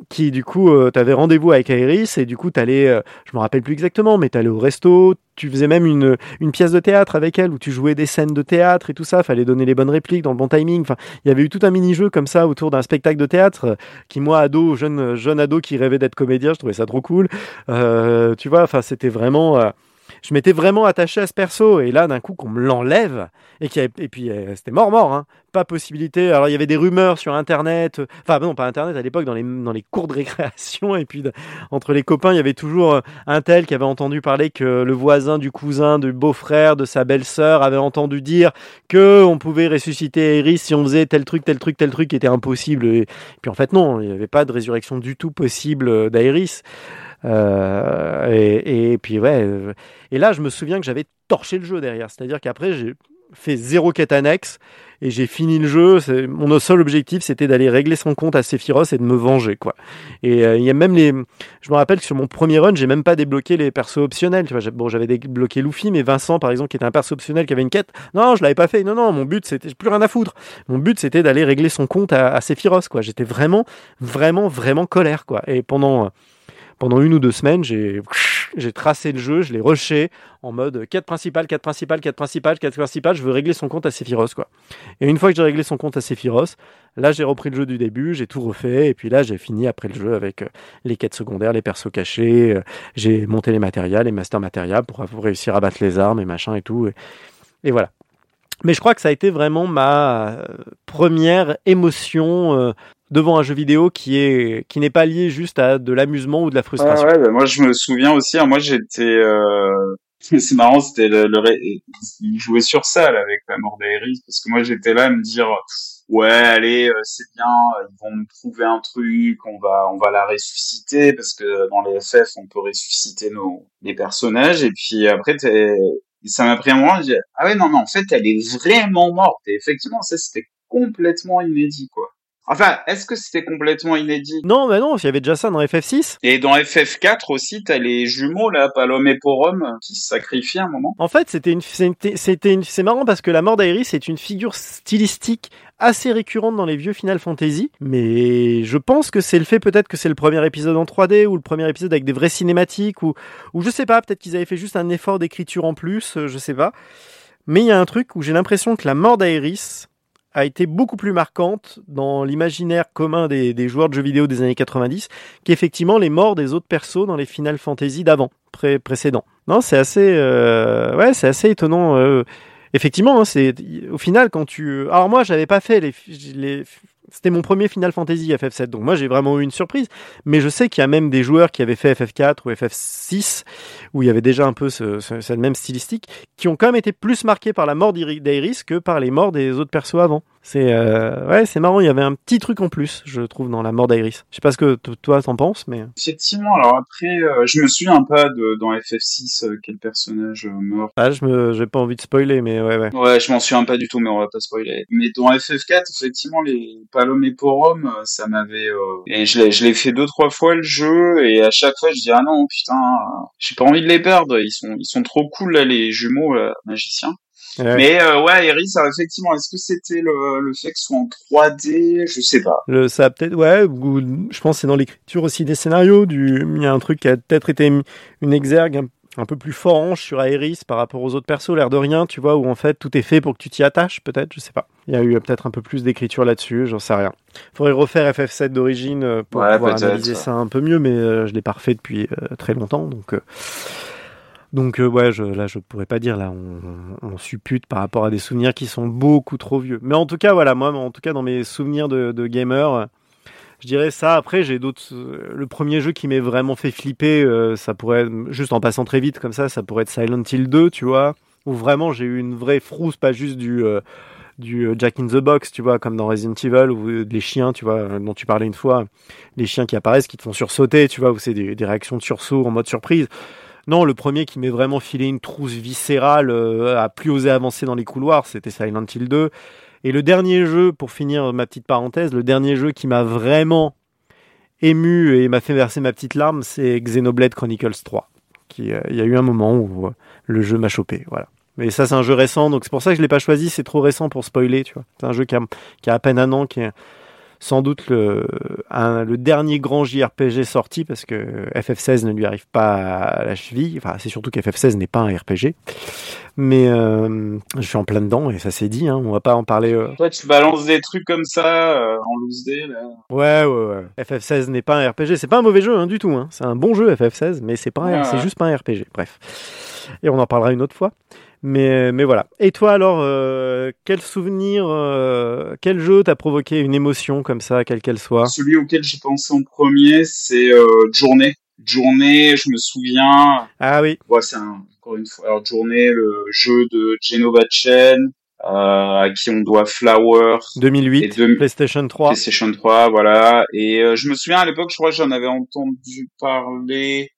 qui du coup euh, t'avais rendez-vous avec Iris et du coup t'allais euh, je me rappelle plus exactement mais t'allais au resto tu faisais même une, une pièce de théâtre avec elle où tu jouais des scènes de théâtre et tout ça fallait donner les bonnes répliques dans le bon timing. Enfin il y avait eu tout un mini-jeu comme ça autour d'un spectacle de théâtre euh, qui moi ado jeune jeune ado qui rêvait d'être comédien je trouvais ça trop cool. Euh, tu vois enfin c'était vraiment euh, je m'étais vraiment attaché à ce perso. Et là d'un coup qu'on me l'enlève et, avait- et puis euh, c'était mort mort hein. pas possibilité. Alors il y avait des rumeurs sur internet enfin non pas internet à l'époque dans les dans les cours de récréation et puis entre les copains il y avait toujours euh, un tel qui avait entendu parler que le voisin du cousin du beau-frère de sa belle-sœur avait entendu dire que on pouvait ressusciter Iris si on faisait tel truc tel truc tel truc qui était impossible. Et puis en fait non il n'y avait pas de résurrection du tout possible euh, d'Iris euh, et, puis ouais euh, et là je me souviens que j'avais torché le jeu derrière c'est à dire qu'après j'ai fait zéro quête annexe et j'ai fini le jeu. Mon seul objectif, c'était d'aller régler son compte à Sephiroth et de me venger, quoi. Et euh, il y a même les. Je me rappelle que sur mon premier run, j'ai même pas débloqué les persos optionnels. Tu vois, bon, j'avais débloqué Luffy, mais Vincent, par exemple, qui était un perso optionnel, qui avait une quête. Non, je l'avais pas fait. Non, non, mon but, c'était plus rien à foutre. Mon but, c'était d'aller régler son compte à, à Sephiroth, quoi. J'étais vraiment, vraiment, vraiment colère, quoi. Et pendant. Pendant une ou deux semaines, j'ai j'ai tracé le jeu, je l'ai rushé en mode quête principale, quête principale, quête principale, quête principale, je veux régler son compte à Sephiroth quoi. Et une fois que j'ai réglé son compte à Sephiroth, là j'ai repris le jeu du début, j'ai tout refait et puis là j'ai fini après le jeu avec euh, les quêtes secondaires, les persos cachés, euh, j'ai monté les matériels, les master matériels pour, réussir à battre les armes et machin et tout et voilà. Mais je crois que ça a été vraiment ma euh, première émotion euh, devant un jeu vidéo qui est qui n'est pas lié juste à de l'amusement ou de la Ah frustration. ouais, bah moi je me souviens aussi. hein, moi j'étais, euh... [laughs] c'est marrant, c'était le, le ré- il jouait sur ça là, avec la mort d'Aeris parce que moi j'étais là à me dire ouais allez euh, c'est bien, ils vont nous trouver un truc, on va on va la ressusciter parce que dans les FF on peut ressusciter nos les personnages et puis après t'es- ça m'a pris un moment, j'ai dit, ah ouais non mais en fait elle est vraiment morte et effectivement ça c'était complètement inédit quoi. Enfin, est-ce que c'était complètement inédit? Non, mais non, il y avait déjà ça dans FF6. et dans FF4 aussi, t'as les jumeaux là, Palom et Porum, qui se sacrifient à un moment. En fait, c'était une, c'était, c'était une, c'est marrant parce que la mort d'Aeris est une figure stylistique assez récurrente dans les vieux Final Fantasy, mais je pense que c'est le fait peut-être que c'est le premier épisode en 3D ou le premier épisode avec des vraies cinématiques ou, ou je sais pas, peut-être qu'ils avaient fait juste un effort d'écriture en plus, euh, je sais pas. Mais il y a un truc où j'ai l'impression que la mort d'Aeris a été beaucoup plus marquante dans l'imaginaire commun des, joueurs de jeux vidéo des années 90 qu'effectivement les morts des autres persos dans les Final Fantasy d'avant, pré- précédents. Non, c'est assez, euh, ouais, c'est assez étonnant. euh. effectivement, hein, c'est au final quand tu. Alors moi, j'avais pas fait les, les c'était mon premier Final Fantasy FF7, donc moi j'ai vraiment eu une surprise. Mais je sais qu'il y a même des joueurs qui avaient fait FF4 ou FF6, où il y avait déjà un peu ce, ce- cette même stylistique, qui ont quand même été plus marqués par la mort d'Iri- d'Aeris que par les morts des autres persos avant. C'est euh, ouais, c'est marrant. Il y avait un petit truc en plus, je trouve, dans la mort d'Aeris. Je sais pas ce que toi t'en penses, mais Effectivement, alors après, euh, je me souviens pas de dans FF6 euh, quel personnage euh, meurt. ah, je me, j'ai pas envie de spoiler, mais ouais, ouais. Ouais, je m'en souviens pas du tout, mais on va pas spoiler. Mais dans FF4, effectivement, les Palom et Porum, euh, ça m'avait... euh, Et je l'ai, je l'ai fait deux, trois fois le jeu, et à chaque fois, je dis, ah non, putain, euh, j'ai pas envie de les perdre, ils sont, ils sont trop cool, là, les jumeaux, là, magiciens. Ouais. Mais euh, ouais, Iris, alors, effectivement, est-ce que c'était le, le fait que ce soit en 3D Je sais pas. Le, ça a peut-être, ouais, ou, je pense que c'est dans l'écriture aussi des scénarios. Du, il y a un truc qui a peut-être été une exergue un, un peu plus franche sur Aeris par rapport aux autres persos, l'air de rien, tu vois, où en fait tout est fait pour que tu t'y attaches, peut-être, je sais pas. Il y a eu euh, peut-être un peu plus d'écriture là-dessus, j'en sais rien. Faudrait refaire FF7 d'origine euh, pour Ouais, pouvoir analyser ça un peu mieux, mais euh, je l'ai pas refait depuis euh, très longtemps, donc. Donc euh, ouais, je, là je pourrais pas dire là, on, on suppute par rapport à des souvenirs qui sont beaucoup trop vieux. Mais en tout cas voilà, moi en tout cas dans mes souvenirs de, de gamer, je dirais ça. Après j'ai d'autres. euh, Le premier jeu qui m'est vraiment fait flipper, euh, ça pourrait juste en passant très vite comme ça, ça pourrait être Silent Hill 2, tu vois, où vraiment j'ai eu une vraie frousse, pas juste du euh, du euh, Jack in the Box, tu vois, comme dans Resident Evil, ou euh, les chiens, tu vois, dont tu parlais une fois, les chiens qui apparaissent, qui te font sursauter, tu vois, où c'est des, des réactions de sursaut en mode surprise. Non, le premier qui m'est vraiment filé une trousse viscérale, euh, à plus oser avancer dans les couloirs, c'était Silent Hill 2. Et le dernier jeu, pour finir ma petite parenthèse, le dernier jeu qui m'a vraiment ému et m'a fait verser ma petite larme, c'est Xenoblade Chronicles 3. Qui, euh, Il y a eu un moment où euh, le jeu m'a chopé, voilà. Mais ça, c'est un jeu récent, donc c'est pour ça que je l'ai pas choisi. C'est trop récent pour spoiler. C'est un jeu qui a, à peine un an, sans doute le, un- le dernier grand JRPG sorti, parce que FF16 ne lui arrive pas à la cheville. Enfin, c'est surtout qu'FF16 n'est pas un RPG. Mais euh, je suis en plein dedans, et ça s'est dit, hein, on va pas en parler. euh. Toi, tu balances des trucs comme ça euh, en loose day, là. Ouais, ouais, ouais. FF16 n'est pas un RPG. C'est pas un mauvais jeu hein, du tout. Hein. C'est un bon jeu FF16, mais c'est pas, Ouais, c'est ouais. juste pas un RPG. Bref. Et on en parlera une autre fois. Mais, mais voilà. Et toi alors, euh, quel souvenir, euh, quel jeu t'a provoqué une émotion comme ça, quelle qu'elle soit? Celui auquel j'ai pensé en premier, c'est euh, Journée. Journée, je me souviens, Ah oui. Ouais, c'est un- encore une fois, alors Journée, le jeu de Genova Chen, euh, à qui on doit Flower, 2008, Et deux- PlayStation 3. PlayStation 3, voilà. Et euh, je me souviens à l'époque, je crois que j'en avais entendu parler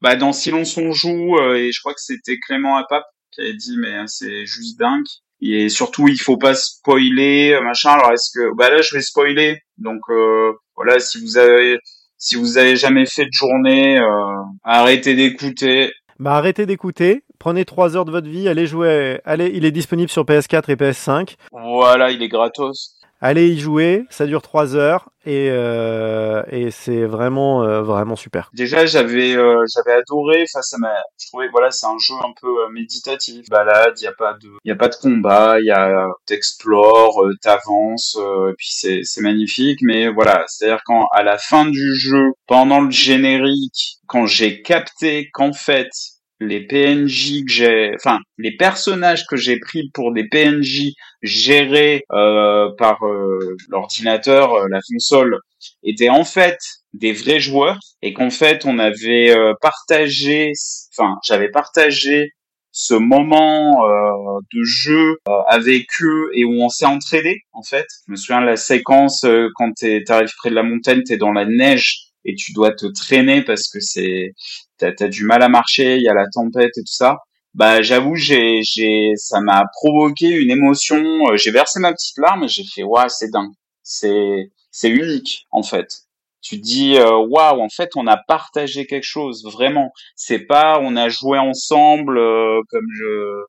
bah, dans Silence on joue, euh, et je crois que c'était Clément Apap qui avait dit, mais euh, c'est juste dingue. Et surtout, il faut pas spoiler, euh, machin. Alors est-ce que, bah là, je vais spoiler. Donc euh, voilà, si vous avez, si vous avez jamais fait de journée, euh, arrêtez d'écouter. Bah arrêtez d'écouter. Prenez 3 heures de votre vie. Allez jouer. Allez, il est disponible sur PS4 et PS5. Voilà, il est gratos. Allez y jouer. Ça dure 3 heures et euh, et c'est vraiment euh, vraiment super. Déjà, j'avais euh, j'avais adoré. Enfin, ça m'a. Je trouvais voilà, c'est un jeu un peu euh, méditatif. Balade, il y a pas de, il y a pas de combat. Il y a t'explores, euh, t'avances, euh, et puis c'est c'est magnifique. Mais voilà, c'est-à-dire quand à la fin du jeu, pendant le générique, quand j'ai capté qu'en fait les PNJ que j'ai, enfin les personnages que j'ai pris pour des PNJ gérés euh, par euh, l'ordinateur, euh, la console, étaient en fait des vrais joueurs et qu'en fait on avait euh, partagé, enfin j'avais partagé ce moment euh, de jeu euh, avec eux et où on s'est entraîné en fait. Je me souviens de la séquence euh, quand t'arrives près de la montagne, t'es dans la neige et tu dois te traîner parce que c'est t'as as du mal à marcher, il y a la tempête et tout ça. Bah j'avoue j'ai j'ai ça m'a provoqué une émotion. euh, J'ai versé ma petite larme et j'ai fait waouh c'est dingue, c'est c'est unique en fait. Tu te dis euh, waouh en fait on a partagé quelque chose vraiment. C'est pas on a joué ensemble euh, comme je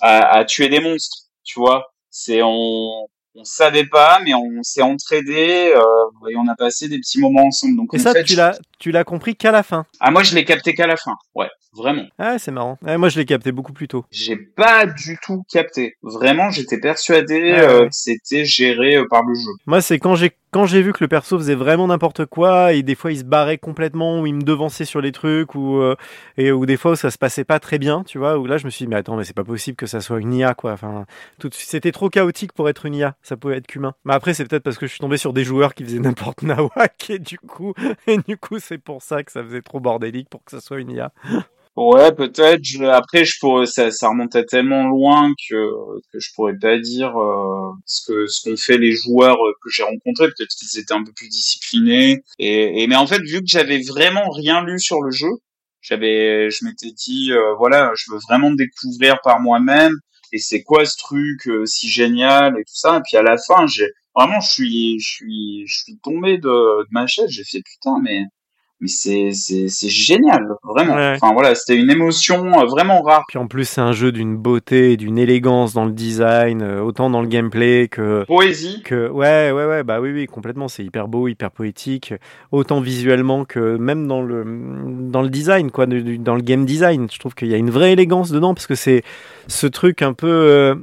à, à tuer des monstres, tu vois. C'est on on savait pas mais on s'est entraidé euh, et on a passé des petits moments ensemble. Donc Et en ça, fait, tu je- l'as tu l'as compris qu'à la fin. ah moi je l'ai capté qu'à la fin. Ouais, vraiment. Ah, c'est marrant. Ouais, moi, je l'ai capté beaucoup plus tôt. J'ai pas du tout capté. Vraiment, j'étais persuadé Ah euh, ouais. que c'était géré euh, par le jeu. Moi, c'est quand j'ai quand j'ai vu que le perso faisait vraiment n'importe quoi et des fois il se barrait complètement ou il me devançait sur les trucs ou euh, et ou des fois où ça se passait pas très bien, tu vois. Où là, je me suis dit mais attends, mais c'est pas possible que ça soit une IA quoi. Enfin, tout c'était trop chaotique pour être une IA. Ça pouvait être qu'humain. Mais après, c'est peut-être parce que je suis tombé sur des joueurs qui faisaient n'importe [laughs] nawak et du coup et du coup c'est pour ça que ça faisait trop bordélique pour que ça soit une IA. Ouais, peut-être. Après, je pourrais, ça, remontait tellement loin que que je pourrais pas dire euh, ce que ce qu'ont fait les joueurs que j'ai rencontrés. Peut-être qu'ils étaient un peu plus disciplinés. Et mais en fait, vu que j'avais vraiment rien lu sur le jeu, j'avais, je m'étais dit, euh, voilà, je veux vraiment découvrir par moi-même. Et c'est quoi ce truc euh, si génial et tout ça. Et puis à la fin, j'ai vraiment, je suis, je suis, je suis tombé de, de ma chaise. J'ai fait putain, mais mais c'est c'est c'est génial, vraiment. Ouais. Enfin voilà, c'était une émotion euh, vraiment rare. Puis en plus, c'est un jeu d'une beauté, et d'une élégance dans le design, euh, autant dans le gameplay que Poésie. que ouais ouais ouais bah oui oui complètement c'est hyper beau hyper poétique autant visuellement que même dans le dans le design quoi dans le game design je trouve qu'il y a une vraie élégance dedans parce que c'est ce truc un peu euh,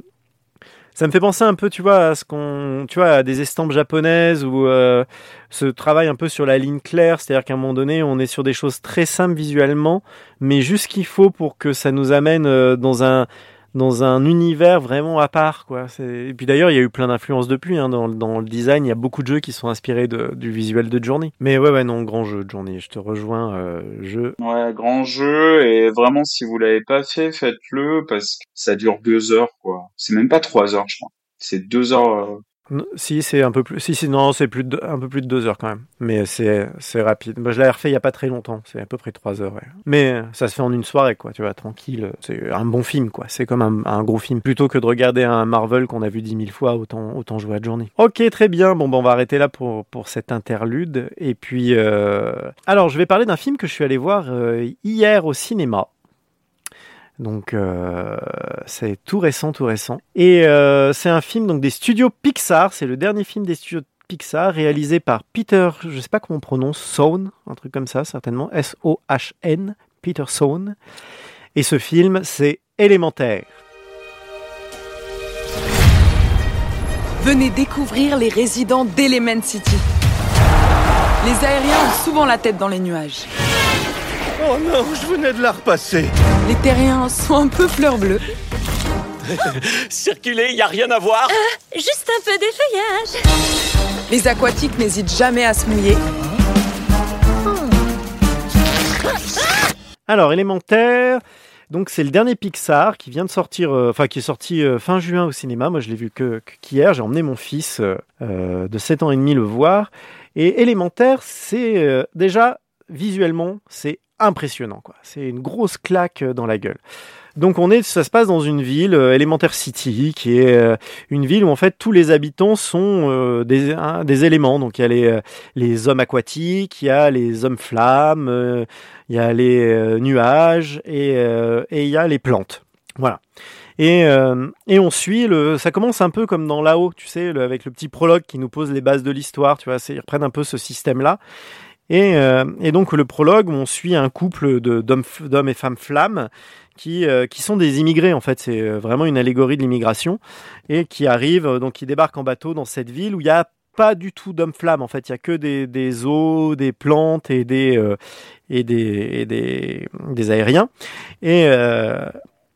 Ça me fait penser un peu, tu vois, à ce qu'on, tu vois, à des estampes japonaises ou euh, ce travail un peu sur la ligne claire, c'est-à-dire qu'à un moment donné, on est sur des choses très simples visuellement, mais juste ce qu'il faut pour que ça nous amène euh, dans un dans un univers vraiment à part quoi. Et puis d'ailleurs, il y a eu plein d'influences depuis hein, dans, le design. Il y a beaucoup de jeux qui sont inspirés de, du visuel de Journey. Mais ouais, ouais, non, grand jeu Journey. Je te rejoins. Euh, jeu. Ouais, grand jeu et vraiment si vous l'avez pas fait, faites-le parce que ça dure deux heures quoi. C'est même pas trois heures je crois. C'est deux heures. euh, Si c'est un peu plus, si non, c'est plus de, un peu plus de deux heures quand même. Mais c'est rapide. Je l'avais refait il y a pas très longtemps. C'est à peu près trois heures. Mais ça se fait en une soirée quoi. Tu vois, tranquille. C'est un bon film quoi. C'est comme un, un gros film. Plutôt que de regarder un Marvel qu'on a vu dix mille fois, autant autant jouer à Journey. Ok, très bien. Bon, ben on va arrêter là pour pour interlude. Et puis, euh... alors je vais parler d'un film que je suis allé voir euh, hier au cinéma. Donc euh, c'est tout récent, tout récent. Et euh, c'est un film donc des studios Pixar. C'est le dernier film des studios Pixar réalisé par Peter, je sais pas comment on prononce, Sohn, un truc comme ça certainement, S-O-H-N, Peter Sohn. Et ce film c'est élémentaire. Venez découvrir les résidents d'Element City. Les aériens ont souvent la tête dans les nuages. Oh non, je venais de la repasser. Les terriens sont un peu fleurs bleues. [laughs] Circuler, y a rien à voir. Juste un peu d'effeuillage. Les aquatiques n'hésitent jamais à se mouiller. Alors élémentaire. Donc c'est le dernier Pixar qui vient de sortir, euh, enfin qui est sorti euh, fin juin au cinéma. Moi je l'ai vu que que- qu'hier. J'ai emmené mon fils euh, euh, de 7 ans et demi le voir. Et élémentaire, c'est euh, déjà visuellement, c'est impressionnant. C'est une grosse claque euh, dans la gueule. Donc on est, ça se passe dans une ville, euh, City, qui est euh, une ville où en fait tous les habitants sont euh, des, éléments. Donc il y a les, hommes aquatiques, il y a les hommes flammes, il y a les nuages et, il y a les plantes. Voilà. Et, on suit le. Ça commence un peu comme dans là-haut, tu sais, avec le petit prologue qui nous pose les bases de l'histoire. Tu vois, ils reprennent un peu ce système-là. Et, euh, et donc le prologue, on suit un couple d'hommes et femmes flammes qui, euh, qui sont des immigrés en fait. C'est euh, vraiment une allégorie de l'immigration et qui arrivent, euh, donc qui débarquent en bateau dans cette ville où il y a pas du tout d'hommes flammes en fait. Il y a que des, des eaux, des plantes et des euh, et des et des, des aériens. Et euh,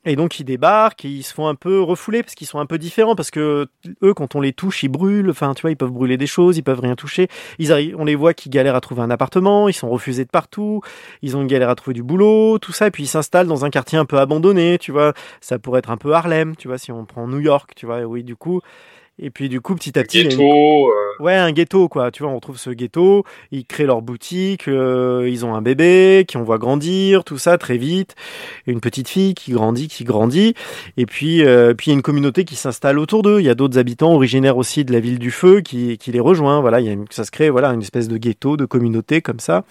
et donc ils débarquent, et ils se font un peu refouler parce qu'ils sont un peu différents parce que eux quand on les touche ils brûlent, enfin tu vois ils peuvent brûler des choses, ils peuvent rien toucher. Ils arrivent, on les voit qui galèrent à trouver un appartement, ils sont refusés de partout, ils ont une galère à trouver du boulot, tout ça et puis ils s'installent dans un quartier un peu abandonné, tu vois. Ça pourrait être un peu Harlem, tu vois si on prend New York, tu vois. Oui du coup. Et puis du coup petit à petit une- Ghetto. euh, Ouais, un ghetto, quoi. Tu vois, on trouve ce ghetto, ils créent leur boutique, euh, ils ont un bébé qui on voit grandir, tout ça très vite. Une petite fille qui grandit, qui grandit. Et puis, euh, puis il y a une communauté qui s'installe autour d'eux. Il y a d'autres habitants originaires aussi de la ville du feu qui, qui les rejoint. Voilà, il y a une- ça se crée, voilà, une espèce de ghetto, de communauté comme ça.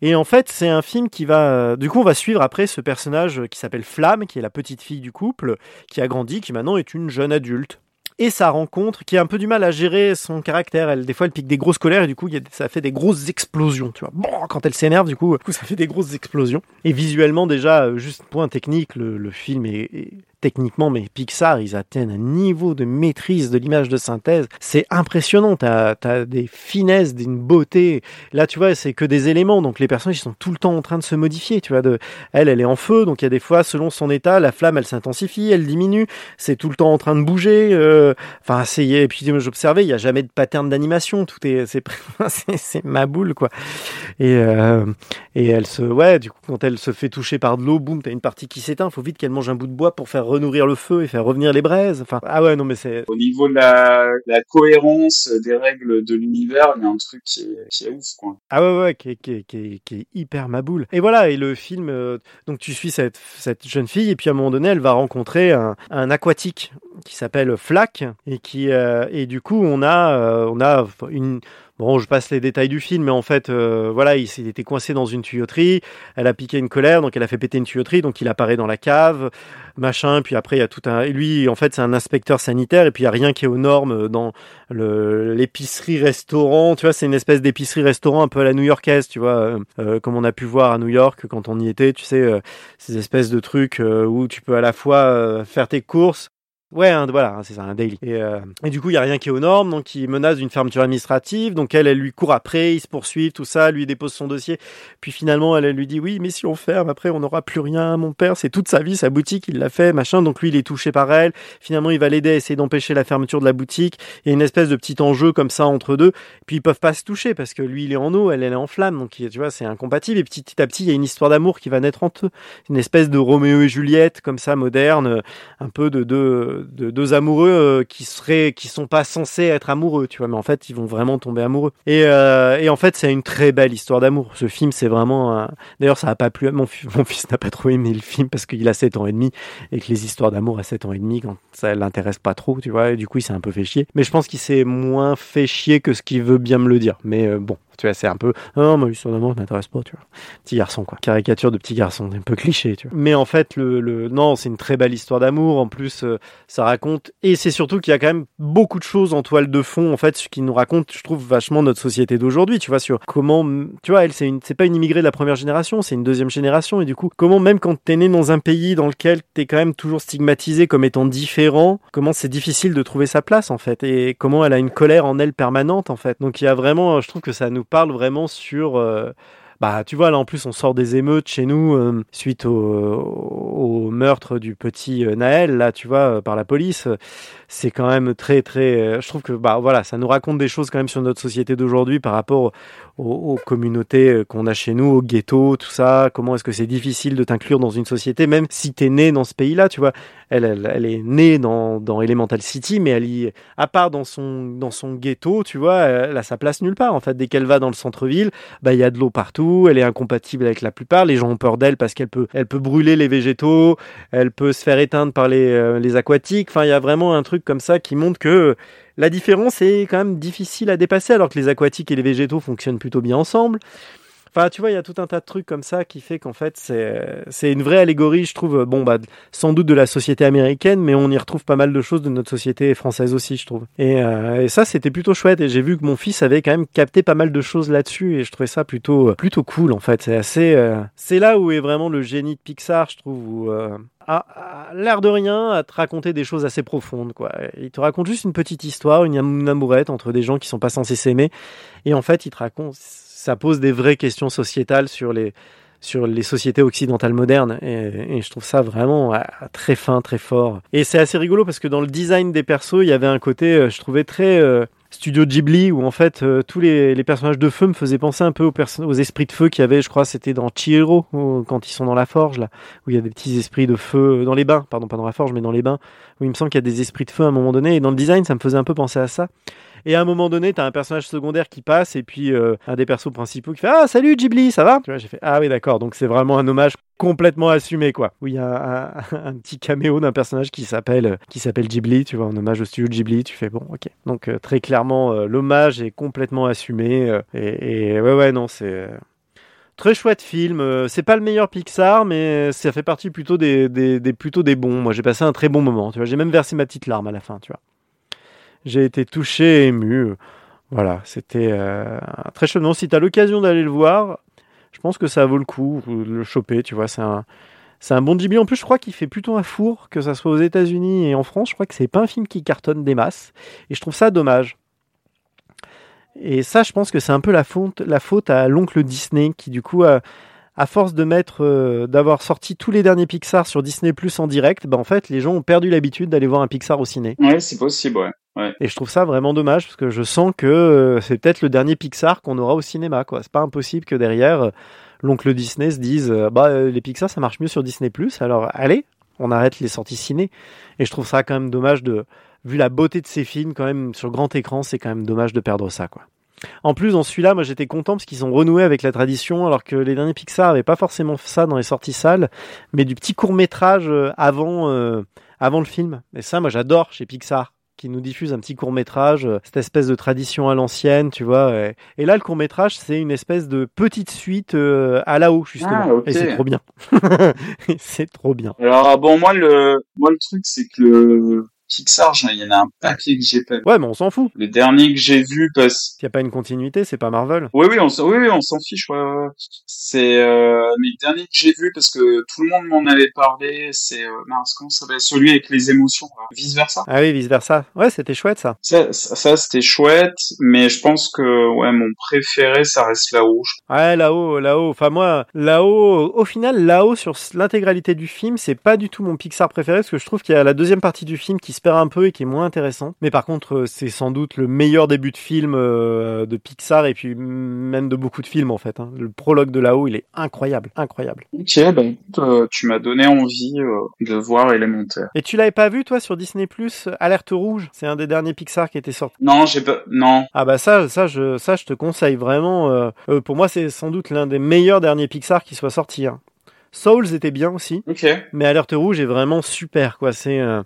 Et en fait, c'est un film qui va. Du coup, on va suivre après ce personnage qui s'appelle Flamme, qui est la petite fille du couple, qui a grandi, qui maintenant est une jeune adulte. Et sa rencontre, qui a un peu du mal à gérer son caractère. Elle, des fois, elle pique des grosses colères et du coup, ça fait des grosses explosions, tu vois. Bon, quand elle s'énerve, du coup, du coup, ça fait des grosses explosions. Et visuellement, déjà, euh, juste point technique, le, film est techniquement, mais Pixar, ils atteignent un niveau de maîtrise de l'image de synthèse. C'est impressionnant. T'as as des finesses, d'une beauté. Là, tu vois, c'est que des éléments. Donc, les personnages, ils sont tout le temps en train de se modifier. Tu vois, de, elle, elle est en feu. Donc, il y a des fois, selon son état, la flamme, elle s'intensifie, elle diminue. C'est tout le temps en train de bouger. euh, Enfin, c'est, et puis, j'observais, il n'y a jamais de pattern d'animation. Tout est, [laughs] c'est, c'est, ma boule, quoi. Et, euh, et elle se, ouais, du coup, quand elle se fait toucher par de l'eau, boum, t'as une partie qui s'éteint. Faut vite qu'elle mange un bout de bois pour faire renourrir le feu et faire revenir les braises. Enfin, ah ouais, non, mais c'est, Au niveau de la, la cohérence des règles de l'univers, il y a un truc qui est, qui est ouf, quoi. Ah ouais, ouais, qui est, qui est, qui est, qui est hyper maboule. Et voilà, et le film, euh, donc tu suis cette, cette jeune fille, et puis à un moment donné, elle va rencontrer un, un aquatique qui s'appelle Flack, et qui, euh, et du coup, on a, euh, on a une, Bon, je passe les détails du film, mais en fait, euh, voilà, il, il était coincé dans une tuyauterie. Elle a piqué une colère, donc elle a fait péter une tuyauterie, donc il apparaît dans la cave, machin. Puis après, il y a tout un. Et lui, en fait, c'est un inspecteur sanitaire, et puis il y a rien qui est aux normes dans le l'épicerie-restaurant. Tu vois, c'est une espèce d'épicerie-restaurant un peu à la new-yorkaise, tu vois, euh, euh, comme on a pu voir à New York quand on y était. Tu sais, euh, ces espèces de trucs où tu peux à la fois faire tes courses Ouais, voilà, c'est ça, un daily. Et, euh, et du coup, il y a rien qui est aux normes, donc il menace d'une fermeture administrative. Donc elle, elle lui court après, ils se poursuivent, tout ça, lui dépose son dossier. Puis finalement, elle, lui dit oui, mais si on ferme, après on n'aura plus rien. Mon père, c'est toute sa vie, sa boutique, il l'a fait, machin. Donc lui, il est touché par elle. Finalement, il va l'aider à essayer d'empêcher la fermeture de la boutique. Il y a une espèce de petit enjeu comme ça entre deux. Puis ils peuvent pas se toucher parce que lui, il est en eau, elle, elle est en flamme. Donc tu vois, c'est incompatible. Et petit à petit, il y a une histoire d'amour qui va naître entre eux. Une espèce de Roméo et Juliette comme ça, moderne, un peu de de, deux amoureux euh, qui seraient qui sont pas censés être amoureux, tu vois, mais en fait, ils vont vraiment tomber amoureux. Et, euh, et en fait, c'est une très belle histoire d'amour. Ce film, c'est vraiment. D'ailleurs, ça a pas plu. Mon, [laughs] mon fils n'a pas trop aimé le film parce qu'il a 7 ans et demi et que les histoires d'amour à 7 ans et demi, quand ça l'intéresse pas trop, tu vois, et du coup, il s'est un peu fait chier. Mais je pense qu'il s'est moins fait chier que ce qu'il veut bien me le dire. Mais euh, bon, tu vois, c'est un peu. Non, moi, l'histoire d'amour m'intéresse pas, tu vois. Petit garçon, quoi. Caricature de petit garçon, un peu cliché, tu vois. Mais en fait, le, le... non, c'est une très belle histoire d'amour. En plus, euh, ça raconte. Et c'est surtout qu'il y a quand même beaucoup de choses en toile de fond, en fait, ce qui nous raconte, je trouve, vachement notre société d'aujourd'hui, tu vois, sur comment. Tu vois, elle, c'est une... c'est pas une immigrée de la première génération, c'est une deuxième génération. Et du coup, comment, même quand t'es né dans un pays dans lequel t'es quand même toujours stigmatisé comme étant différent, comment c'est difficile de trouver sa place, en fait. Et comment elle a une colère en elle permanente, en fait. Donc, il y a vraiment. Je trouve que ça nous parle vraiment sur. Bah, tu vois, là, en plus, on sort des émeutes chez nous euh, suite au, meurtre du petit euh, Naël, là, tu vois, euh, par la police. C'est quand même très, très. je trouve que, bah, voilà, ça nous raconte des choses quand même sur notre société d'aujourd'hui par rapport aux, communautés qu'on a chez nous, aux ghettos, tout ça. Comment est-ce que c'est difficile de t'inclure dans une société, même si t'es né dans ce pays-là, tu vois. Elle, elle, elle est née dans, dans Elemental City, mais elle y, à part dans son, dans son ghetto, tu vois, elle a sa place nulle part. En fait, dès qu'elle va dans le centre-ville, bah, il y a de l'eau partout, elle est incompatible avec la plupart, les gens ont peur d'elle parce qu'elle peut, elle peut brûler les végétaux, elle peut se faire éteindre par les, euh, les aquatiques, enfin, il y a vraiment un truc comme ça qui montre que la différence est quand même difficile à dépasser alors que les aquatiques et les végétaux fonctionnent plutôt bien ensemble. Enfin, tu vois, il y a tout un tas de trucs comme ça qui fait qu'en fait, c'est une vraie allégorie, je trouve, bon, bah, sans doute de la société américaine, mais on y retrouve pas mal de choses de notre société française aussi, je trouve. Et, euh, et ça, c'était plutôt chouette. Et j'ai vu que mon fils avait quand même capté pas mal de choses là-dessus, et je trouvais ça plutôt, euh, plutôt cool, en fait. C'est assez, euh, c'est là où est vraiment le génie de Pixar, je trouve, où, euh, a, a l'air de rien à te raconter des choses assez profondes, quoi. Il te raconte juste une petite histoire, une, une amourette entre des gens qui sont pas censés s'aimer, et en fait, il te raconte, ça pose des vraies questions sociétales sur les sur les sociétés occidentales modernes et, je trouve ça vraiment très fin, très fort. Et c'est assez rigolo parce que dans le design des persos, il y avait un côté, euh, je trouvais très euh, studio Ghibli où en fait euh, tous les, personnages de feu me faisaient penser un peu aux, esprits de feu qu'il y avait, je crois, c'était dans Chihiro quand ils sont dans la forge là, où il y a des petits esprits de feu dans les bains, pardon, pas dans la forge mais dans les bains, où il me semble qu'il y a des esprits de feu à un moment donné et dans le design ça me faisait un peu penser à ça. Et à un moment donné, t'as un personnage secondaire qui passe et puis euh, un des persos principaux qui fait Ah, salut Ghibli, ça va? Tu vois, j'ai fait Ah oui, d'accord. Donc c'est vraiment un hommage complètement assumé, quoi. Où il y a un, petit caméo d'un personnage qui s'appelle euh, qui s'appelle tu vois, un hommage au studio Ghibli. Tu fais Bon, ok. Donc euh, très clairement, l'hommage est complètement assumé. et, ouais, ouais, non, c'est. Très chouette film. C'est pas le meilleur Pixar, mais ça fait partie plutôt des, des, des- plutôt des bons. Moi, j'ai passé un très bon moment. Tu vois, j'ai même versé ma petite larme à la fin. Tu vois, j'ai été touché, et ému. Voilà, c'était euh, très chouette. Non, si t'as l'occasion d'aller le voir, je pense que ça vaut le coup de le choper. Tu vois, c'est un c'est un bon Ghibli. En plus, je crois qu'il fait plutôt un four, que ça soit aux États-Unis et en France. Je crois que c'est pas un film qui cartonne des masses, et je trouve ça dommage. Et ça, je pense que c'est un peu la faute, à l'oncle Disney qui, du coup, a, à force de mettre, euh, d'avoir sorti tous les derniers Pixar sur Disney Plus en direct, ben en fait, les gens ont perdu l'habitude d'aller voir un Pixar au ciné. Ouais, c'est possible, ouais. Et je trouve ça vraiment dommage parce que je sens que euh, c'est peut-être le dernier Pixar qu'on aura au cinéma. quoi. C'est pas impossible que derrière, euh, l'oncle Disney se dise euh, bah les Pixar ça marche mieux sur Disney alors allez, on arrête les sorties ciné. Et je trouve ça quand même dommage de, vu la beauté de ces films quand même sur grand écran, c'est quand même dommage de perdre ça quoi. En plus, dans celui-là, moi j'étais content parce qu'ils ont renoué avec la tradition, alors que les derniers Pixar avaient pas forcément ça dans les sorties salles, mais du petit court métrage avant, euh, avant le film. Et ça, moi j'adore chez Pixar qui nous diffuse un petit court métrage, cette espèce de tradition à l'ancienne, tu vois. Et, et là, le court métrage, c'est une espèce de petite suite euh, à la haut justement, Ah, et c'est trop bien. [laughs] c'est trop bien. Alors bon, moi le moi le truc c'est que le Pixar, il y en a un paquet que j'ai pas vu. Ouais, mais on s'en fout. Le dernier que j'ai vu, parce S'il n'y a pas une continuité, c'est pas Marvel. Oui, oui, on, s'en- oui, oui, on s'en fiche. Ouais. C'est euh, mais le dernier que j'ai vu parce que tout le monde m'en avait parlé. C'est euh, mince, comment ça s'appelle Celui avec les émotions, vice versa. Ah oui, vice versa. Ouais, c'était chouette ça. Ça, ça, ça, c'était chouette, mais je pense que ouais, mon préféré, ça reste là-haut. Ouais, là-haut, là-haut. Enfin, moi, là-haut, au final, là-haut, sur l'intégralité du film, c'est pas du tout mon Pixar préféré, parce que je trouve qu'il y a la deuxième partie du film qui se perd un peu et qui est moins intéressante. Mais par contre, euh, c'est sans doute le meilleur début de film euh, de Pixar, et puis même de beaucoup de films, en fait. hein. Le prologue de là-haut, il est incroyable, incroyable. Ok, bah écoute, euh, tu m'as donné envie euh, de voir Élémentaire. Et tu l'avais pas vu, toi, sur Disney+, Alerte Rouge? C'est un des derniers Pixar qui était sorti. Non, j'ai pas. Non. Ah bah ça, ça, je, ça, je te conseille vraiment. euh, pour moi, c'est sans doute l'un des meilleurs derniers Pixar qui soit sorti. hein. Souls était bien aussi. Ok. Mais Alerte Rouge est vraiment super, quoi. C'est euh,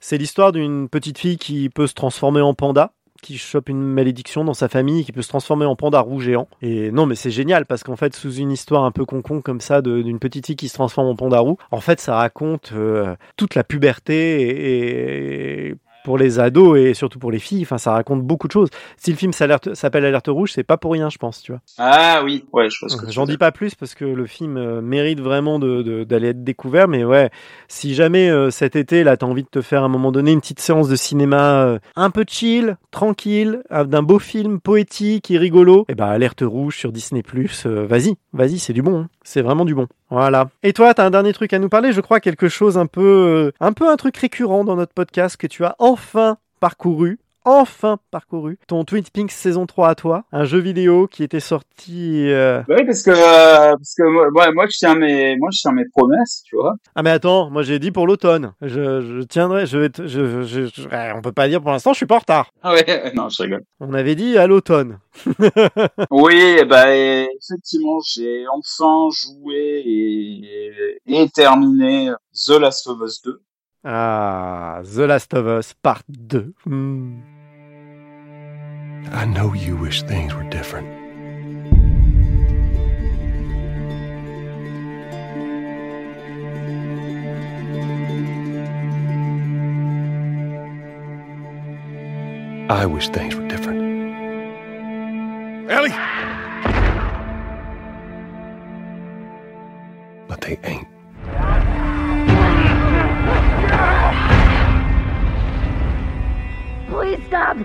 c'est l'histoire d'une petite fille qui peut se transformer en panda, qui chope une malédiction dans sa famille, qui peut se transformer en panda roux géant. Et non, mais c'est génial parce qu'en fait, sous une histoire un peu concon comme ça d'une petite fille qui se transforme en panda roux, en fait, ça raconte euh, toute la puberté et pour les ados et surtout pour les filles. Enfin, ça raconte beaucoup de choses. Si le film s'appelle Alerte Rouge, c'est pas pour rien, je pense, tu vois. Ah oui. Ouais, je pense que. J'en dis pas plus parce que le film euh, mérite vraiment d'aller être découvert, mais ouais, si jamais euh, cet été là t'as envie de te faire à un moment donné une petite séance de cinéma euh, un peu chill, tranquille, d'un beau film poétique et rigolo, et ben alerte rouge sur Disney euh, vas-y, vas-y, c'est du bon, hein. C'est vraiment du bon. Voilà. Et toi, t'as un dernier truc à nous parler, je crois quelque chose un peu, euh, un peu un truc récurrent dans notre podcast que tu as enfin parcouru enfin parcouru ton Twin Peaks saison 3 à toi, un jeu vidéo qui était sorti euh, Bah oui, parce que euh, parce que moi, je tiens mes moi je tiens mes promesses, tu vois. Ah mais attends, moi j'ai dit pour l'automne. Je, je tiendrai, je vais, te- je, je, je- ouais, on peut pas dire pour l'instant, je suis pas en retard. Ah ouais. [laughs] Non, je rigole. On avait dit à l'automne. [laughs] Oui, bah effectivement, j'ai enfin joué et, et terminé The Last of Us 2. Ah, The Last of Us Part 2. Hmm. I know you wish things were different. I wish things were different. Ellie! But they ain't. Please stop.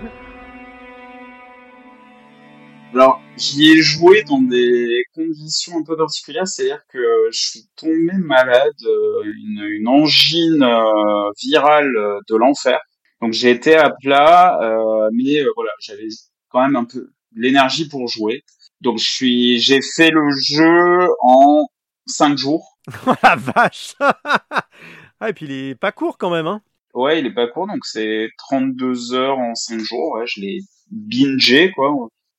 Alors, j'y ai joué dans des conditions un peu particulières, c'est-à-dire que je suis tombé malade, euh, une, une angine euh, virale euh, de l'enfer. Donc j'ai été à plat, euh, mais euh, voilà, j'avais quand même un peu l'énergie pour jouer. Donc je suis, j'ai fait le jeu en cinq jours. [laughs] Oh la vache [laughs] Ah et puis il est pas court quand même, hein. Ouais, il est pas court, donc c'est 32 heures en 5 jours. Ouais, je l'ai bingé, quoi.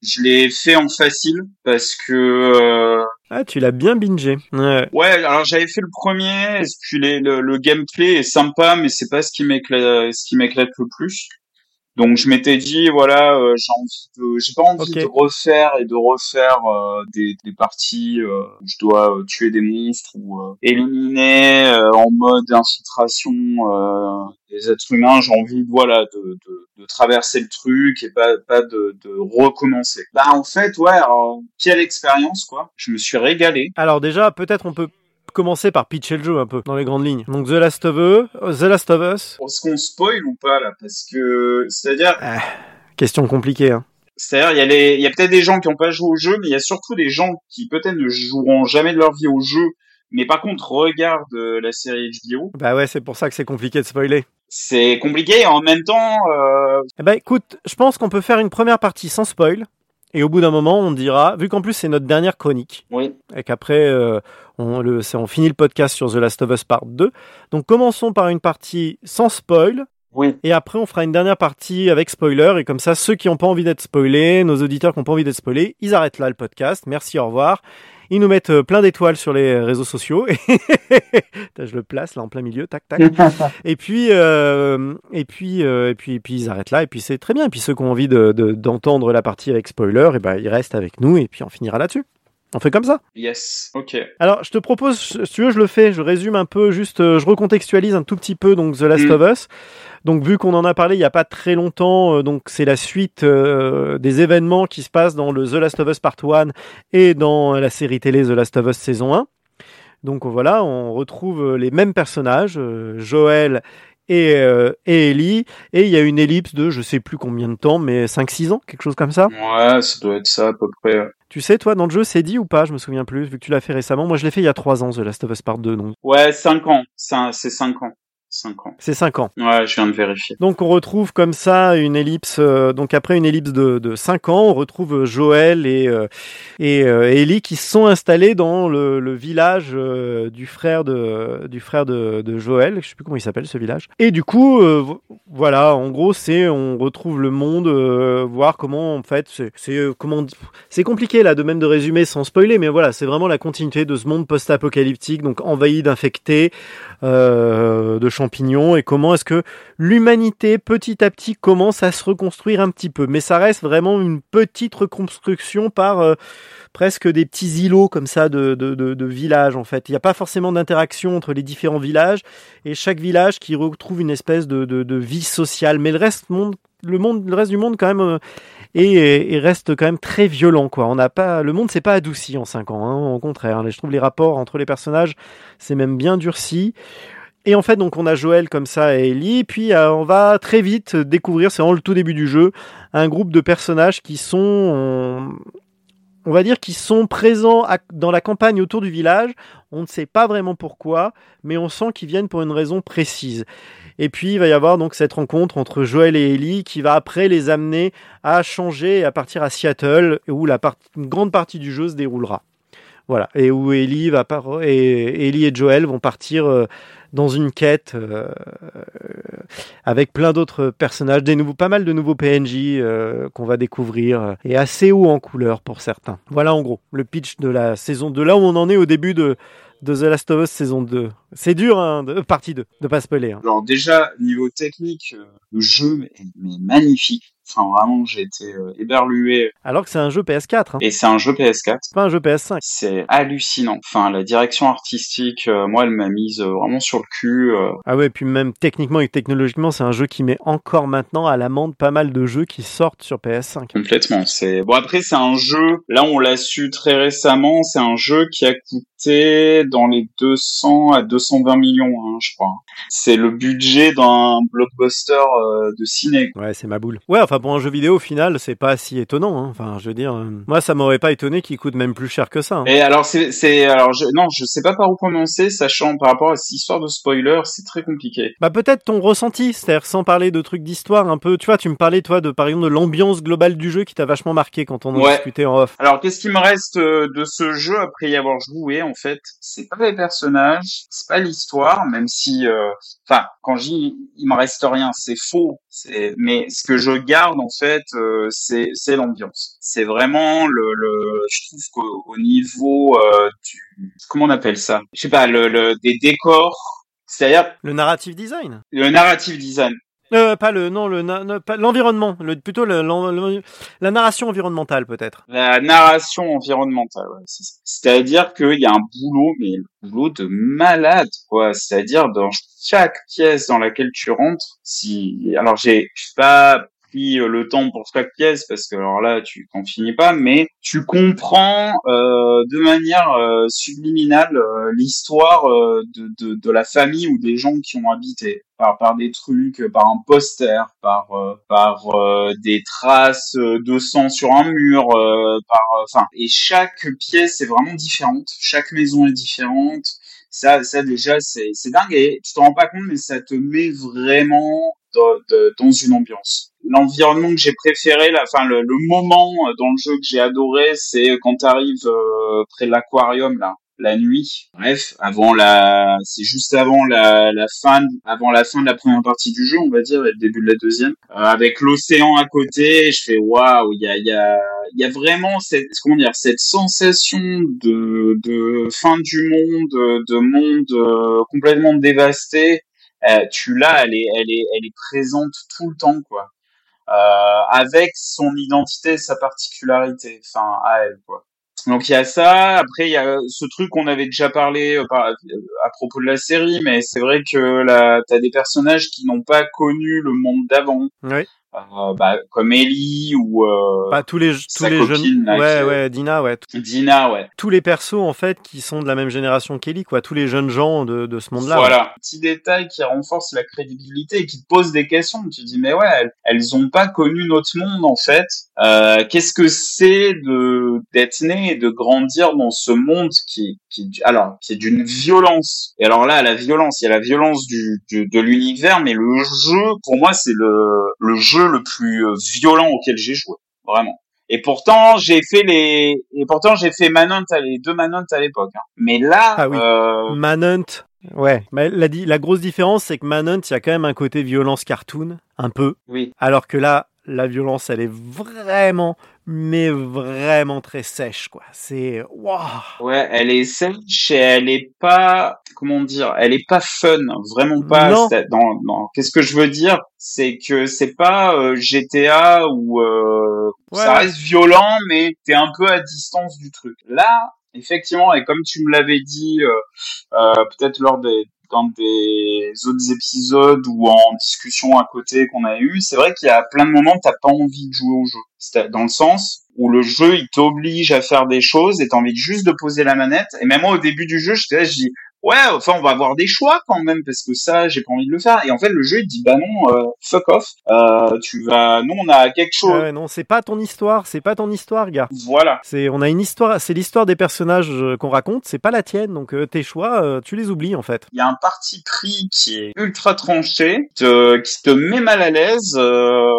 Je l'ai fait en facile parce que euh, Ah, tu l'as bien bingé. Ouais. Ouais, alors j'avais fait le premier, puis les- le, le gameplay est sympa, mais c'est pas ce qui m'éclate, ce qui m'éclate le plus. Donc je m'étais dit voilà, euh, j'ai envie de, j'ai pas envie de refaire et de refaire euh, des, des parties euh, où je dois euh, tuer des monstres ou euh, éliminer euh, en mode infiltration euh, des êtres humains. J'ai envie voilà de, de, de traverser le truc et pas pas de, de recommencer. Bah en fait ouais, alors, quelle expérience quoi. Je me suis régalé. Alors déjà, peut-être on peut commencer par pitcher le jeu un peu, dans les grandes lignes. Donc The Last of Us, The Last of Us, Est-ce qu'on spoil ou pas là? Parce que c'est-à-dire, question compliquée, hein. c'est-à-dire il y a les, il y a peut-être des gens qui n'ont pas joué au jeu, mais il y a surtout des gens qui peut-être ne joueront jamais de leur vie au jeu, mais par contre regardent euh, la série HBO. Bah ouais, c'est pour ça que c'est compliqué de spoiler. C'est compliqué et en même temps, euh, Eh ben écoute, je pense qu'on peut faire une première partie sans spoil. Et au bout d'un moment, on dira, vu qu'en plus c'est notre dernière chronique, oui, et qu'après euh, on, le, c'est- on finit le podcast sur The Last of Us Part 2. Donc commençons par une partie sans spoil, oui. et après on fera une dernière partie avec spoiler, et comme ça ceux qui n'ont pas envie d'être spoilés, nos auditeurs qui n'ont pas envie d'être spoilés, ils arrêtent là le podcast. Merci, au revoir. Ils nous mettent euh, plein d'étoiles sur les réseaux sociaux. [laughs] Je le place là en plein milieu, tac tac. [laughs] Et puis, euh, et puis, euh, et puis, et puis ils arrêtent là. Et puis c'est très bien. Et puis ceux qui ont envie de, de- d'entendre la partie avec spoiler, et ben ils restent avec nous. Et puis on finira là-dessus. On fait comme ça Yes, ok. Alors, je te propose, si tu veux, je le fais, je résume un peu, juste, euh, je recontextualise un tout petit peu donc The Last Mm. of Us. Donc, vu qu'on en a parlé il y a pas très longtemps, euh, donc c'est la suite euh, des événements qui se passent dans le The Last of Us Part 1 et dans la série télé The Last of Us saison 1. Donc voilà, on retrouve les mêmes personnages, Joël et, euh, et Ellie, et il y a une ellipse de je sais plus combien de temps, mais 5-6 ans, quelque chose comme ça. Ouais, ça doit être ça à peu près. Tu sais, toi, dans le jeu, c'est dit ou pas? Je me souviens plus, vu que tu l'as fait récemment. Moi, je l'ai fait il y a 3 ans, The Last of Us Part 2, donc Ouais, 5 ans. C'est 5 ans. 5 ans. c'est 5 ans. Ouais, je viens de vérifier. Donc on retrouve comme ça une ellipse, euh, donc après une ellipse de, de 5 ans, on retrouve euh, Joël et, euh, et euh, Ellie qui se sont installés dans le, le village du frère de, du frère de, de Joël, je sais plus comment il s'appelle ce village. Et du coup, vo- voilà, en gros c'est on retrouve le monde, voir comment en fait, c'est comment c'est compliqué là de même de résumer sans spoiler, mais voilà, c'est vraiment la continuité de ce monde post-apocalyptique, donc envahi d'infectés, euh, de champignons, et comment est-ce que l'humanité petit à petit commence à se reconstruire un petit peu. Mais ça reste vraiment une petite reconstruction par euh, presque des petits îlots comme ça de, de, de, de villages en fait. Il n'y a pas forcément d'interaction entre les différents villages et chaque village qui retrouve une espèce de, de, vie sociale. Mais le reste, monde, le monde, le reste du monde quand même euh, et, et reste quand même très violent quoi. On n'a pas, le monde s'est pas adouci en cinq ans, hein, au contraire. Je trouve les rapports entre les personnages c'est même bien durci. Et en fait, donc on a Joël comme ça et Ellie, puis euh, on va très vite découvrir, c'est vraiment le tout début du jeu, un groupe de personnages qui sont, on, va dire, qui sont présents dans la campagne autour du village. On ne sait pas vraiment pourquoi, mais on sent qu'ils viennent pour une raison précise. Et puis il va y avoir donc cette rencontre entre Joël et Ellie qui va après les amener à changer et à partir à Seattle où la part- une grande partie du jeu se déroulera. Voilà, et où Ellie va par et Ellie et Joël vont partir euh, dans une quête euh, avec plein d'autres personnages, des nouveaux, pas mal de nouveaux PNJ euh, qu'on va découvrir euh, et assez haut en couleur pour certains. Voilà en gros le pitch de la saison 2. Là où on en est au début de, de The Last of Us saison 2. C'est dur, hein, de, partie 2, de pas spoiler. Hein. Alors déjà, niveau technique, euh, le jeu est magnifique. Enfin, vraiment, j'ai été euh, éberlué. Alors que c'est un jeu PS4, hein. Et c'est un jeu PS4. c'est pas un jeu PS5. C'est hallucinant. Enfin, la direction artistique, euh, moi, elle m'a mise euh, vraiment sur le cul. Ah ouais, puis même techniquement et technologiquement, c'est un jeu qui met encore maintenant à l'amende pas mal de jeux qui sortent sur PS5. Complètement. C'est bon. Après, c'est un jeu. Là, on l'a su très récemment. C'est un jeu qui a coûté dans les 200 à 220 millions, hein, je crois. C'est le budget d'un blockbuster de ciné. Ouais, c'est ma boule. Ouais, enfin pour un jeu vidéo au final, c'est pas si étonnant. Hein. Enfin, je veux dire, euh, moi ça m'aurait pas étonné qu'il coûte même plus cher que ça. hein. Et alors, c'est, alors, je, non, je sais pas par où commencer, sachant par rapport à cette histoire de spoiler, c'est très compliqué. Bah peut-être ton ressenti, c'est-à-dire sans parler de trucs d'histoire un peu. Tu vois, tu me parlais toi de par exemple de l'ambiance globale du jeu qui t'a vachement marqué quand on en Ouais. discutait en off. Alors, qu'est-ce qui me reste euh, de ce jeu après y avoir joué En fait, c'est pas les personnages, c'est pas l'histoire, même si, euh, enfin, quand je dis il me reste rien, c'est faux. C'est, mais ce que je garde en fait, euh, c'est c'est l'ambiance. C'est vraiment le, le, je trouve qu'au au niveau euh, du, comment on appelle ça? Je sais pas, le, le des décors. C'est-à-dire Le narrative design? le narrative design. Euh, pas le non le na- ne- pas l'environnement, le plutôt le, l'en- le- la narration environnementale peut-être. La narration environnementale, ouais, c'est. C'est-à-dire qu'il y a un boulot, mais le boulot de malade, quoi. C'est-à-dire dans chaque pièce dans laquelle tu rentres, si, alors j'ai pas euh, le temps pour chaque pièce parce que alors là tu t'en finis pas, mais tu comprends euh, de manière euh, subliminale euh, l'histoire euh, de, de, de la famille ou des gens qui ont habité par par des trucs, par un poster, par euh, par des traces de sang sur un mur, par enfin et chaque pièce est vraiment différente, chaque maison est différente. Ça ça déjà c'est dingue et tu te rends pas compte mais ça te met vraiment dans, une ambiance. L'environnement que j'ai préféré, la, enfin le, le moment euh, dans le jeu que j'ai adoré, c'est quand tu arrives près de l'aquarium là, la nuit. Bref, avant la, c'est juste avant la, la fin, avant la fin de la première partie du jeu, on va dire, et le début de la deuxième, Euh, avec l'océan à côté. Je fais waouh, il y a, y a, il y a vraiment cette, comment dire, cette sensation de, de fin du monde, de monde euh, complètement dévasté. Euh, tu l'as, elle est, elle est, elle est présente tout le temps, quoi. Euh, avec son identité, sa particularité, enfin à elle, quoi. Donc il y a ça. Après il y a ce truc qu'on avait déjà parlé euh, par- euh, à propos de la série, mais c'est vrai que là t'as des personnages qui n'ont pas connu le monde d'avant, Oui. Euh, bah, comme Ellie ou euh, Pas tous les tous sa les copine, jeunes. là, Ouais qui- ouais Dina ouais. Dina, ouais. Tous les persos en fait qui sont de la même génération qu'Ellie quoi. Tous les jeunes gens de, de ce monde-là. ouais. Voilà, petit détail qui renforce la crédibilité et qui te pose des questions. Tu dis mais ouais, elles, elles ont pas connu notre monde en fait. Euh, Qu'est-ce que c'est de d'être né et de grandir dans ce monde qui qui alors qui est d'une violence? Et alors là, la violence, il y a la violence du, du- de l'univers, mais le jeu pour moi c'est le le jeu le plus euh, violent auquel j'ai joué, vraiment. Et pourtant, j'ai fait les, et pourtant, j'ai fait Manhunt, à- les deux Manhunt à l'époque. hein. Mais là, Ah oui. euh, Manhunt. Ouais, mais la, la grosse différence, c'est que Manhunt, il y a quand même un côté violence cartoon, un peu, oui. alors que là, la violence, elle est vraiment, mais vraiment très sèche, quoi. C'est, waouh. Ouais, elle est sèche et elle est pas, comment dire, elle est pas fun, vraiment pas. Non. Dans, qu'est-ce que je veux dire, c'est que c'est pas euh, GTA où euh, ça Ouais. reste violent, mais t'es un peu à distance du truc. Là, effectivement, et comme tu me l'avais dit, euh, euh, peut-être lors des dans des autres épisodes ou en discussion à côté qu'on a eu, c'est vrai qu'il y a plein de moments où t'as pas envie de jouer au jeu. Dans le sens où le jeu il t'oblige à faire des choses et t'as envie juste de poser la manette. Et même moi au début du jeu, je dis ouais, enfin on va avoir des choix quand même parce que ça j'ai pas envie de le faire. Et en fait le jeu il dit bah non, euh, fuck off, euh, tu vas, nous on a quelque chose. Ouais, non, c'est pas ton histoire, c'est pas ton histoire, gars. Voilà. C'est, on a une histoire, c'est l'histoire des personnages euh, qu'on raconte, c'est pas la tienne, donc euh, tes choix, euh, tu les oublies en fait. Il y a un parti pris qui est ultra tranché, te- qui te met mal à l'aise. euh,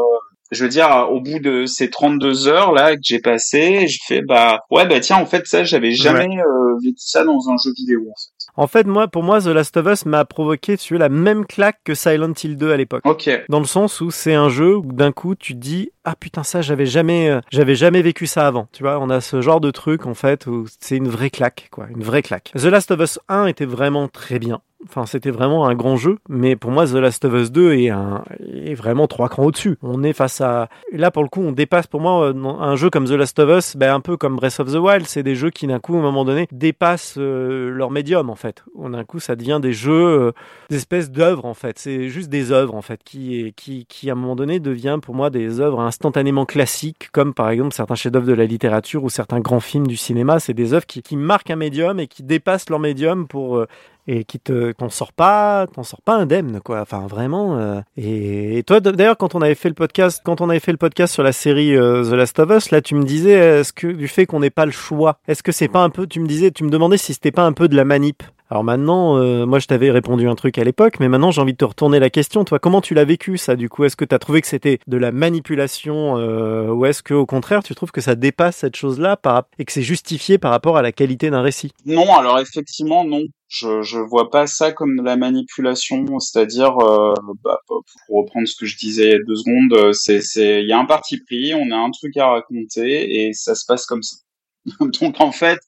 je veux dire, au bout de ces 32 heures là que j'ai passé, j'ai fait bah ouais bah tiens en fait ça j'avais jamais euh, vécu ça dans un jeu vidéo. En fait. En fait, moi, pour moi, The Last of Us m'a provoqué, tu veux, la même claque que Silent Hill 2 à l'époque. Ok. Dans le sens où c'est un jeu où d'un coup tu te dis ah putain ça j'avais jamais euh, j'avais jamais vécu ça avant. Tu vois, on a ce genre de truc en fait où c'est une vraie claque quoi, une vraie claque. The Last of Us 1 était vraiment très bien. Enfin, c'était vraiment un grand jeu, mais pour moi, The Last of Us 2 est, un, est vraiment trois crans au-dessus. On est face à... Là, pour le coup, on dépasse, pour moi, euh, un jeu comme The Last of Us, ben, un peu comme Breath of the Wild, c'est des jeux qui, d'un coup, à un moment donné, dépassent euh, leur médium, en fait. D'un coup, ça devient des jeux, des espèces d'œuvres, en fait. C'est juste des œuvres, en fait, qui, qui, qui, à un moment donné, devient, pour moi, des œuvres instantanément classiques, comme, par exemple, certains chefs-d'œuvre de la littérature ou certains grands films du cinéma. C'est des œuvres qui, qui marquent un médium et qui dépassent leur médium pour... euh, et qui te t'en sort pas t'en sors pas indemne quoi enfin vraiment euh, et, toi d'ailleurs quand on avait fait le podcast quand on avait fait le podcast sur la série euh, The Last of Us là tu me disais est-ce que du fait qu'on n'ait pas le choix est-ce que c'est pas un peu tu me disais tu me demandais si c'était pas un peu de la manip alors maintenant, euh, moi je t'avais répondu un truc à l'époque, mais maintenant j'ai envie de te retourner la question. Toi, comment tu l'as vécu ça du coup? Est-ce que tu as trouvé que c'était de la manipulation euh, ou est-ce que au contraire tu trouves que ça dépasse cette chose-là par... et que c'est justifié par rapport à la qualité d'un récit? Non, alors effectivement non. Je je vois pas ça comme de la manipulation, c'est-à-dire euh, bah, pour reprendre ce que je disais deux secondes, c'est il y a un parti pris, on a un truc à raconter et ça se passe comme ça. [laughs] Donc en fait,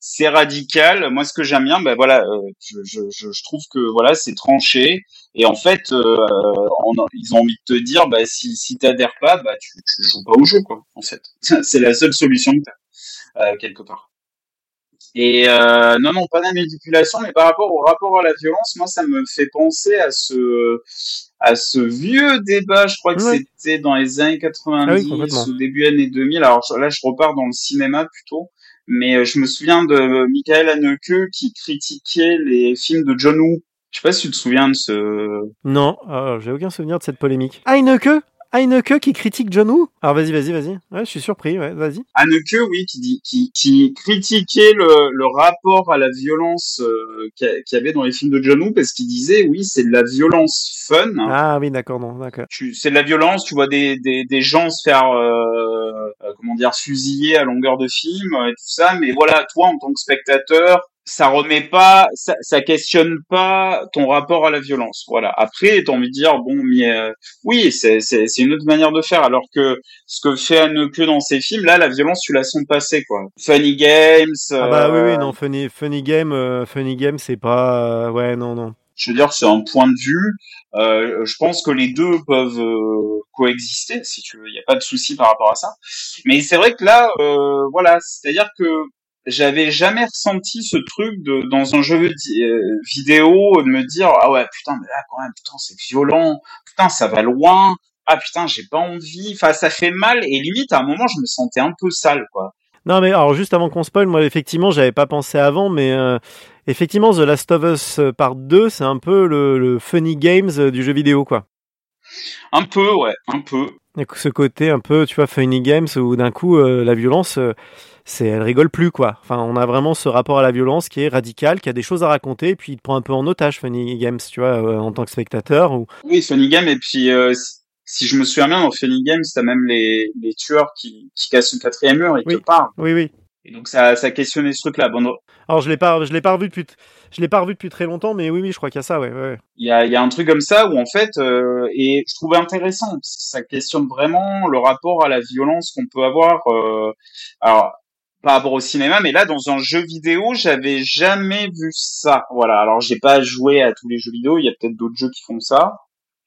c'est radical. Moi, ce que j'aime bien, ben voilà, euh, je, je, trouve que voilà, c'est tranché. Et en fait, euh, ils ont envie de te dire, bah si si t'adhères pas, bah tu, tu joues pas au jeu, quoi. En fait, [laughs] c'est la seule solution que t'as euh, quelque part. Et euh, non, non, pas de manipulation, mais par rapport au rapport à la violence, moi, ça me fait penser à ce à ce vieux débat. Je crois que Ouais. c'était dans les années 90 Ah oui, ou début années 2000. Alors là, je repars dans le cinéma plutôt. Mais euh, je me souviens de Michael Haneke qui critiquait les films de John Woo. Je sais pas si tu te souviens de ce. Non, euh, j'ai aucun souvenir de cette polémique. Heineke Heineke qui critique John Woo Alors vas-y, vas-y, vas-y. Ouais, je suis surpris, ouais, vas-y. Haneke, oui, qui dit, qui, qui critiquait le, le rapport à la violence euh, qu'il y avait dans les films de John Woo parce qu'il disait, oui, c'est de la violence fun. Ah oui, d'accord, non, d'accord. C'est de la violence, tu vois des, des, des gens se faire, euh, euh, comment dire, fusiller à longueur de film euh, et tout ça, mais voilà, toi, en tant que spectateur, ça remet pas, ça, ça questionne pas ton rapport à la violence. Voilà. Après, t'as envie de dire, bon, mais euh, oui, c'est, une autre manière de faire, alors que ce que fait Haneke dans ses films, là, la violence, tu la sens passer, quoi. Funny Games. Ah bah oui, euh, oui, non, Funny, funny Game, euh, Funny Game, c'est pas... euh, ouais, non, non. je veux dire, c'est un point de vue. Euh, je pense que les deux peuvent euh, coexister, si tu veux. Il n'y a pas de souci par rapport à ça. Mais c'est vrai que là, euh, voilà, c'est-à-dire que j'avais jamais ressenti ce truc de dans un jeu vidéo de me dire ah ouais putain mais là quand même putain c'est violent putain ça va loin ah putain j'ai pas envie enfin ça fait mal et limite à un moment je me sentais un peu sale quoi. Non mais alors juste avant qu'on spoil moi effectivement j'avais pas pensé avant mais euh, effectivement The Last of Us Part 2 c'est un peu le, le funny games du jeu vidéo quoi. Un peu ouais un peu. Ce côté un peu tu vois funny games où d'un coup euh, la violence euh, c'est elle rigole plus quoi. Enfin, on a vraiment ce rapport à la violence qui est radical, qui a des choses à raconter, et puis il te prend un peu en otage Funny Games, tu vois, euh, en tant que spectateur. Ou... Oui, Funny Games, et puis euh, si, je me souviens bien, dans Funny Games, t'as même les, les tueurs qui, qui cassent le quatrième mur et oui. te parlent. Oui, oui. Et donc ça, ça questionnait ce truc-là. Bon, alors je l'ai pas, je l'ai pas revu depuis, je l'ai pas revu depuis très longtemps, mais oui, oui, je crois qu'il y a ça, ouais, ouais. Il y a, il y a un truc comme ça où en fait, euh, et je trouvais intéressant, ça questionne vraiment le rapport à la violence qu'on peut avoir. Euh, alors par rapport au cinéma, mais là dans un jeu vidéo, j'avais jamais vu ça. Voilà. Alors j'ai pas joué à tous les jeux vidéo, il y a peut-être d'autres jeux qui font ça.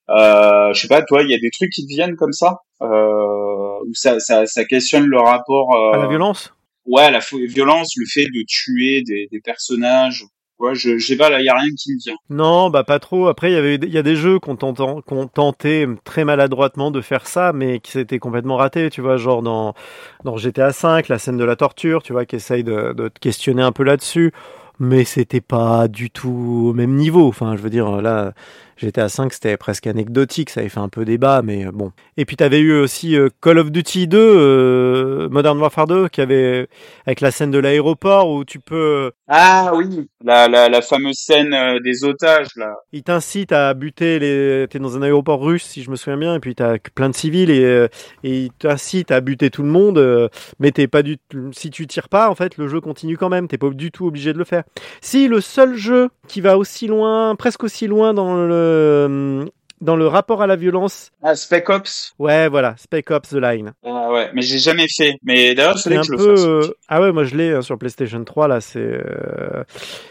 Euh, je sais pas, toi, il y a des trucs qui te viennent comme ça, euh, où ça, ça, ça questionne le rapport euh, à la violence? Ouais, la violence, le fait de tuer des, des personnages, Je, sais pas, là, y a rien qui me vient. Non, bah pas trop. Après, il y avait, il y a des jeux qu'on qu'on tenté très maladroitement de faire ça, mais qui s'étaient complètement ratés. Tu vois, genre dans dans GTA V, la scène de la torture, tu vois, qui essaye de, de te questionner un peu là-dessus, mais c'était pas du tout au même niveau. Enfin, je veux dire, là, GTA 5, c'était presque anecdotique, ça avait fait un peu débat, mais euh, bon. Et puis t'avais eu aussi euh, Call of Duty 2, euh, Modern Warfare 2, qui avait avec la scène de l'aéroport où tu peux. Ah oui, la, la, la fameuse scène des otages là. Il t'incite à buter les. T'es dans un aéroport russe, si je me souviens bien, et puis t'as plein de civils et, et il t'incite à buter tout le monde, mais t'es pas du. Si tu tires pas, en fait, le jeu continue quand même. T'es pas du tout obligé de le faire. Si le seul jeu qui va aussi loin, presque aussi loin dans le euh, dans le rapport à la violence. Ah, Spec Ops? Ouais, voilà, Spec Ops The Line. Ah ouais, mais j'ai jamais fait. Mais d'ailleurs, c'est un que peu. Le ah ouais, moi je l'ai hein, sur PlayStation 3 là. C'est euh...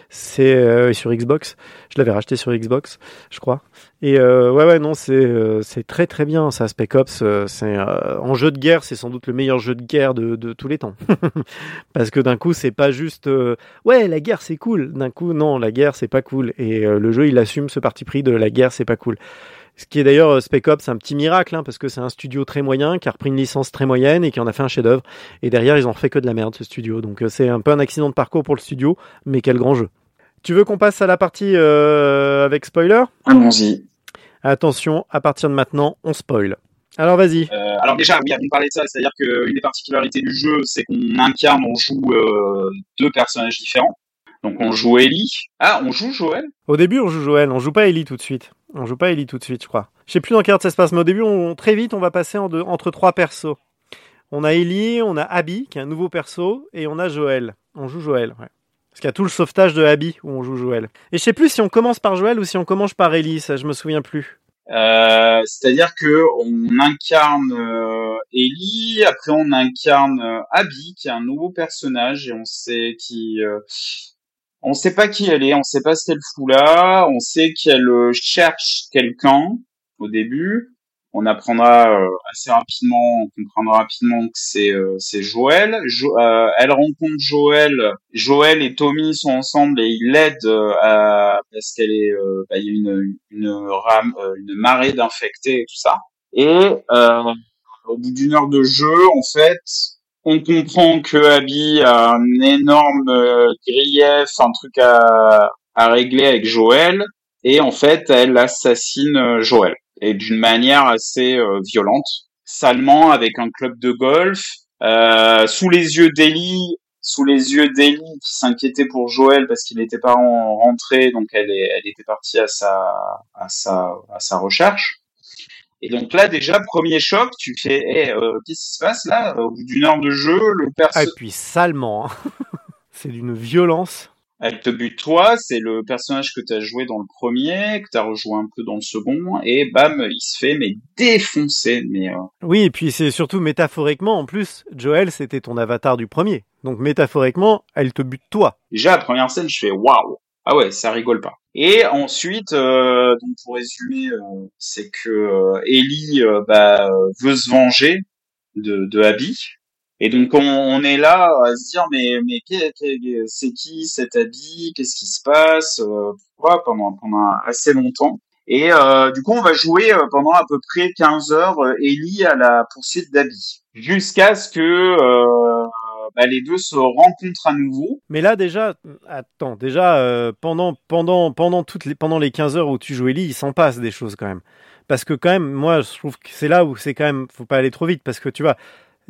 c'est euh, sur Xbox. Je l'avais racheté sur Xbox, je crois. Et euh, ouais ouais non, c'est euh, très très bien ça. Spec Ops, c'est en jeu de guerre, c'est sans doute le meilleur jeu de guerre de, de tous les temps. [laughs] Parce que d'un coup, c'est pas juste ouais la guerre c'est cool. D'un coup, non, la guerre c'est pas cool. Et le jeu il assume ce parti pris de la guerre c'est pas cool. Ce qui est d'ailleurs euh, Spec Ops, un petit miracle, hein, parce que c'est un studio très moyen qui a repris une licence très moyenne et qui en a fait un chef-d'œuvre. Et derrière, ils ont fait que de la merde, ce studio. Donc euh, c'est un peu un accident de parcours pour le studio, mais quel grand jeu. Tu veux qu'on passe à la partie euh, avec spoiler? Allons-y. Attention, à partir de maintenant, on spoil. Alors vas-y. Euh, alors déjà, oui, on parlait de ça, c'est-à-dire qu'une des particularités du jeu, c'est qu'on incarne, on joue euh, deux personnages différents. Donc on joue Ellie. Ah, on joue Joël? Au début, on joue Joël, on joue pas Ellie tout de suite. On joue pas Ellie tout de suite, je crois. Je sais plus dans quel ordre ça se passe, mais au début, on, très vite, on va passer entre trois persos. On a Ellie, on a Abby, qui est un nouveau perso, et on a Joël. On joue Joël, ouais. Parce qu'il y a tout le sauvetage de Abby où on joue Joël. Et je sais plus si on commence par Joël ou si on commence par Ellie, ça je me souviens plus. Euh, C'est-à-dire que on incarne euh, Ellie, après on incarne euh, Abby, qui est un nouveau personnage, et on sait qui on sait pas qui elle est, on sait pas ce qu'elle fout là, on sait qu'elle cherche quelqu'un au début. On apprendra euh, assez rapidement, on comprendra rapidement que c'est euh, c'est Joël. elle rencontre Joël. Joël et Tommy sont ensemble et ils l'aident parce qu'elle est, bah, il y a une une rame, une marée d'infectés et tout ça. Et au bout d'une heure de jeu, en fait, on comprend que Abby a un énorme euh, grief, un truc à, à régler avec Joël, et en fait, elle assassine euh, Joël, et d'une manière assez euh, violente, salement avec un club de golf, euh, sous les yeux d'Ellie, sous les yeux d'Ellie qui s'inquiétait pour Joël parce qu'il n'était pas rentré, donc elle, est, elle était partie à sa, à sa, à sa recherche. Et donc là, déjà, premier choc, tu fais, hey, euh, qu'est-ce qui se passe là? Au bout d'une heure de jeu, le personnage... Ah, et puis salement, hein. [laughs] c'est d'une violence. Elle te bute toi, c'est le personnage que tu as joué dans le premier, que tu as rejoint un peu dans le second, et bam, il se fait mais défoncer. Mais euh... Oui, et puis c'est surtout métaphoriquement, en plus, Joël, c'était ton avatar du premier. Donc métaphoriquement, elle te bute toi. Déjà, la première scène, je fais waouh ah ouais, ça rigole pas. Et ensuite, euh, donc pour résumer, euh, c'est que Ellie bah, veut se venger de, de Abby Et donc on, est là à se dire mais mais c'est qui cet habit? Qu'est-ce qui se passe? Pourquoi pendant pendant assez longtemps? Et euh, du coup on va jouer pendant à peu près 15 heures Ellie à la poursuite d'Abby jusqu'à ce que bah, les deux se rencontrent à nouveau. Mais là déjà, attends, déjà euh, pendant pendant pendant toutes les pendant les 15 heures où tu joues Ellie, il s'en passe des choses quand même. Parce que quand même, moi, je trouve que c'est là où c'est quand même, faut pas aller trop vite parce que tu vois,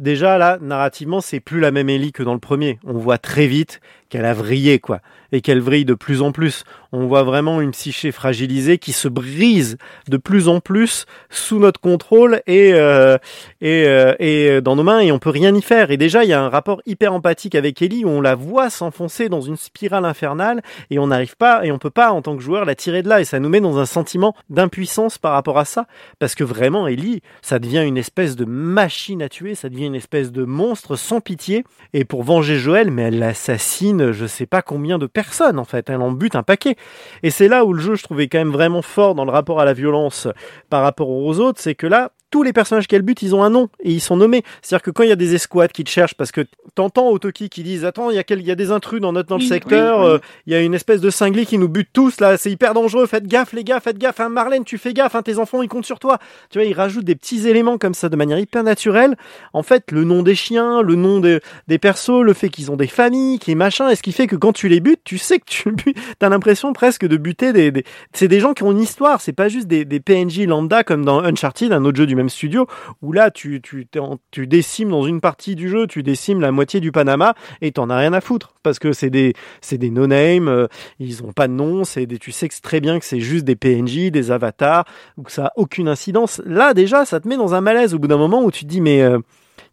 déjà là, narrativement, c'est plus la même Ellie que dans le premier. On voit très vite qu'elle a vrillé, quoi, et qu'elle vrille de plus en plus. On voit vraiment une psyché fragilisée qui se brise de plus en plus sous notre contrôle et euh, et, euh, et dans nos mains, et on peut rien y faire. Et déjà, il y a un rapport hyper empathique avec Ellie où on la voit s'enfoncer dans une spirale infernale et on n'arrive pas et on peut pas en tant que joueur la tirer de là. Et ça nous met dans un sentiment d'impuissance par rapport à ça, parce que vraiment, Ellie, ça devient une espèce de machine à tuer, ça devient une espèce de monstre sans pitié. Et pour venger Joël, mais elle l'assassine je sais pas combien de personnes en fait, elle en bute un paquet. Et c'est là où le jeu je trouvais quand même vraiment fort dans le rapport à la violence par rapport aux autres, c'est que là, tous les personnages qu'elle bute, ils ont un nom et ils sont nommés. C'est-à-dire que quand il y a des escouades qui te cherchent, parce que t'entends Otoki qui disent attends, il y a il y a des intrus dans notre dans le secteur, euh, il y a une espèce de cinglé qui nous bute tous là, c'est hyper dangereux. Faites gaffe les gars, faites gaffe. Hein, Marlène, tu fais gaffe, hein, tes enfants ils comptent sur toi. Tu vois, ils rajoutent des petits éléments comme ça de manière hyper naturelle. En fait, le nom des chiens, le nom des, des persos, le fait qu'ils ont des familles, qui est machin, et ce qui fait que quand tu les butes, tu sais que tu [laughs] butes. T'as l'impression presque de buter des, des... c'est des gens qui ont une histoire. C'est pas juste des, des PNJ lambda comme dans Uncharted, un autre jeu du même studio où là, tu, tu, tu décimes dans une partie du jeu, tu décimes la moitié du Panama et t'en as rien à foutre parce que c'est des, c'est des no-name, euh, ils ont pas de nom, c'est des, tu sais que très bien que c'est juste des PNJ, des avatars, ou que ça a aucune incidence. Là, déjà, ça te met dans un malaise au bout d'un moment où tu te dis, mais, euh,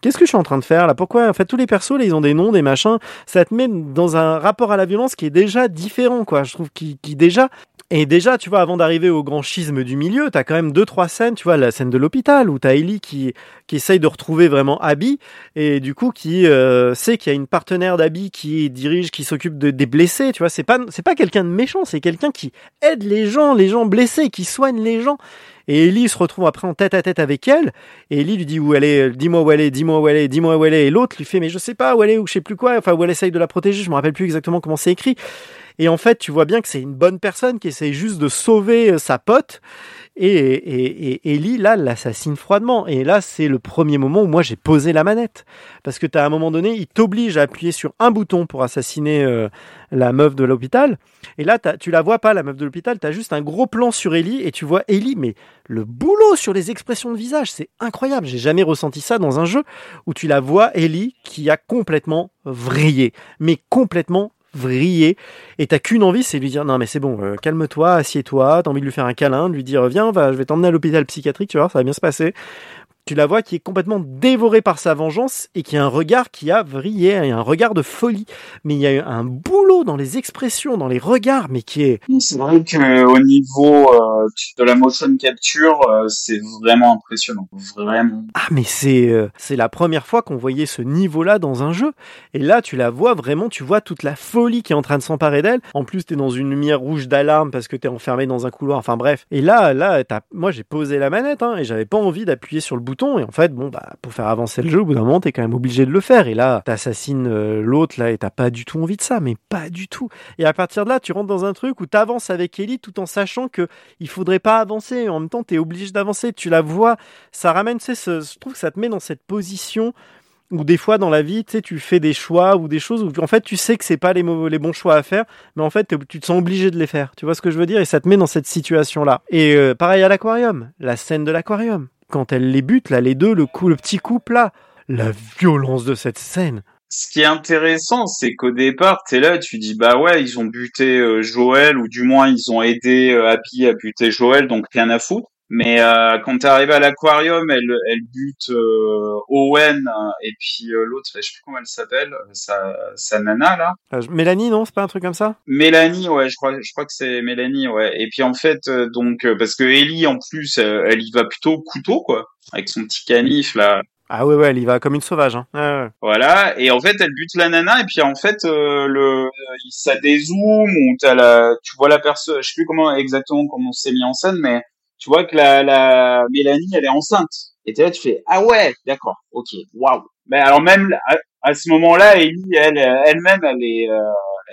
Qu'est-ce que je suis en train de faire là? Pourquoi En fait, tous les persos, là, ils ont des noms, des machins. Ça te met dans un rapport à la violence qui est déjà différent, quoi. Je trouve qui, qui déjà et déjà, tu vois, avant d'arriver au grand schisme du milieu, t'as quand même deux, trois scènes, tu vois, la scène de l'hôpital où t'as Ellie qui, qui essaye de retrouver vraiment Abby et du coup qui euh, sait qu'il y a une partenaire d'Abby qui dirige, qui s'occupe de, des blessés, tu vois, c'est pas, c'est pas quelqu'un de méchant, c'est quelqu'un qui aide les gens, les gens blessés, qui soigne les gens. Et Ellie se retrouve après en tête à tête avec elle. Et Ellie lui dit où elle est, dis-moi où elle est, où elle est, dis-moi où elle est. Et l'autre lui fait, mais je sais pas où elle est, ou je sais plus quoi, enfin où elle essaye de la protéger, je me rappelle plus exactement comment c'est écrit. Et en fait, tu vois bien que c'est une bonne personne qui essaye juste de sauver euh, sa pote. Et, et, et Ellie, là, l'assassine froidement. Et là, c'est le premier moment où moi, j'ai posé la manette. Parce que tu as un moment donné, il t'oblige à appuyer sur un bouton pour assassiner euh, la meuf de l'hôpital. Et là, tu la vois pas, la meuf de l'hôpital. Tu as juste un gros plan sur Ellie et tu vois Ellie. Mais le boulot sur les expressions de visage, c'est incroyable. J'ai jamais ressenti ça dans un jeu où tu la vois, Ellie, qui a complètement vrillé. Mais complètement vriller et t'as qu'une envie c'est lui dire non mais c'est bon euh, calme-toi assieds-toi t'as envie de lui faire un câlin de lui dire viens va je vais t'emmener à l'hôpital psychiatrique tu vois ça va bien se passer tu la vois qui est complètement dévorée par sa vengeance et qui a un regard qui a vrillé, un regard de folie. Mais il y a eu un boulot dans les expressions, dans les regards, mais qui est... C'est vrai qu'au niveau euh, de la motion capture, euh, c'est vraiment impressionnant. Vraiment. Ah mais c'est euh, c'est la première fois qu'on voyait ce niveau-là dans un jeu. Et là, tu la vois vraiment, tu vois toute la folie qui est en train de s'emparer d'elle. En plus, t'es dans une lumière rouge d'alarme parce que t'es enfermé dans un couloir. Enfin bref. Et là, là, moi j'ai posé la manette hein, et j'avais pas envie d'appuyer sur le bouton et en fait, bon, bah, pour faire avancer le jeu, au bout d'un moment, t'es quand même obligé de le faire. Et là, t'assassines euh, l'autre, là, et t'as pas du tout envie de ça, mais pas du tout. Et à partir de là, tu rentres dans un truc où t'avances avec Ellie tout en sachant que il faudrait pas avancer. En même temps, t'es obligé d'avancer. Tu la vois, ça ramène, tu sais, je trouve que ça te met dans cette position où des fois dans la vie, tu sais, tu fais des choix ou des choses où en fait tu sais que c'est pas les, les bons choix à faire, mais en fait tu te sens obligé de les faire. Tu vois ce que je veux dire? Et ça te met dans cette situation là. Et euh, pareil à l'aquarium, la scène de l'aquarium quand elle les bute, là, les deux, le coup, le petit couple, là, la violence de cette scène. Ce qui est intéressant, c'est qu'au départ, t'es là, tu dis bah ouais, ils ont buté euh, Joël ou du moins ils ont aidé euh, Happy à buter Joël, donc rien à foutre. Mais euh, quand t'es arrivé à l'aquarium, elle, elle bute euh, Owen et puis euh, l'autre, je sais plus comment elle s'appelle, sa, sa nana là. Euh, Mélanie, non, c'est pas un truc comme ça? Mélanie, ouais, je crois, je crois que c'est Mélanie, ouais. Et puis en fait, donc parce que Ellie en plus, elle y va plutôt couteau quoi, avec son petit canif là. Ah ouais ouais, elle y va comme une sauvage. Hein. Ouais, Voilà, et en fait elle bute la nana et puis en fait le ça dézoome ou t'as la, tu vois la personne, je sais plus comment exactement comment c'est mis en scène, mais tu vois que la, la Mélanie, elle est enceinte. Et t'es là, tu fais ah ouais, d'accord, ok, waouh. Mais alors même à, à ce moment-là, Ellie, elle, elle-même, elle est, euh,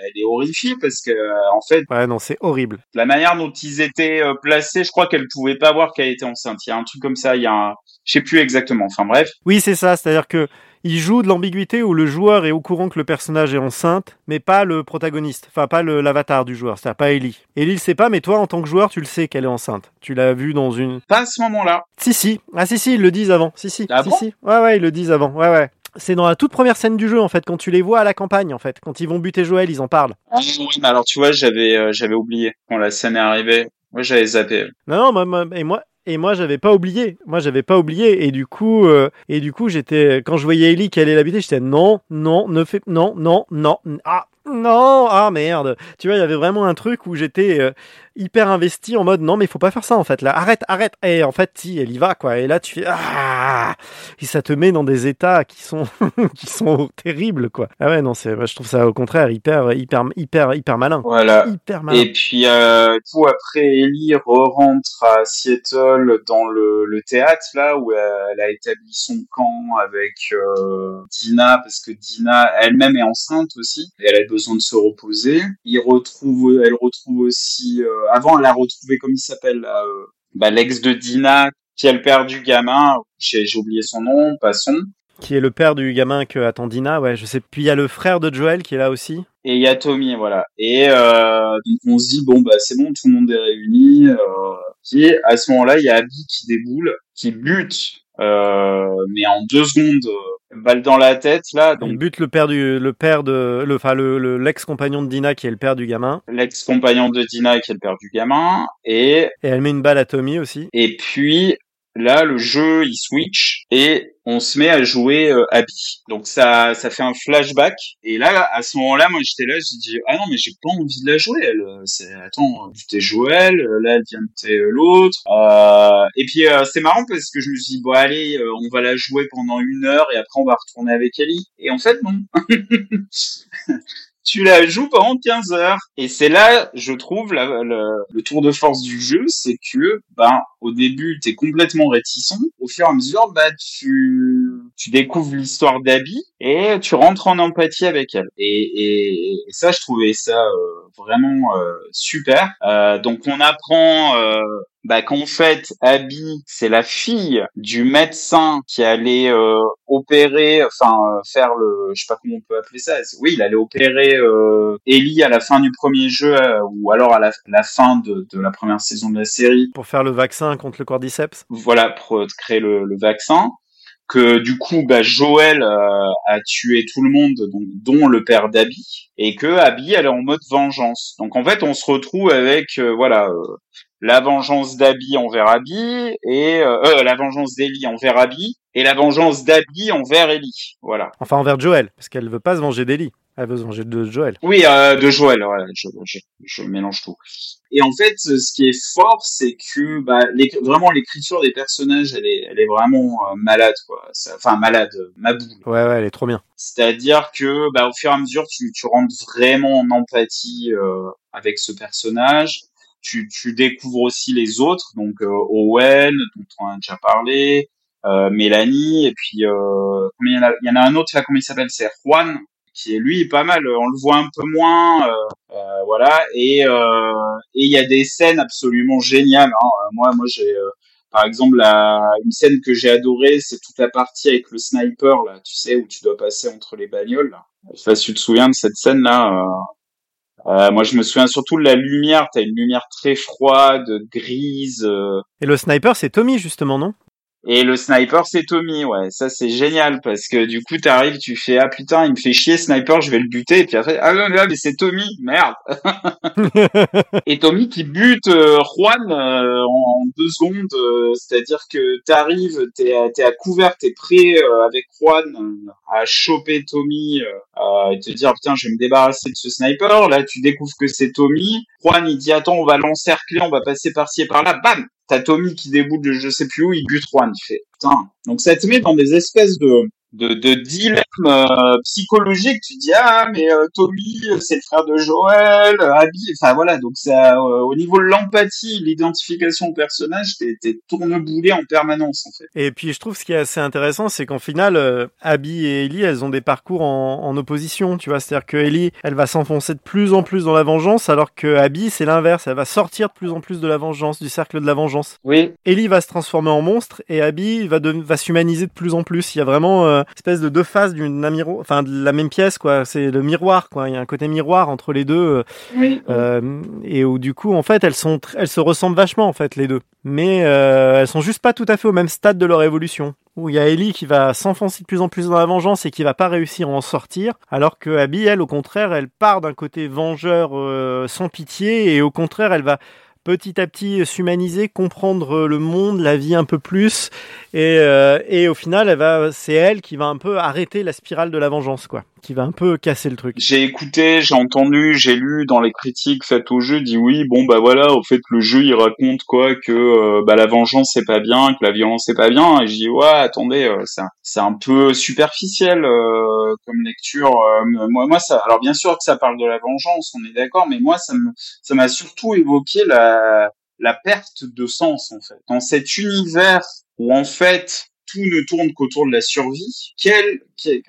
elle est horrifiée parce que euh, en fait, Ouais, non, c'est horrible. la manière dont ils étaient euh, placés, je crois qu'elle pouvait pas voir qu'elle était enceinte. Il y a un truc comme ça, il y a un, je sais plus exactement. Enfin bref. Oui, c'est ça, c'est-à-dire que il joue de l'ambiguïté où le joueur est au courant que le personnage est enceinte, mais pas le protagoniste, enfin pas le- l'avatar du joueur, c'est-à-dire pas Ellie. Ellie le sait pas, mais toi en tant que joueur, tu le sais qu'elle est enceinte. Tu l'as vu dans une... Pas à ce moment-là. Si, si, ah si, si, ils le disent avant, si, si, Ah si, bon si, ouais, ouais, ils le disent avant, ouais, ouais. C'est dans la toute première scène du jeu en fait, quand tu les vois à la campagne en fait, quand ils vont buter Joël, ils en parlent. Ah oui, mais alors tu vois, j'avais, euh, j'avais oublié quand la scène est arrivée. Moi, j'avais zappé. Non, non, moi, moi- et moi, et moi, j'avais pas oublié. Moi, j'avais pas oublié. Et du coup, euh, et du coup, j'étais, quand je voyais Ellie qui allait l'habiter, j'étais non, non, ne fais, non, non, non, ah, non, ah merde. Tu vois, il y avait vraiment un truc où j'étais euh, hyper investi en mode non, mais faut pas faire ça en fait. Là, arrête, arrête. Et en fait, si, elle y va quoi. Et là, tu fais ah, et ça te met dans des états qui sont, [laughs] qui sont terribles quoi. Ah ouais, non, c'est, je trouve ça au contraire hyper, hyper, hyper, hyper malin. Voilà. Hyper malin. Et puis, euh, du coup, après, Ellie re-rentre à Seattle dans le, le théâtre, là, où elle, elle a établi son camp avec euh, Dina, parce que Dina elle-même est enceinte aussi, et elle a besoin de se reposer. Il retrouve, elle retrouve aussi... euh, avant, elle a retrouvé, comme il s'appelle, euh, bah, l'ex de Dina, qui est le père du gamin, j'ai oublié son nom, passons. qui est le père du gamin que attend Dina, ouais, je sais. Puis il y a le frère de Joel qui est là aussi. Et il y a Tommy, voilà. Et euh, donc on se dit bon bah c'est bon, tout le monde est réuni. Euh, et à ce moment-là, il y a Abby qui déboule, qui bute, euh, mais en deux secondes, euh, balle dans la tête là. Il Donc bute le père du, le père de, le, enfin le, le- l'ex-compagnon de Dina qui est le père du gamin. l'ex-compagnon de Dina qui est le père du gamin. Et Et elle met une balle à Tommy aussi. et puis là le jeu il switch et on se met à jouer euh, Abby. Donc ça ça fait un flashback. Et là à ce moment-là moi j'étais là j'ai dit ah non mais j'ai pas envie de la jouer elle. Euh, c'est attends t'es Joël euh, là elle vient de t'es l'autre. Euh, et puis euh, c'est marrant parce que je me suis dit bon allez euh, on va la jouer pendant une heure et après on va retourner avec Ellie et en fait non [laughs] tu la joues pendant 15 heures. Et c'est là, je trouve, le, tour de force du jeu, c'est que, ben, au début, t'es complètement réticent. Au fur et à mesure, bah, tu, tu découvres l'histoire d'Abby et tu rentres en empathie avec elle. Et, et, et ça, je trouvais ça euh, vraiment euh, super. Euh, donc, on apprend euh, bah, qu'en fait, Abby, c'est la fille du médecin qui allait euh, opérer, enfin euh, faire le, je sais pas comment on peut appeler ça. Oui, il allait opérer euh, Ellie à la fin du premier jeu euh, ou alors à la, la fin de, de la première saison de la série. Pour faire le vaccin contre le cordyceps? Voilà, pour euh, créer le, le vaccin. Que du coup, bah, Joël euh, a tué tout le monde, dont le père d'Abby, et que Abby elle est en mode vengeance. Donc en fait, on se retrouve avec euh, voilà euh, la vengeance d'Abby envers Abby et la vengeance d'Ellie envers Abby et la vengeance d'Abby envers Ellie. Voilà. Enfin envers Joel, parce qu'elle veut pas se venger d'Ellie. Elle veut se venger de Joel. Oui, euh, de Joël. Voilà, je, je, je mélange tout. Et en fait, ce qui est fort, c'est que bah, l'éc- vraiment l'écriture des personnages, elle est, elle est vraiment euh, malade, quoi. Enfin, malade, euh, ma boule. Ouais, ouais, elle est trop bien. C'est-à-dire que, bah, au fur et à mesure, tu, tu rentres vraiment en empathie euh, avec ce personnage. Tu, tu découvres aussi les autres, donc euh, Owen, dont on a déjà parlé, euh, Mélanie, et puis euh, il, y en a, il y en a un autre là, comment il s'appelle? C'est Juan, qui est lui pas mal. On le voit un peu moins, euh, euh, voilà. Et euh, il y a des scènes absolument géniales. hein. Euh, Moi, moi, j'ai euh, par exemple, la, une scène que j'ai adorée, c'est toute la partie avec le sniper, là, tu sais, où tu dois passer entre les bagnoles. Je sais pas si tu te souviens de cette scène-là. Euh, euh, moi, je me souviens surtout de la lumière. T'as une lumière très froide, grise. euh, Et le sniper, c'est Tommy justement, non? Et le sniper, c'est Tommy, ouais. Ça, c'est génial parce que du coup, t'arrives, tu fais ah putain, il me fait chier, sniper, je vais le buter. Et puis après, ah non, non, mais c'est Tommy, merde. [laughs] et Tommy qui bute euh, Juan euh, en, deux secondes, euh, c'est-à-dire que t'arrives, t'es à, t'es à couvert, t'es prêt euh, avec Juan à choper Tommy euh, et te dire putain, je vais me débarrasser de ce sniper. Là, tu découvres que c'est Tommy. Juan, il dit attends, on va l'encercler, on va passer par-ci et par-là. Bam, T'as Tommy qui déboule de je sais plus où, il bute Juan. Il fait putain. Donc ça te met dans des espèces de de, de dilemme euh, psychologique. Tu dis ah mais euh, Tommy c'est le frère de Joël, Abby, enfin voilà donc ça euh, au niveau de l'empathie, l'identification au personnage, t'es t'es tourneboulé en permanence en fait. Et puis je trouve ce qui est assez intéressant, c'est qu'en final, euh, Abby et Ellie, elles ont des parcours en, en opposition, tu vois. C'est-à-dire que Ellie, elle va s'enfoncer de plus en plus dans la vengeance, alors que Abby, c'est l'inverse. Elle va sortir de plus en plus de la vengeance, du cercle de la vengeance. Oui. Ellie va se transformer en monstre et Abby va, de, va s'humaniser de plus en plus. Il y a vraiment euh, espèce de deux faces d'une enfin de la même pièce, quoi. C'est le miroir, quoi. Il y a un côté miroir entre les deux. euh, Oui. euh, et où du coup en fait elles sont elles se ressemblent vachement en fait les deux mais euh, elles sont juste pas tout à fait au même stade de leur évolution où il y a Ellie qui va s'enfoncer de plus en plus dans la vengeance et qui va pas réussir à en sortir alors que Abby elle au contraire elle part d'un côté vengeur euh, sans pitié et au contraire elle va petit à petit s'humaniser, comprendre le monde, la vie un peu plus, et, euh, et au final, elle va, c'est elle qui va un peu arrêter la spirale de la vengeance, quoi, qui va un peu casser le truc. J'ai écouté, j'ai entendu, j'ai lu dans les critiques faites au jeu, dit oui, bon bah voilà, au fait le jeu il raconte quoi que euh, bah la vengeance c'est pas bien, que la violence c'est pas bien, et je dis ouais attendez, euh, c'est un, c'est un peu superficiel euh, comme lecture. euh, moi moi ça, alors bien sûr que ça parle de la vengeance, on est d'accord, mais moi ça me ça m'a surtout évoqué la la perte de sens en fait dans cet univers où en fait tout ne tourne qu'autour de la survie. Quel,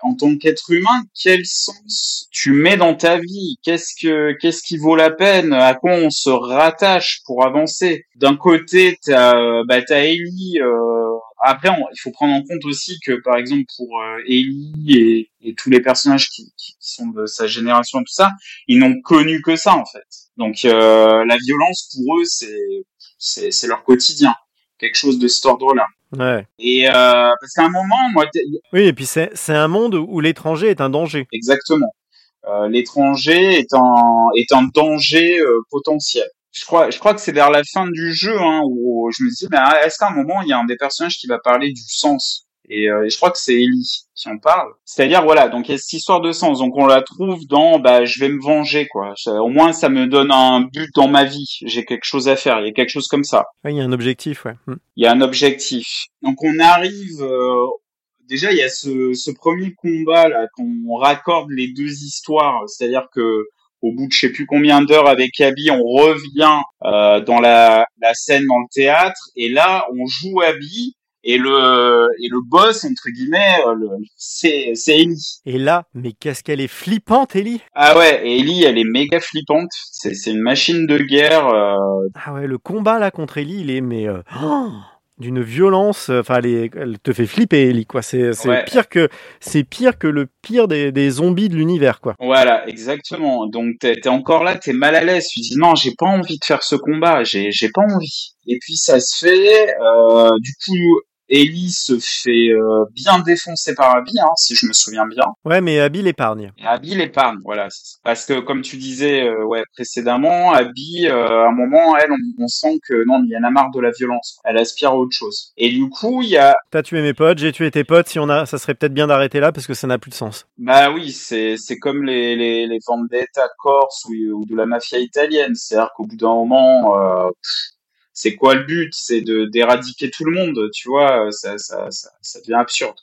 en tant qu'être humain, quel sens tu mets dans ta vie? Qu'est-ce que, qu'est-ce qui vaut la peine? À quoi on se rattache pour avancer? D'un côté, t'as, bah, t'as Ellie. euh, après, il faut prendre en compte aussi que, par exemple, pour euh, Ellie et, et tous les personnages qui, sont de sa génération, tout ça, ils n'ont connu que ça en fait. Donc, euh, la violence pour eux, c'est, c'est leur quotidien. Quelque chose de cet ordre-là. Ouais. Et euh, parce qu'à un moment, moi, Oui, et puis c'est, c'est un monde où l'étranger est un danger. exactement, euh, l'étranger est un est un danger euh, potentiel. Je crois, je crois que c'est vers la fin du jeu hein, où je me dis, mais ah, est-ce qu'à un moment il y a un des personnages qui va parler du sens? Et, euh, et je crois que c'est Ellie qui en parle. C'est-à-dire voilà, donc il y a cette histoire de sens. Donc on la trouve dans, bah je vais me venger quoi. Au moins ça me donne un but dans ma vie. J'ai quelque chose à faire. Il y a quelque chose comme ça. Ouais, il y a un objectif, ouais. Hmm. il y a un objectif. Donc on arrive euh, déjà il y a ce, ce premier combat là quand on raccorde les deux histoires, c'est-à-dire que au bout de je sais plus combien d'heures avec Abby, on revient euh, dans la, la scène dans le théâtre et là on joue Abby et le et le boss entre guillemets euh, c'est c'est Ellie. Et là, mais qu'est-ce qu'elle est flippante, Ellie Ah ouais, Ellie elle est méga flippante, c'est c'est une machine de guerre euh, Ah ouais, le combat là contre Ellie, il est mais euh, oh, [gasps] d'une violence. Enfin, elle, te fait flipper, Ellie, quoi. C'est, c'est Ouais. pire que c'est pire que le pire des, des zombies de l'univers, quoi. Voilà, exactement. Donc t'es t'es encore là, t'es mal à l'aise. Tu dis non, j'ai pas envie de faire ce combat, j'ai j'ai pas envie. Et puis ça se fait. euh, du coup, Ellie se fait euh, bien défoncer par Abby, hein, si je me souviens bien. Ouais, mais Abby l'épargne. Abby l'épargne, voilà. Parce que comme tu disais, euh, ouais, précédemment, Abby, euh, à un moment, elle, on, on sent que non, mais il y en a marre de la violence. Elle aspire à autre chose. Et du coup, il y a T'as tué mes potes, j'ai tué tes potes. Si on a, ça serait peut-être bien d'arrêter là parce que ça n'a plus de sens. Bah oui, c'est c'est comme les les les vendetta corse ou, ou de la mafia italienne, c'est-à-dire qu'au bout d'un moment, euh, pff, c'est quoi le but? C'est de d'éradiquer tout le monde, tu vois Ça ça ça, ça devient absurde.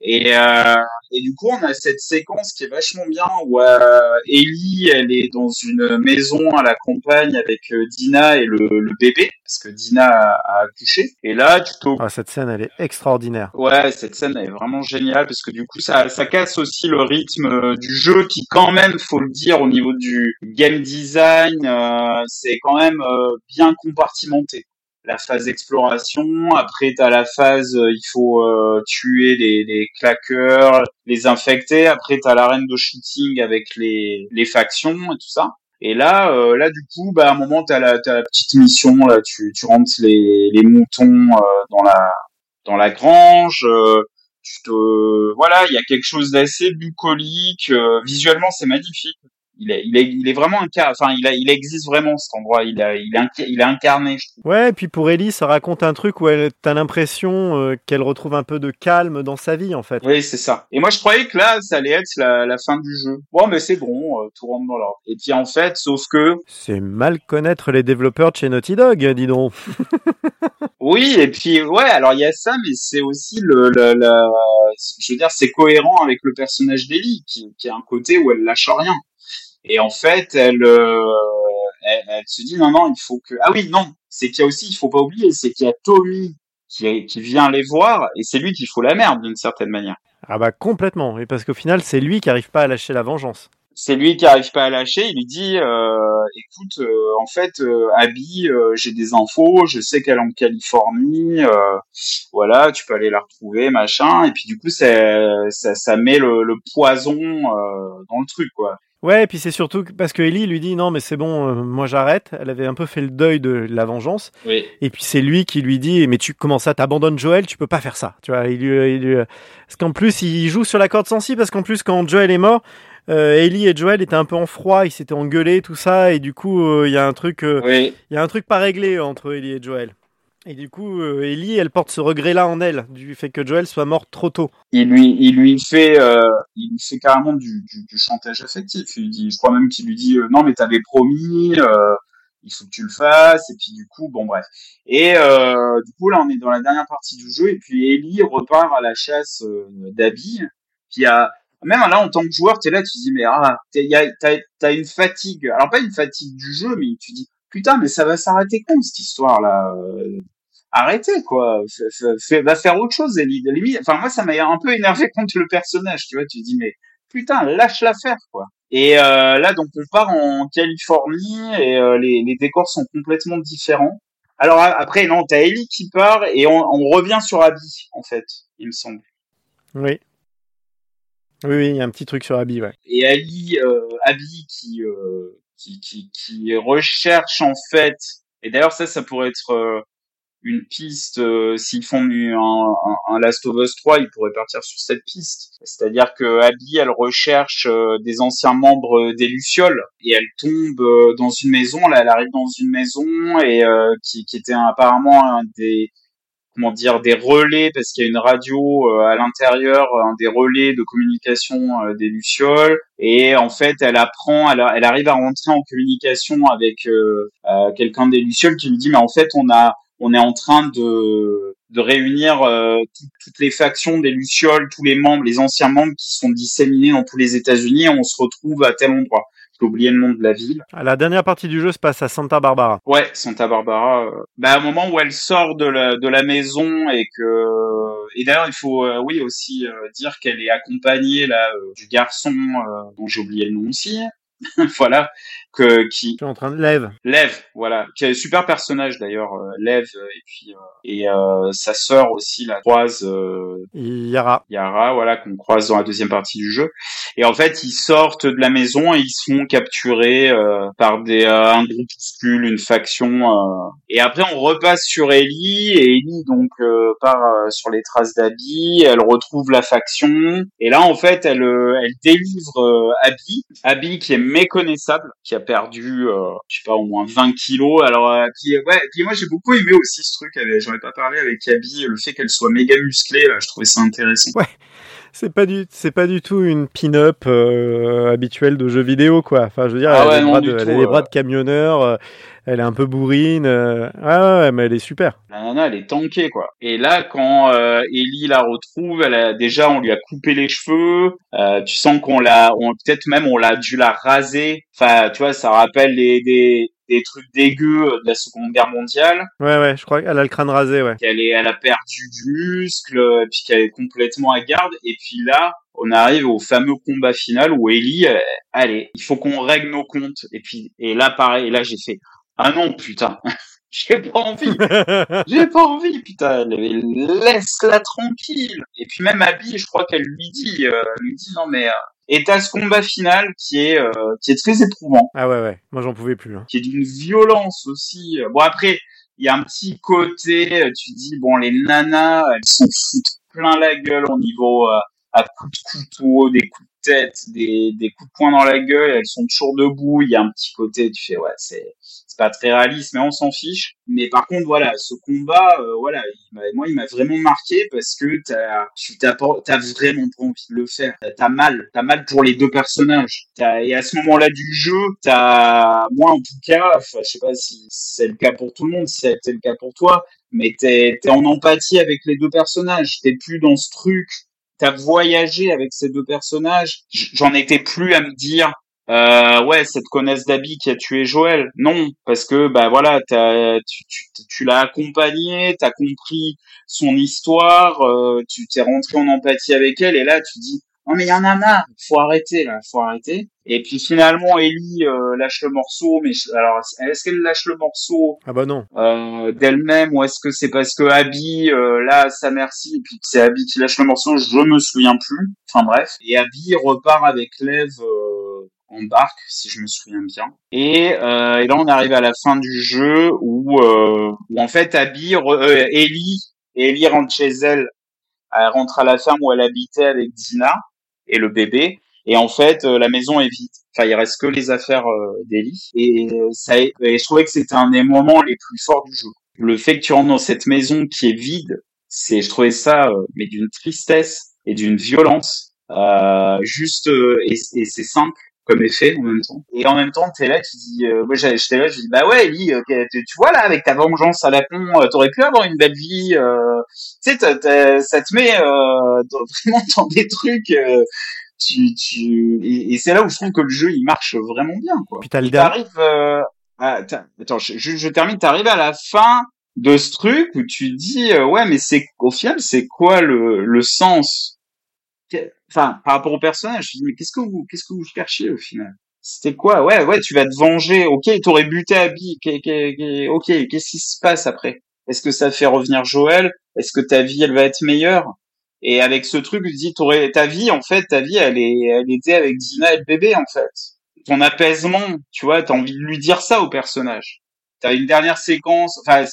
Et euh, et du coup, on a cette séquence qui est vachement bien où euh, Ellie, elle est dans une maison à la campagne avec euh, Dina et le, le bébé, parce que Dina a, a accouché. Et là, tu Ah, cette scène, elle est extraordinaire. Ouais, cette scène est vraiment géniale parce que du coup ça, ça casse aussi le rythme euh, du jeu qui quand même, faut le dire, au niveau du game design, euh, c'est quand même euh, bien compartimenté. La phase exploration, après t'as la phase euh, il faut euh, tuer les, les claqueurs, les infecter, après t'as l'arène de shooting avec les, les factions et tout ça. Et là, euh, là du coup, bah à un moment t'as la, t'as la petite mission là, tu, tu rentres les, les moutons euh, dans la dans la grange. euh, tu te, voilà, il y a quelque chose d'assez bucolique. visuellement, c'est magnifique. Il est, il est, il est vraiment un cas. Enfin, il, a, il existe vraiment cet endroit. Il a, il il incarné. Je trouve. Ouais, et puis pour Ellie, ça raconte un truc où elle, t'as l'impression euh, qu'elle retrouve un peu de calme dans sa vie, en fait. Oui, c'est ça. Et moi, je croyais que là, ça allait être la, la fin du jeu. Bon, mais c'est bon, euh, tout rentre dans l'ordre. Et puis en fait, sauf que. C'est mal connaître les développeurs de chez Naughty Dog, dis donc. [laughs] oui, et puis ouais, alors il y a ça, mais c'est aussi le, le, le, je veux dire, c'est cohérent avec le personnage d'Ellie, qui, qui a un côté où elle lâche rien. Et en fait, elle, euh, elle, elle, se dit non, non, il faut que. Ah oui, non, c'est qu'il y a aussi, il faut pas oublier, c'est qu'il y a Tommy qui, qui vient les voir, et c'est lui qui fout la merde d'une certaine manière. Ah bah complètement, et parce qu'au final, c'est lui qui arrive pas à lâcher la vengeance. C'est lui qui arrive pas à lâcher. Il lui dit, euh, écoute, euh, en fait, euh, Abby, j'ai des infos, je sais qu'elle est en Californie, voilà, tu peux aller la retrouver, machin. Et puis du coup, ça, ça, ça met le, le poison dans le truc, quoi. Ouais, et puis c'est surtout parce que Ellie lui dit non mais c'est bon, euh, moi j'arrête. Elle avait un peu fait le deuil de la vengeance. Oui. Et puis c'est lui qui lui dit mais tu comment ça t'abandonnes Joël, tu peux pas faire ça. Tu vois, il lui, il lui... parce qu'en plus il joue sur la corde sensible parce qu'en plus quand Joël est mort, euh, Ellie et Joël étaient un peu en froid, ils s'étaient engueulés tout ça et du coup il y a un truc, il oui. y a un truc pas réglé entre Ellie et Joël. Et du coup, euh, Ellie, elle porte ce regret-là en elle, du fait que Joel soit mort trop tôt. Il lui, il lui fait, euh, il fait carrément du, du, chantage affectif. Il dit, je crois même qu'il lui dit, euh, non mais t'avais promis, euh, il faut que tu le fasses. Et puis du coup, bon bref. Et du coup là, on est dans la dernière partie du jeu. Et puis Ellie repart à la chasse d'Abby. Puis à même là en tant que joueur, t'es là, tu te dis mais ah, t'as, une fatigue. Alors pas une fatigue du jeu, mais tu dis putain mais ça va s'arrêter quand cette histoire là arrêtez quoi. Va faire autre chose Ellie. Enfin moi ça m'a un peu énervé [laughs] contre le personnage tu vois. Tu dis mais putain lâche la faire quoi. Et euh, là donc on part en Californie et euh, les, les décors sont complètement différents. Alors après non t'as Ellie qui part et on, on revient sur Abby en fait il me semble. Oui. Oui, oui, il y a un petit truc sur Abby, ouais. Et Ali, euh, Abby qui, euh, qui, qui, qui recherche en fait, et d'ailleurs ça, ça pourrait être euh, une piste, euh, s'ils font un, un, un, Last of Us 3, ils pourraient partir sur cette piste. C'est-à-dire que Abby, elle recherche euh, des anciens membres des Lucioles, et elle tombe euh, dans une maison, là elle arrive dans une maison, et qui, qui était apparemment un des comment dire des relais parce qu'il y a une radio euh, à l'intérieur un des relais de communication euh, des lucioles et en fait elle apprend elle, elle arrive à rentrer en communication avec euh, quelqu'un des lucioles qui lui dit mais en fait on a on est en train de de réunir toutes les factions des lucioles tous les membres les anciens membres qui sont disséminés dans tous les États-Unis et on se retrouve à tel endroit j'ai oublié le nom de la ville. La dernière partie du jeu se passe à Santa Barbara. Ouais, Santa Barbara. Euh... Bah, au moment où elle sort de la, de la maison et que et d'ailleurs il faut euh, oui aussi euh, dire qu'elle est accompagnée là euh, du garçon dont j'ai oublié le nom aussi. [laughs] voilà que qui tu es en train de lève. Lève voilà qui est un super personnage d'ailleurs euh, lève et puis euh, et euh, sa sœur aussi la croise Yara. Yara voilà qu'on croise dans la deuxième partie du jeu. Et en fait ils sortent de la maison et ils sont capturés par des un groupuscule une faction et après on repasse sur Ellie et Ellie donc part sur les traces d'Abby elle retrouve la faction. Et là en fait elle elle délivre Abby. Abby qui est méconnaissable qui a perdu, euh, je sais pas, au moins 20 kilos. Alors, euh, puis, ouais, moi j'ai beaucoup aimé aussi ce truc. J'en ai pas parlé avec Abby, le fait qu'elle soit méga musclée. Là, je trouvais ça intéressant. Ouais. C'est pas du, c'est pas du tout une pin-up euh, habituelle de jeux vidéo, quoi. Enfin, je veux dire, ah elle, ouais, a, des non, bras de, tout, elle a des bras euh. de camionneur, euh, elle est un peu bourrine. euh, ouais, mais elle est super. La nana, elle est tankée, quoi. Et là, quand euh, Ellie la retrouve, elle a déjà, on lui a coupé les cheveux. Euh, tu sens qu'on l'a, on, peut-être même on l'a dû la raser. Enfin, tu vois, ça rappelle les, des, des trucs dégueux de la Seconde Guerre mondiale. Ouais, ouais, je crois qu'elle a le crâne rasé, ouais. Qu'elle est, elle a perdu du muscle, et puis qu'elle est complètement à garde. Et puis là, on arrive au fameux combat final où Ellie, euh, allez, il faut qu'on règle nos comptes. Et puis, et là, pareil, et là, j'ai fait, ah non, putain. [laughs] J'ai pas envie. [laughs] J'ai pas envie, putain. Laisse-la tranquille. Et puis même Abby, je crois qu'elle lui dit, euh, lui dit non mais. Euh... Et t'as ce combat final qui est euh, qui est très éprouvant. Ah ouais, ouais. Moi, j'en pouvais plus. Hein. Qui est d'une violence aussi. Bon après, il y a un petit côté. Tu dis bon, les nanas, elles s'en foutent plein la gueule au niveau euh, à coups de couteau, des coups de tête, des, des coups de poing dans la gueule, elles sont toujours debout, il y a un petit côté, tu fais ouais, c'est pas très réaliste, mais on s'en fiche. Mais par contre, voilà, ce combat, euh, voilà, moi, il m'a vraiment marqué parce que t'as, tu t'as, vraiment pas envie de le faire. T'as- mal, t'as mal pour les deux personnages. T'as, et à ce moment-là du jeu, t'as, moi en tout cas, je sais pas si c'est le cas pour tout le monde, si c'était le cas pour toi, mais t'es, t'es en empathie avec les deux personnages. T'es plus dans ce truc. T'as voyagé avec ces deux personnages. J'en étais plus à me dire, euh, ouais, cette connaisse d'Abby qui a tué Joël. Non, parce que bah voilà, t'as, tu, tu, tu l'as accompagné, t'as compris son histoire, euh, tu t'es rentré en empathie avec elle, et là tu dis, non mais il y en a marre, faut arrêter là, faut arrêter. Et puis finalement, Ellie euh, lâche le morceau, mais je- alors est-ce qu'elle lâche le morceau? Ah bah non. euh, d'elle-même ou est-ce que c'est parce que Abby euh, là sa merci et puis que c'est Abby qui lâche le morceau je me souviens plus. Enfin bref. Et Abby repart avec Lev euh, en barque si je me souviens bien. Et, euh, et là on arrive à la fin du jeu où, euh, où en fait Abby re- euh, Ellie Ellie rentre chez elle. Elle rentre à la ferme où elle habitait avec Dina et le bébé. Et en fait euh, la maison est vide. Enfin il reste que les affaires euh, d'Ellie et euh, ça et je trouvais que c'était un des moments les plus forts du jeu. Le fait que tu rentres dans cette maison qui est vide c'est je trouvais ça mais d'une tristesse et d'une violence euh, juste et, et c'est simple comme effet en même temps et en même temps t'es là tu dis euh, moi j'étais là je dis bah ouais Ellie euh, tu, tu vois là avec ta vengeance à la con euh, t'aurais pu avoir une belle vie euh, tu sais t'as- t'as- ça te met euh, dans- [laughs] vraiment dans des trucs euh, tu, tu et, et c'est là où je trouve que le jeu il marche vraiment bien quoi. Puis t'arrives euh, à- t'as- attends je, je, je termine t'arrives à la fin de ce truc où tu dis euh, ouais mais c'est au final c'est quoi le le sens enfin par rapport au personnage je dis mais qu'est-ce que vous qu'est-ce que vous cherchiez au final? C'était quoi? Ouais ouais tu vas te venger. Ok t'aurais buté Abby. Ok qu'est-ce qui se passe après? Est-ce que ça fait revenir Joël? Est-ce que ta vie elle va être meilleure? Et avec ce truc, tu dis, t'aurais, ta vie, en fait, ta vie, elle est, elle était avec Dina et le bébé, en fait. Ton apaisement, tu vois, t'as envie de lui dire ça au personnage. T'as une dernière séquence, enfin,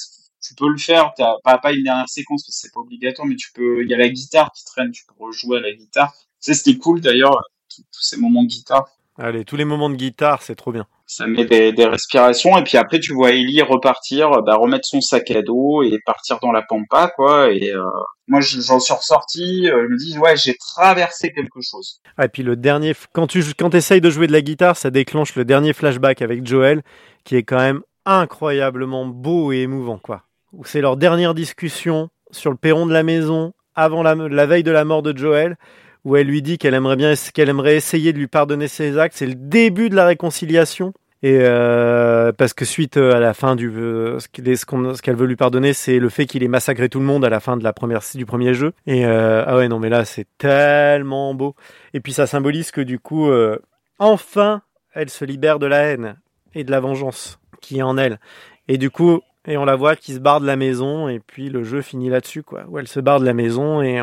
tu peux le faire, t'as pas, pas une dernière séquence parce que c'est pas obligatoire, mais tu peux, il y a la guitare qui traîne, tu peux rejouer à la guitare. Tu sais, c'était cool, d'ailleurs, tous ces moments de guitare. Allez, tous les moments de guitare, c'est trop bien. Ça met des, des respirations et puis après tu vois Ellie repartir, bah, remettre son sac à dos et partir dans la pampa quoi. Et euh, moi je- j'en suis ressorti, euh, je me dis ouais j'ai traversé quelque chose. Ah, et puis le dernier, quand tu quand essayes de jouer de la guitare, ça déclenche le dernier flashback avec Joel, qui est quand même incroyablement beau et émouvant, quoi. Où c'est leur dernière discussion sur le perron de la maison, avant la, veille de la mort de Joel, où elle lui dit qu'elle aimerait bien, qu'elle aimerait essayer de lui pardonner ses actes. C'est le début de la réconciliation. Et euh, parce que suite euh, à la fin du euh, ce qu'elle veut lui pardonner, c'est le fait qu'il ait massacré tout le monde à la fin de la première du premier jeu. Et ah ouais non mais là c'est tellement beau. Et puis ça symbolise que du coup enfin elle se libère de la haine et de la vengeance qui est en elle. Et du coup et on la voit qui se barre de la maison et puis le jeu finit là-dessus quoi. Où elle se barre de la maison et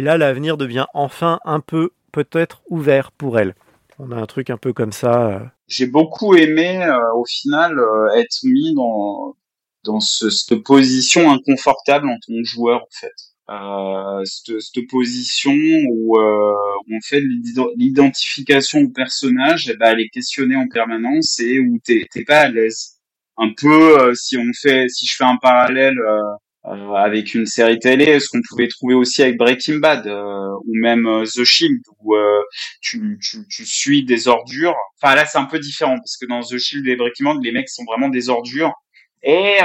là l'avenir devient enfin un peu peut-être ouvert pour elle. On a un truc un peu comme ça. euh, J'ai beaucoup aimé euh, au final euh, être mis dans dans ce, cette position inconfortable en tant que joueur en fait. Cette, position où, en fait l'ident- l'identification au personnage, eh ben, elle est questionnée en permanence et où t'es pas à l'aise. Un peu euh, si on fait, si je fais un parallèle euh, euh, avec une série télé, ce qu'on pouvait trouver aussi avec Breaking Bad euh, ou même euh, The Shield, où euh, tu, tu, tu suis des ordures. Enfin là c'est un peu différent parce que dans The Shield et Breaking Bad, les mecs sont vraiment des ordures. Et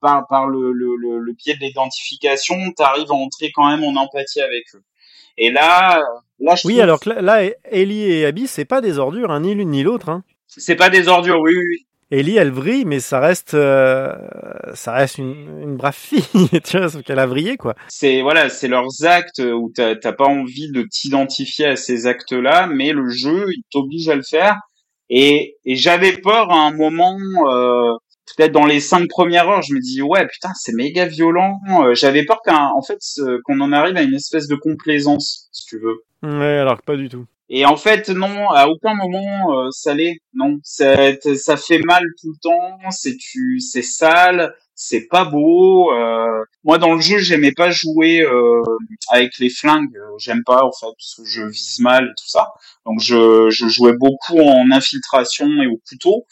par, par le, le, le, le biais de l'identification, tu arrives à entrer quand même en empathie avec eux. Et là, là je Oui, trouve- alors que là, là, Ellie et Abby, c'est pas des ordures, hein, ni l'une ni l'autre. Hein. c'est pas des ordures, oui, oui, oui. Ellie, elle vrille, mais ça reste, euh, ça reste une, une brave fille, [laughs] tu vois, sauf qu'elle a vrillé, quoi. c'est voilà, c'est leurs actes où t'as t'as pas envie de t'identifier à ces actes-là, mais le jeu il t'oblige à le faire. Et, et j'avais peur à un moment, euh, peut-être dans les cinq premières heures, je me dis ouais putain c'est méga violent. Euh, J'avais peur qu'en en fait ce- qu'on en arrive à une espèce de complaisance, si tu veux. Ouais, alors que pas du tout. Et en fait, non, à aucun moment euh, ça l'est. Non, ça, ça fait mal tout le temps. C'est tu, c'est sale, c'est pas beau. Euh... Moi, dans le jeu, j'aimais pas jouer euh, avec les flingues. J'aime pas en fait parce que je vise mal et tout ça. Donc, je, je jouais beaucoup en infiltration et au couteau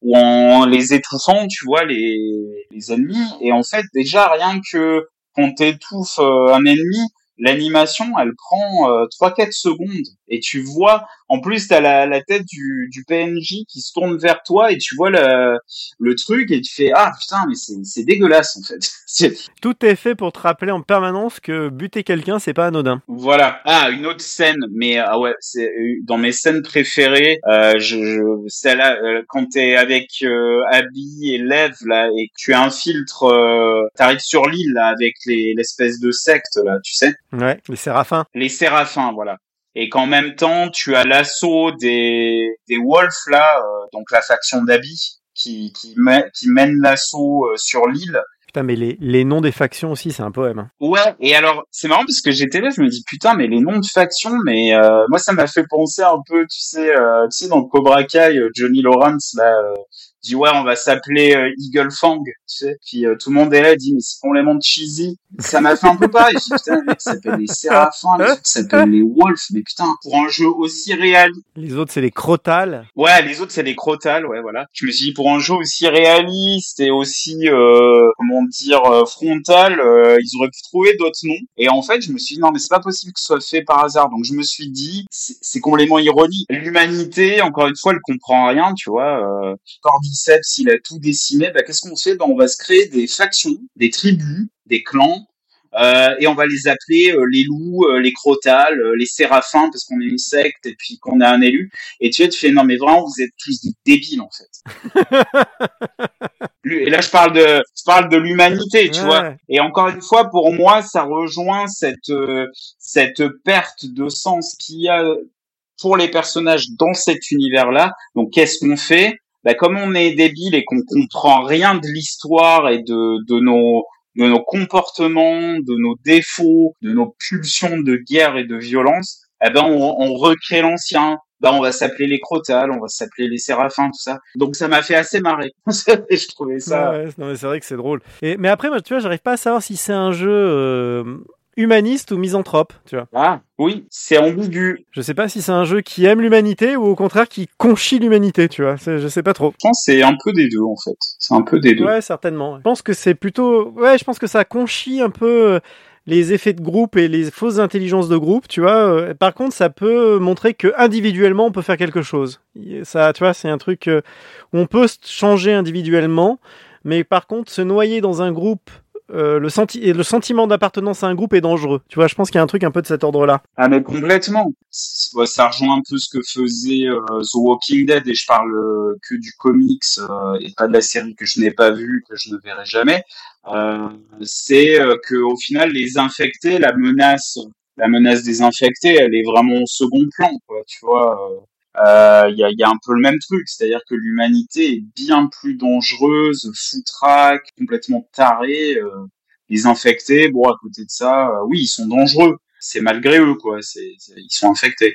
ou en les étouffant, tu vois, les, les ennemis. Et en fait, déjà rien que quand t'étouffes euh, un ennemi, l'animation, elle prend euh, trois 4 secondes et tu vois en plus t'as la, la tête du, du PNJ qui se tourne vers toi et tu vois le, le truc et tu fais ah putain mais c'est dégueulasse en fait. [laughs] Tout est fait pour te rappeler en permanence que buter quelqu'un c'est pas anodin. Voilà. Ah une autre scène mais ah ouais c'est euh, dans mes scènes préférées euh, je, je celle-là euh, quand t'es avec euh, Abby et Lev là et que tu infiltres euh, t'arrives sur l'île là avec les l'espèce de secte là tu sais. Ouais les séraphins. Les séraphins voilà et qu'en même temps tu as l'assaut des des wolves là, euh, donc la faction d'Abby qui qui, qui mène l'assaut euh, sur l'île. Putain, mais les, les noms des factions aussi, c'est un poème. Hein. Ouais, et alors, c'est marrant parce que j'étais là, je me dis, putain, mais les noms de factions, mais euh, moi, ça m'a fait penser un peu, tu sais, euh, tu sais, dans Cobra Kai, Johnny Lawrence, là, dit ouais on va s'appeler euh, Eagle Fang tu sais. Puis euh, tout le monde est là dit mais c'est complètement cheesy. Ça m'a fait un peu pareil je putain les mecs s'appellent les Séraphins les autres s'appellent les Wolves mais putain pour un jeu aussi réaliste. Les autres c'est les Crotales ouais les autres c'est les Crotales ouais voilà. Je me suis dit pour un jeu aussi réaliste et aussi euh, comment dire euh, frontal ils auraient pu trouver d'autres noms. Et en fait je me suis dit non mais c'est pas possible que ce soit fait par hasard. Donc je me suis dit c'est complètement ironique. L'humanité encore une fois elle comprend rien tu vois euh, Cordyceps, il a tout décimé, bah, qu'est-ce qu'on fait? Bah, On va se créer des factions, des tribus, des clans, euh, et on va les appeler euh, les loups, euh, les crotales, euh, les séraphins, parce qu'on est une secte et puis qu'on a un élu. Et tu vois, tu fais, non mais vraiment, vous êtes tous des débiles en fait. [laughs] et là, je parle de, je parle de l'humanité, tu ouais. vois. Et encore une fois, pour moi, ça rejoint cette, cette perte de sens qu'il y a pour les personnages dans cet univers-là. Donc, qu'est-ce qu'on fait? Bah, comme on est débile et qu'on comprend rien de l'histoire et de, de nos de nos comportements, de nos défauts, de nos pulsions de guerre et de violence, eh ben on, on recrée l'ancien. Ben on va s'appeler les Crotales, on va s'appeler les Séraphins, tout ça. Donc ça m'a fait assez marrer. [laughs] je trouvais ça. Ouais, non mais c'est vrai que c'est drôle. Et mais après, moi, tu vois, j'arrive pas à savoir si c'est un jeu. Euh humaniste ou misanthrope, tu vois. Ah, oui, c'est ambigu. Je sais pas si c'est un jeu qui aime l'humanité ou au contraire qui conchit l'humanité, tu vois. Je sais pas trop. Je pense que c'est un peu des deux, en fait. C'est un peu des deux. Ouais, certainement. Je pense que c'est plutôt... Ouais, je pense que ça conchit un peu les effets de groupe et les fausses intelligences de groupe, tu vois. Par contre, ça peut montrer que individuellement, on peut faire quelque chose. Ça, tu vois, c'est un truc où on peut changer individuellement, mais par contre, se noyer dans un groupe euh, le, senti le sentiment d'appartenance à un groupe est dangereux. Tu vois, je pense qu'il y a un truc un peu de cet ordre-là. Ah mais complètement. Ça rejoint un peu ce que faisait euh, The Walking Dead et je parle euh, que du comics et pas de la série que je n'ai pas vue, que je ne verrai jamais. c'est que au final les infectés, la menace, la menace des infectés, elle est vraiment au second plan, quoi. Tu vois il euh, y, a, y, a, un peu le même truc, c'est-à-dire que l'humanité est bien plus dangereuse, foutraque, complètement tarée. Euh, les infectés, bon, à côté de ça, euh, oui, ils sont dangereux. C'est malgré eux, quoi. Ils sont infectés.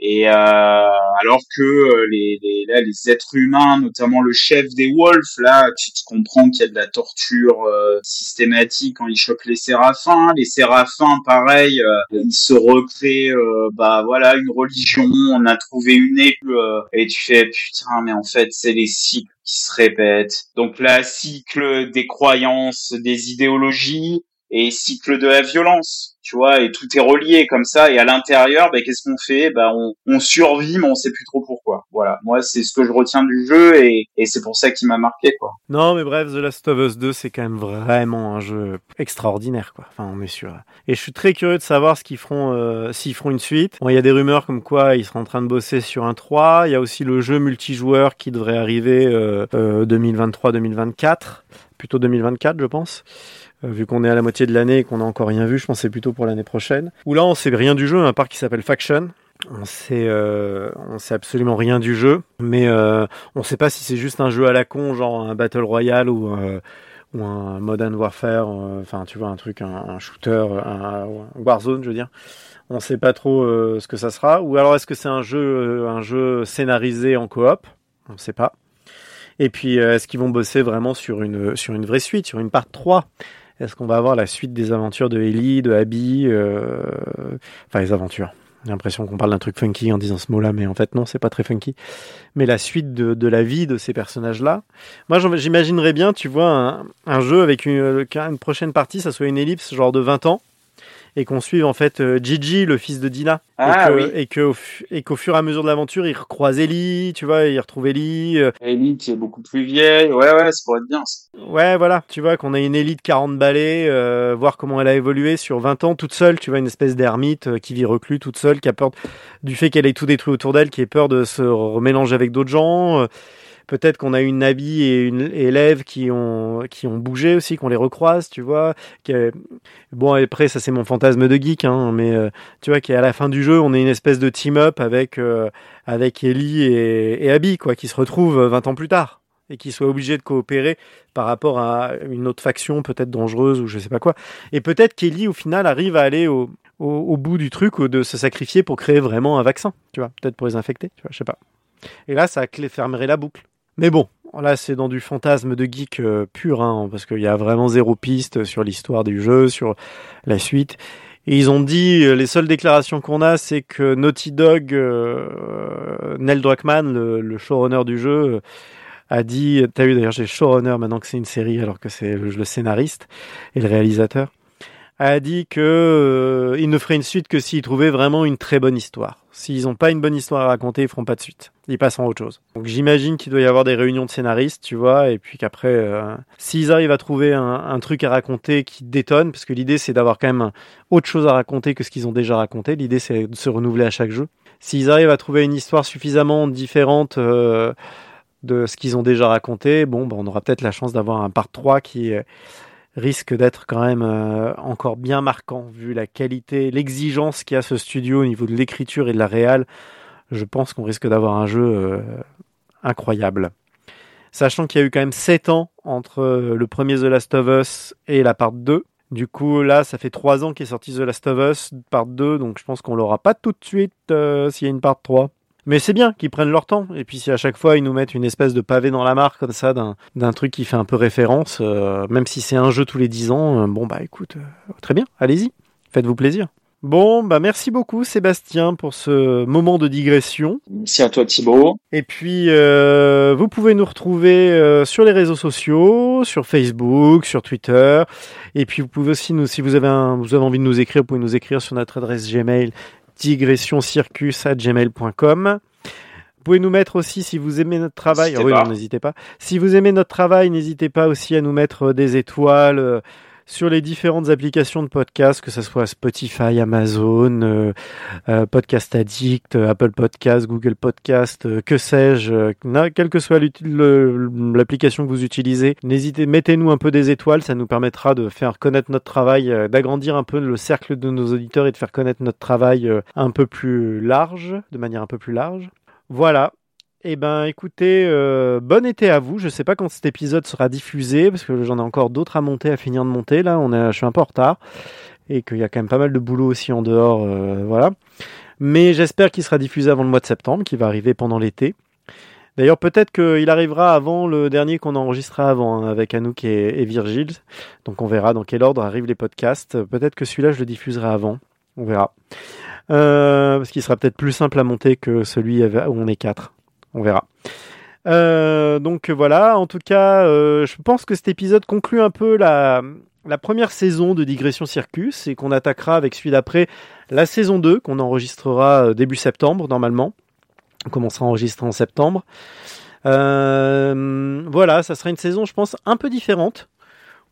Et euh, alors que les, les, là, les êtres humains, notamment le chef des Wolves, là, tu te comprends qu'il y a de la torture systématique quand ils chopent les séraphins. Les séraphins, pareil, ils se recréent, bah voilà, une religion. On a trouvé une élue et tu fais putain, mais en fait, c'est les cycles qui se répètent. Donc là, cycle des croyances, des idéologies et cycle de la violence tu vois, et tout est relié comme ça. Et à l'intérieur, ben, qu'est-ce qu'on fait? Ben, on, survit, mais on sait plus trop pourquoi. Voilà, moi, c'est ce que je retiens du jeu, et, c'est pour ça qu'il m'a marqué, quoi. Non, mais bref, The Last of Us 2, c'est quand même vraiment un jeu extraordinaire, quoi. Enfin, on est sûr. Et je suis très curieux de savoir ce qu'ils feront, euh, s'ils feront une suite. Bon, il y a des rumeurs comme quoi ils seraient en train de bosser sur un 3. Il y a aussi le jeu multijoueur qui devrait arriver euh, euh, 2023-2024, plutôt 2024, je pense vu qu'on est à la moitié de l'année et qu'on n'a encore rien vu, je pense c'est plutôt pour l'année prochaine. Où là, on sait rien du jeu, un parc qui s'appelle Faction. On sait, euh, on sait absolument rien du jeu, mais euh, on sait pas si c'est juste un jeu à la con, genre un battle royale ou euh, un Modern Warfare, euh, enfin tu vois un truc, un, shooter, un, Warzone, je veux dire. On sait pas trop euh, ce que ça sera. Ou alors est-ce que c'est un jeu, euh, un jeu scénarisé en coop? On sait pas. Et puis euh, est-ce qu'ils vont bosser vraiment sur une sur une vraie suite, sur une part 3 Est-ce qu'on va avoir la suite des aventures de Ellie, de Abby, euh, enfin les aventures? J'ai l'impression qu'on parle d'un truc funky en disant ce mot-là, mais en fait non, c'est pas très funky. Mais la suite de, la vie de ces personnages-là. Moi, j'imaginerais bien, tu vois, un, jeu avec une, une prochaine partie, ça soit une ellipse genre de 20 ans, et qu'on suive en fait euh, Gigi, le fils de Dina, Ah et que- oui. et qu'au fur et à mesure de l'aventure, il recroise Ellie, tu vois, il retrouve Ellie. euh, Ellie qui est beaucoup plus vieille. Ouais, ouais, ça pourrait être bien. ça. Ouais, voilà, tu vois, qu'on a une élite 40 balais, euh, voir comment elle a évolué sur 20 ans, toute seule, tu vois, une espèce d'ermite euh, qui vit reclus, toute seule, qui a peur du fait qu'elle ait tout détruit autour d'elle, qui ait peur de se remélanger avec d'autres gens. euh, Peut-être qu'on a une Nabi et une élève qui ont qui ont bougé aussi, qu'on les recroise, tu vois. Bon, après ça c'est mon fantasme de geek, hein, mais euh, tu vois, qui à la fin du jeu, on est une espèce de team up avec euh, avec Ellie et, Abby, quoi, qui se retrouvent euh, 20 ans plus tard et qui soient obligés de coopérer par rapport à une autre faction peut-être dangereuse ou je sais pas quoi. Et peut-être qu'Ellie au final arrive à aller au, au, au bout du truc ou de se sacrifier pour créer vraiment un vaccin, tu vois, peut-être pour les infecter, tu vois, je sais pas. Et là, ça fermerait la boucle. Mais bon, là c'est dans du fantasme de geek euh, pur, hein, parce qu'il y a vraiment zéro piste sur l'histoire du jeu, sur la suite. Et ils ont dit, euh, les seules déclarations qu'on a, c'est que Naughty Dog, euh, Neil Druckmann, le, showrunner du jeu, euh, a dit, t'as vu d'ailleurs j'ai showrunner maintenant que c'est une série alors que c'est le scénariste et le réalisateur, a dit que euh, il ne ferait une suite que s'ils trouvaient vraiment une très bonne histoire. S'ils n'ont pas une bonne histoire à raconter, ils feront pas de suite. Ils passent en autre chose. Donc j'imagine qu'il doit y avoir des réunions de scénaristes, tu vois, et puis qu'après, euh, s'ils arrivent à trouver un, truc à raconter qui détonne, parce que l'idée c'est d'avoir quand même autre chose à raconter que ce qu'ils ont déjà raconté. L'idée c'est de se renouveler à chaque jeu. S'ils arrivent à trouver une histoire suffisamment différente euh, de ce qu'ils ont déjà raconté, bon, bah, on aura peut-être la chance d'avoir un part 3 qui risque d'être quand même euh, encore bien marquant vu la qualité, l'exigence qu'il y a ce studio au niveau de l'écriture et de la réal. Je pense qu'on risque d'avoir un jeu euh, incroyable. Sachant qu'il y a eu quand même 7 ans entre euh, le premier The Last of Us et la part 2. Du coup, là, ça fait 3 ans qu'est sorti The Last of Us, part 2, donc je pense qu'on l'aura pas tout de suite s'il y a une part 3. Mais c'est bien qu'ils prennent leur temps. Et puis si à chaque fois ils nous mettent une espèce de pavé dans la mare comme ça d'un truc qui fait un peu référence, euh, même si c'est un jeu tous les 10 ans, euh, bon bah écoute, euh, très bien, allez-y, faites-vous plaisir. Bon, bah merci beaucoup Sébastien pour ce moment de digression. Merci à toi Thibaut. Et puis, euh, vous pouvez nous retrouver euh, sur les réseaux sociaux, sur Facebook, sur Twitter. Et puis, vous pouvez aussi nous, si vous avez, un, vous avez envie de nous écrire, vous pouvez nous écrire sur notre adresse Gmail digressioncircus@gmail.com. Vous pouvez nous mettre aussi si vous aimez notre travail. N'hésitez Ah oui, n'hésitez pas. Si vous aimez notre travail, n'hésitez pas aussi à nous mettre des étoiles euh, sur les différentes applications de podcast, que ce soit Spotify, Amazon, euh, euh, Podcast Addict, euh, Apple Podcast, Google Podcast, que sais-je, quelle que soit l'application que vous utilisez, n'hésitez, mettez-nous un peu des étoiles, ça nous permettra de faire connaître notre travail, d'agrandir un peu le cercle de nos auditeurs et de faire connaître notre travail un peu plus large, de manière un peu plus large. Voilà. Eh ben, écoutez, euh, bon été à vous. Je sais pas quand cet épisode sera diffusé parce que j'en ai encore d'autres à monter, à finir de monter. Là, on est, je suis un peu en retard et qu'il y a quand même pas mal de boulot aussi en dehors. euh, voilà. Mais j'espère qu'il sera diffusé avant le mois de septembre, qui va arriver pendant l'été. D'ailleurs, peut-être qu'il arrivera avant le dernier qu'on enregistrera avant, hein, avec Anouk et, et Virgile. Donc on verra dans quel ordre arrivent les podcasts. Peut-être que celui-là, je le diffuserai avant. On verra. Euh, parce qu'il sera peut-être plus simple à monter que celui où on est quatre. On verra. Euh, donc voilà, en tout cas, euh, je pense que cet épisode conclut un peu la, première saison de Digression Circus et qu'on attaquera avec celui d'après la saison 2 qu'on enregistrera euh, début septembre normalement. On commencera à enregistrer en septembre. Voilà, ça sera une saison, je pense, un peu différente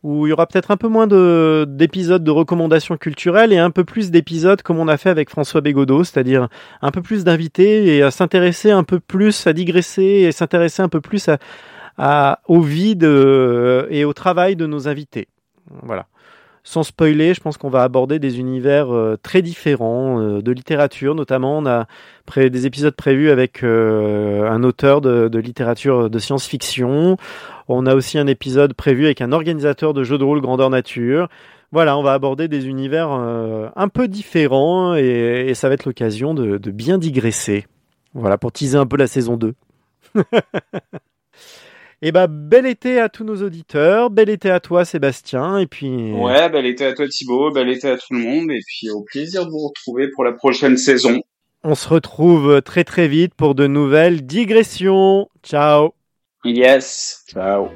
où il y aura peut-être un peu moins de d'épisodes de recommandations culturelles et un peu plus d'épisodes comme on a fait avec François Bégodeau, c'est-à-dire un peu plus d'invités et à s'intéresser un peu plus, à digresser et s'intéresser un peu plus à, à, au vide euh, et au travail de nos invités. Voilà. Sans spoiler, je pense qu'on va aborder des univers euh, très différents euh, de littérature, notamment on a des épisodes prévus avec euh, un auteur de, littérature de science-fiction. On a aussi un épisode prévu avec un organisateur de jeux de rôle grandeur nature. Voilà, on va aborder des univers un peu différents et, ça va être l'occasion de bien digresser. Voilà, pour teaser un peu la saison 2. [laughs] Et bah, bel été à tous nos auditeurs, bel été à toi Sébastien, et puis... Ouais, bel été à toi Thibaut, bel été à tout le monde, et puis au plaisir de vous retrouver pour la prochaine saison. On se retrouve très très vite pour de nouvelles digressions. Ciao Yes, ciao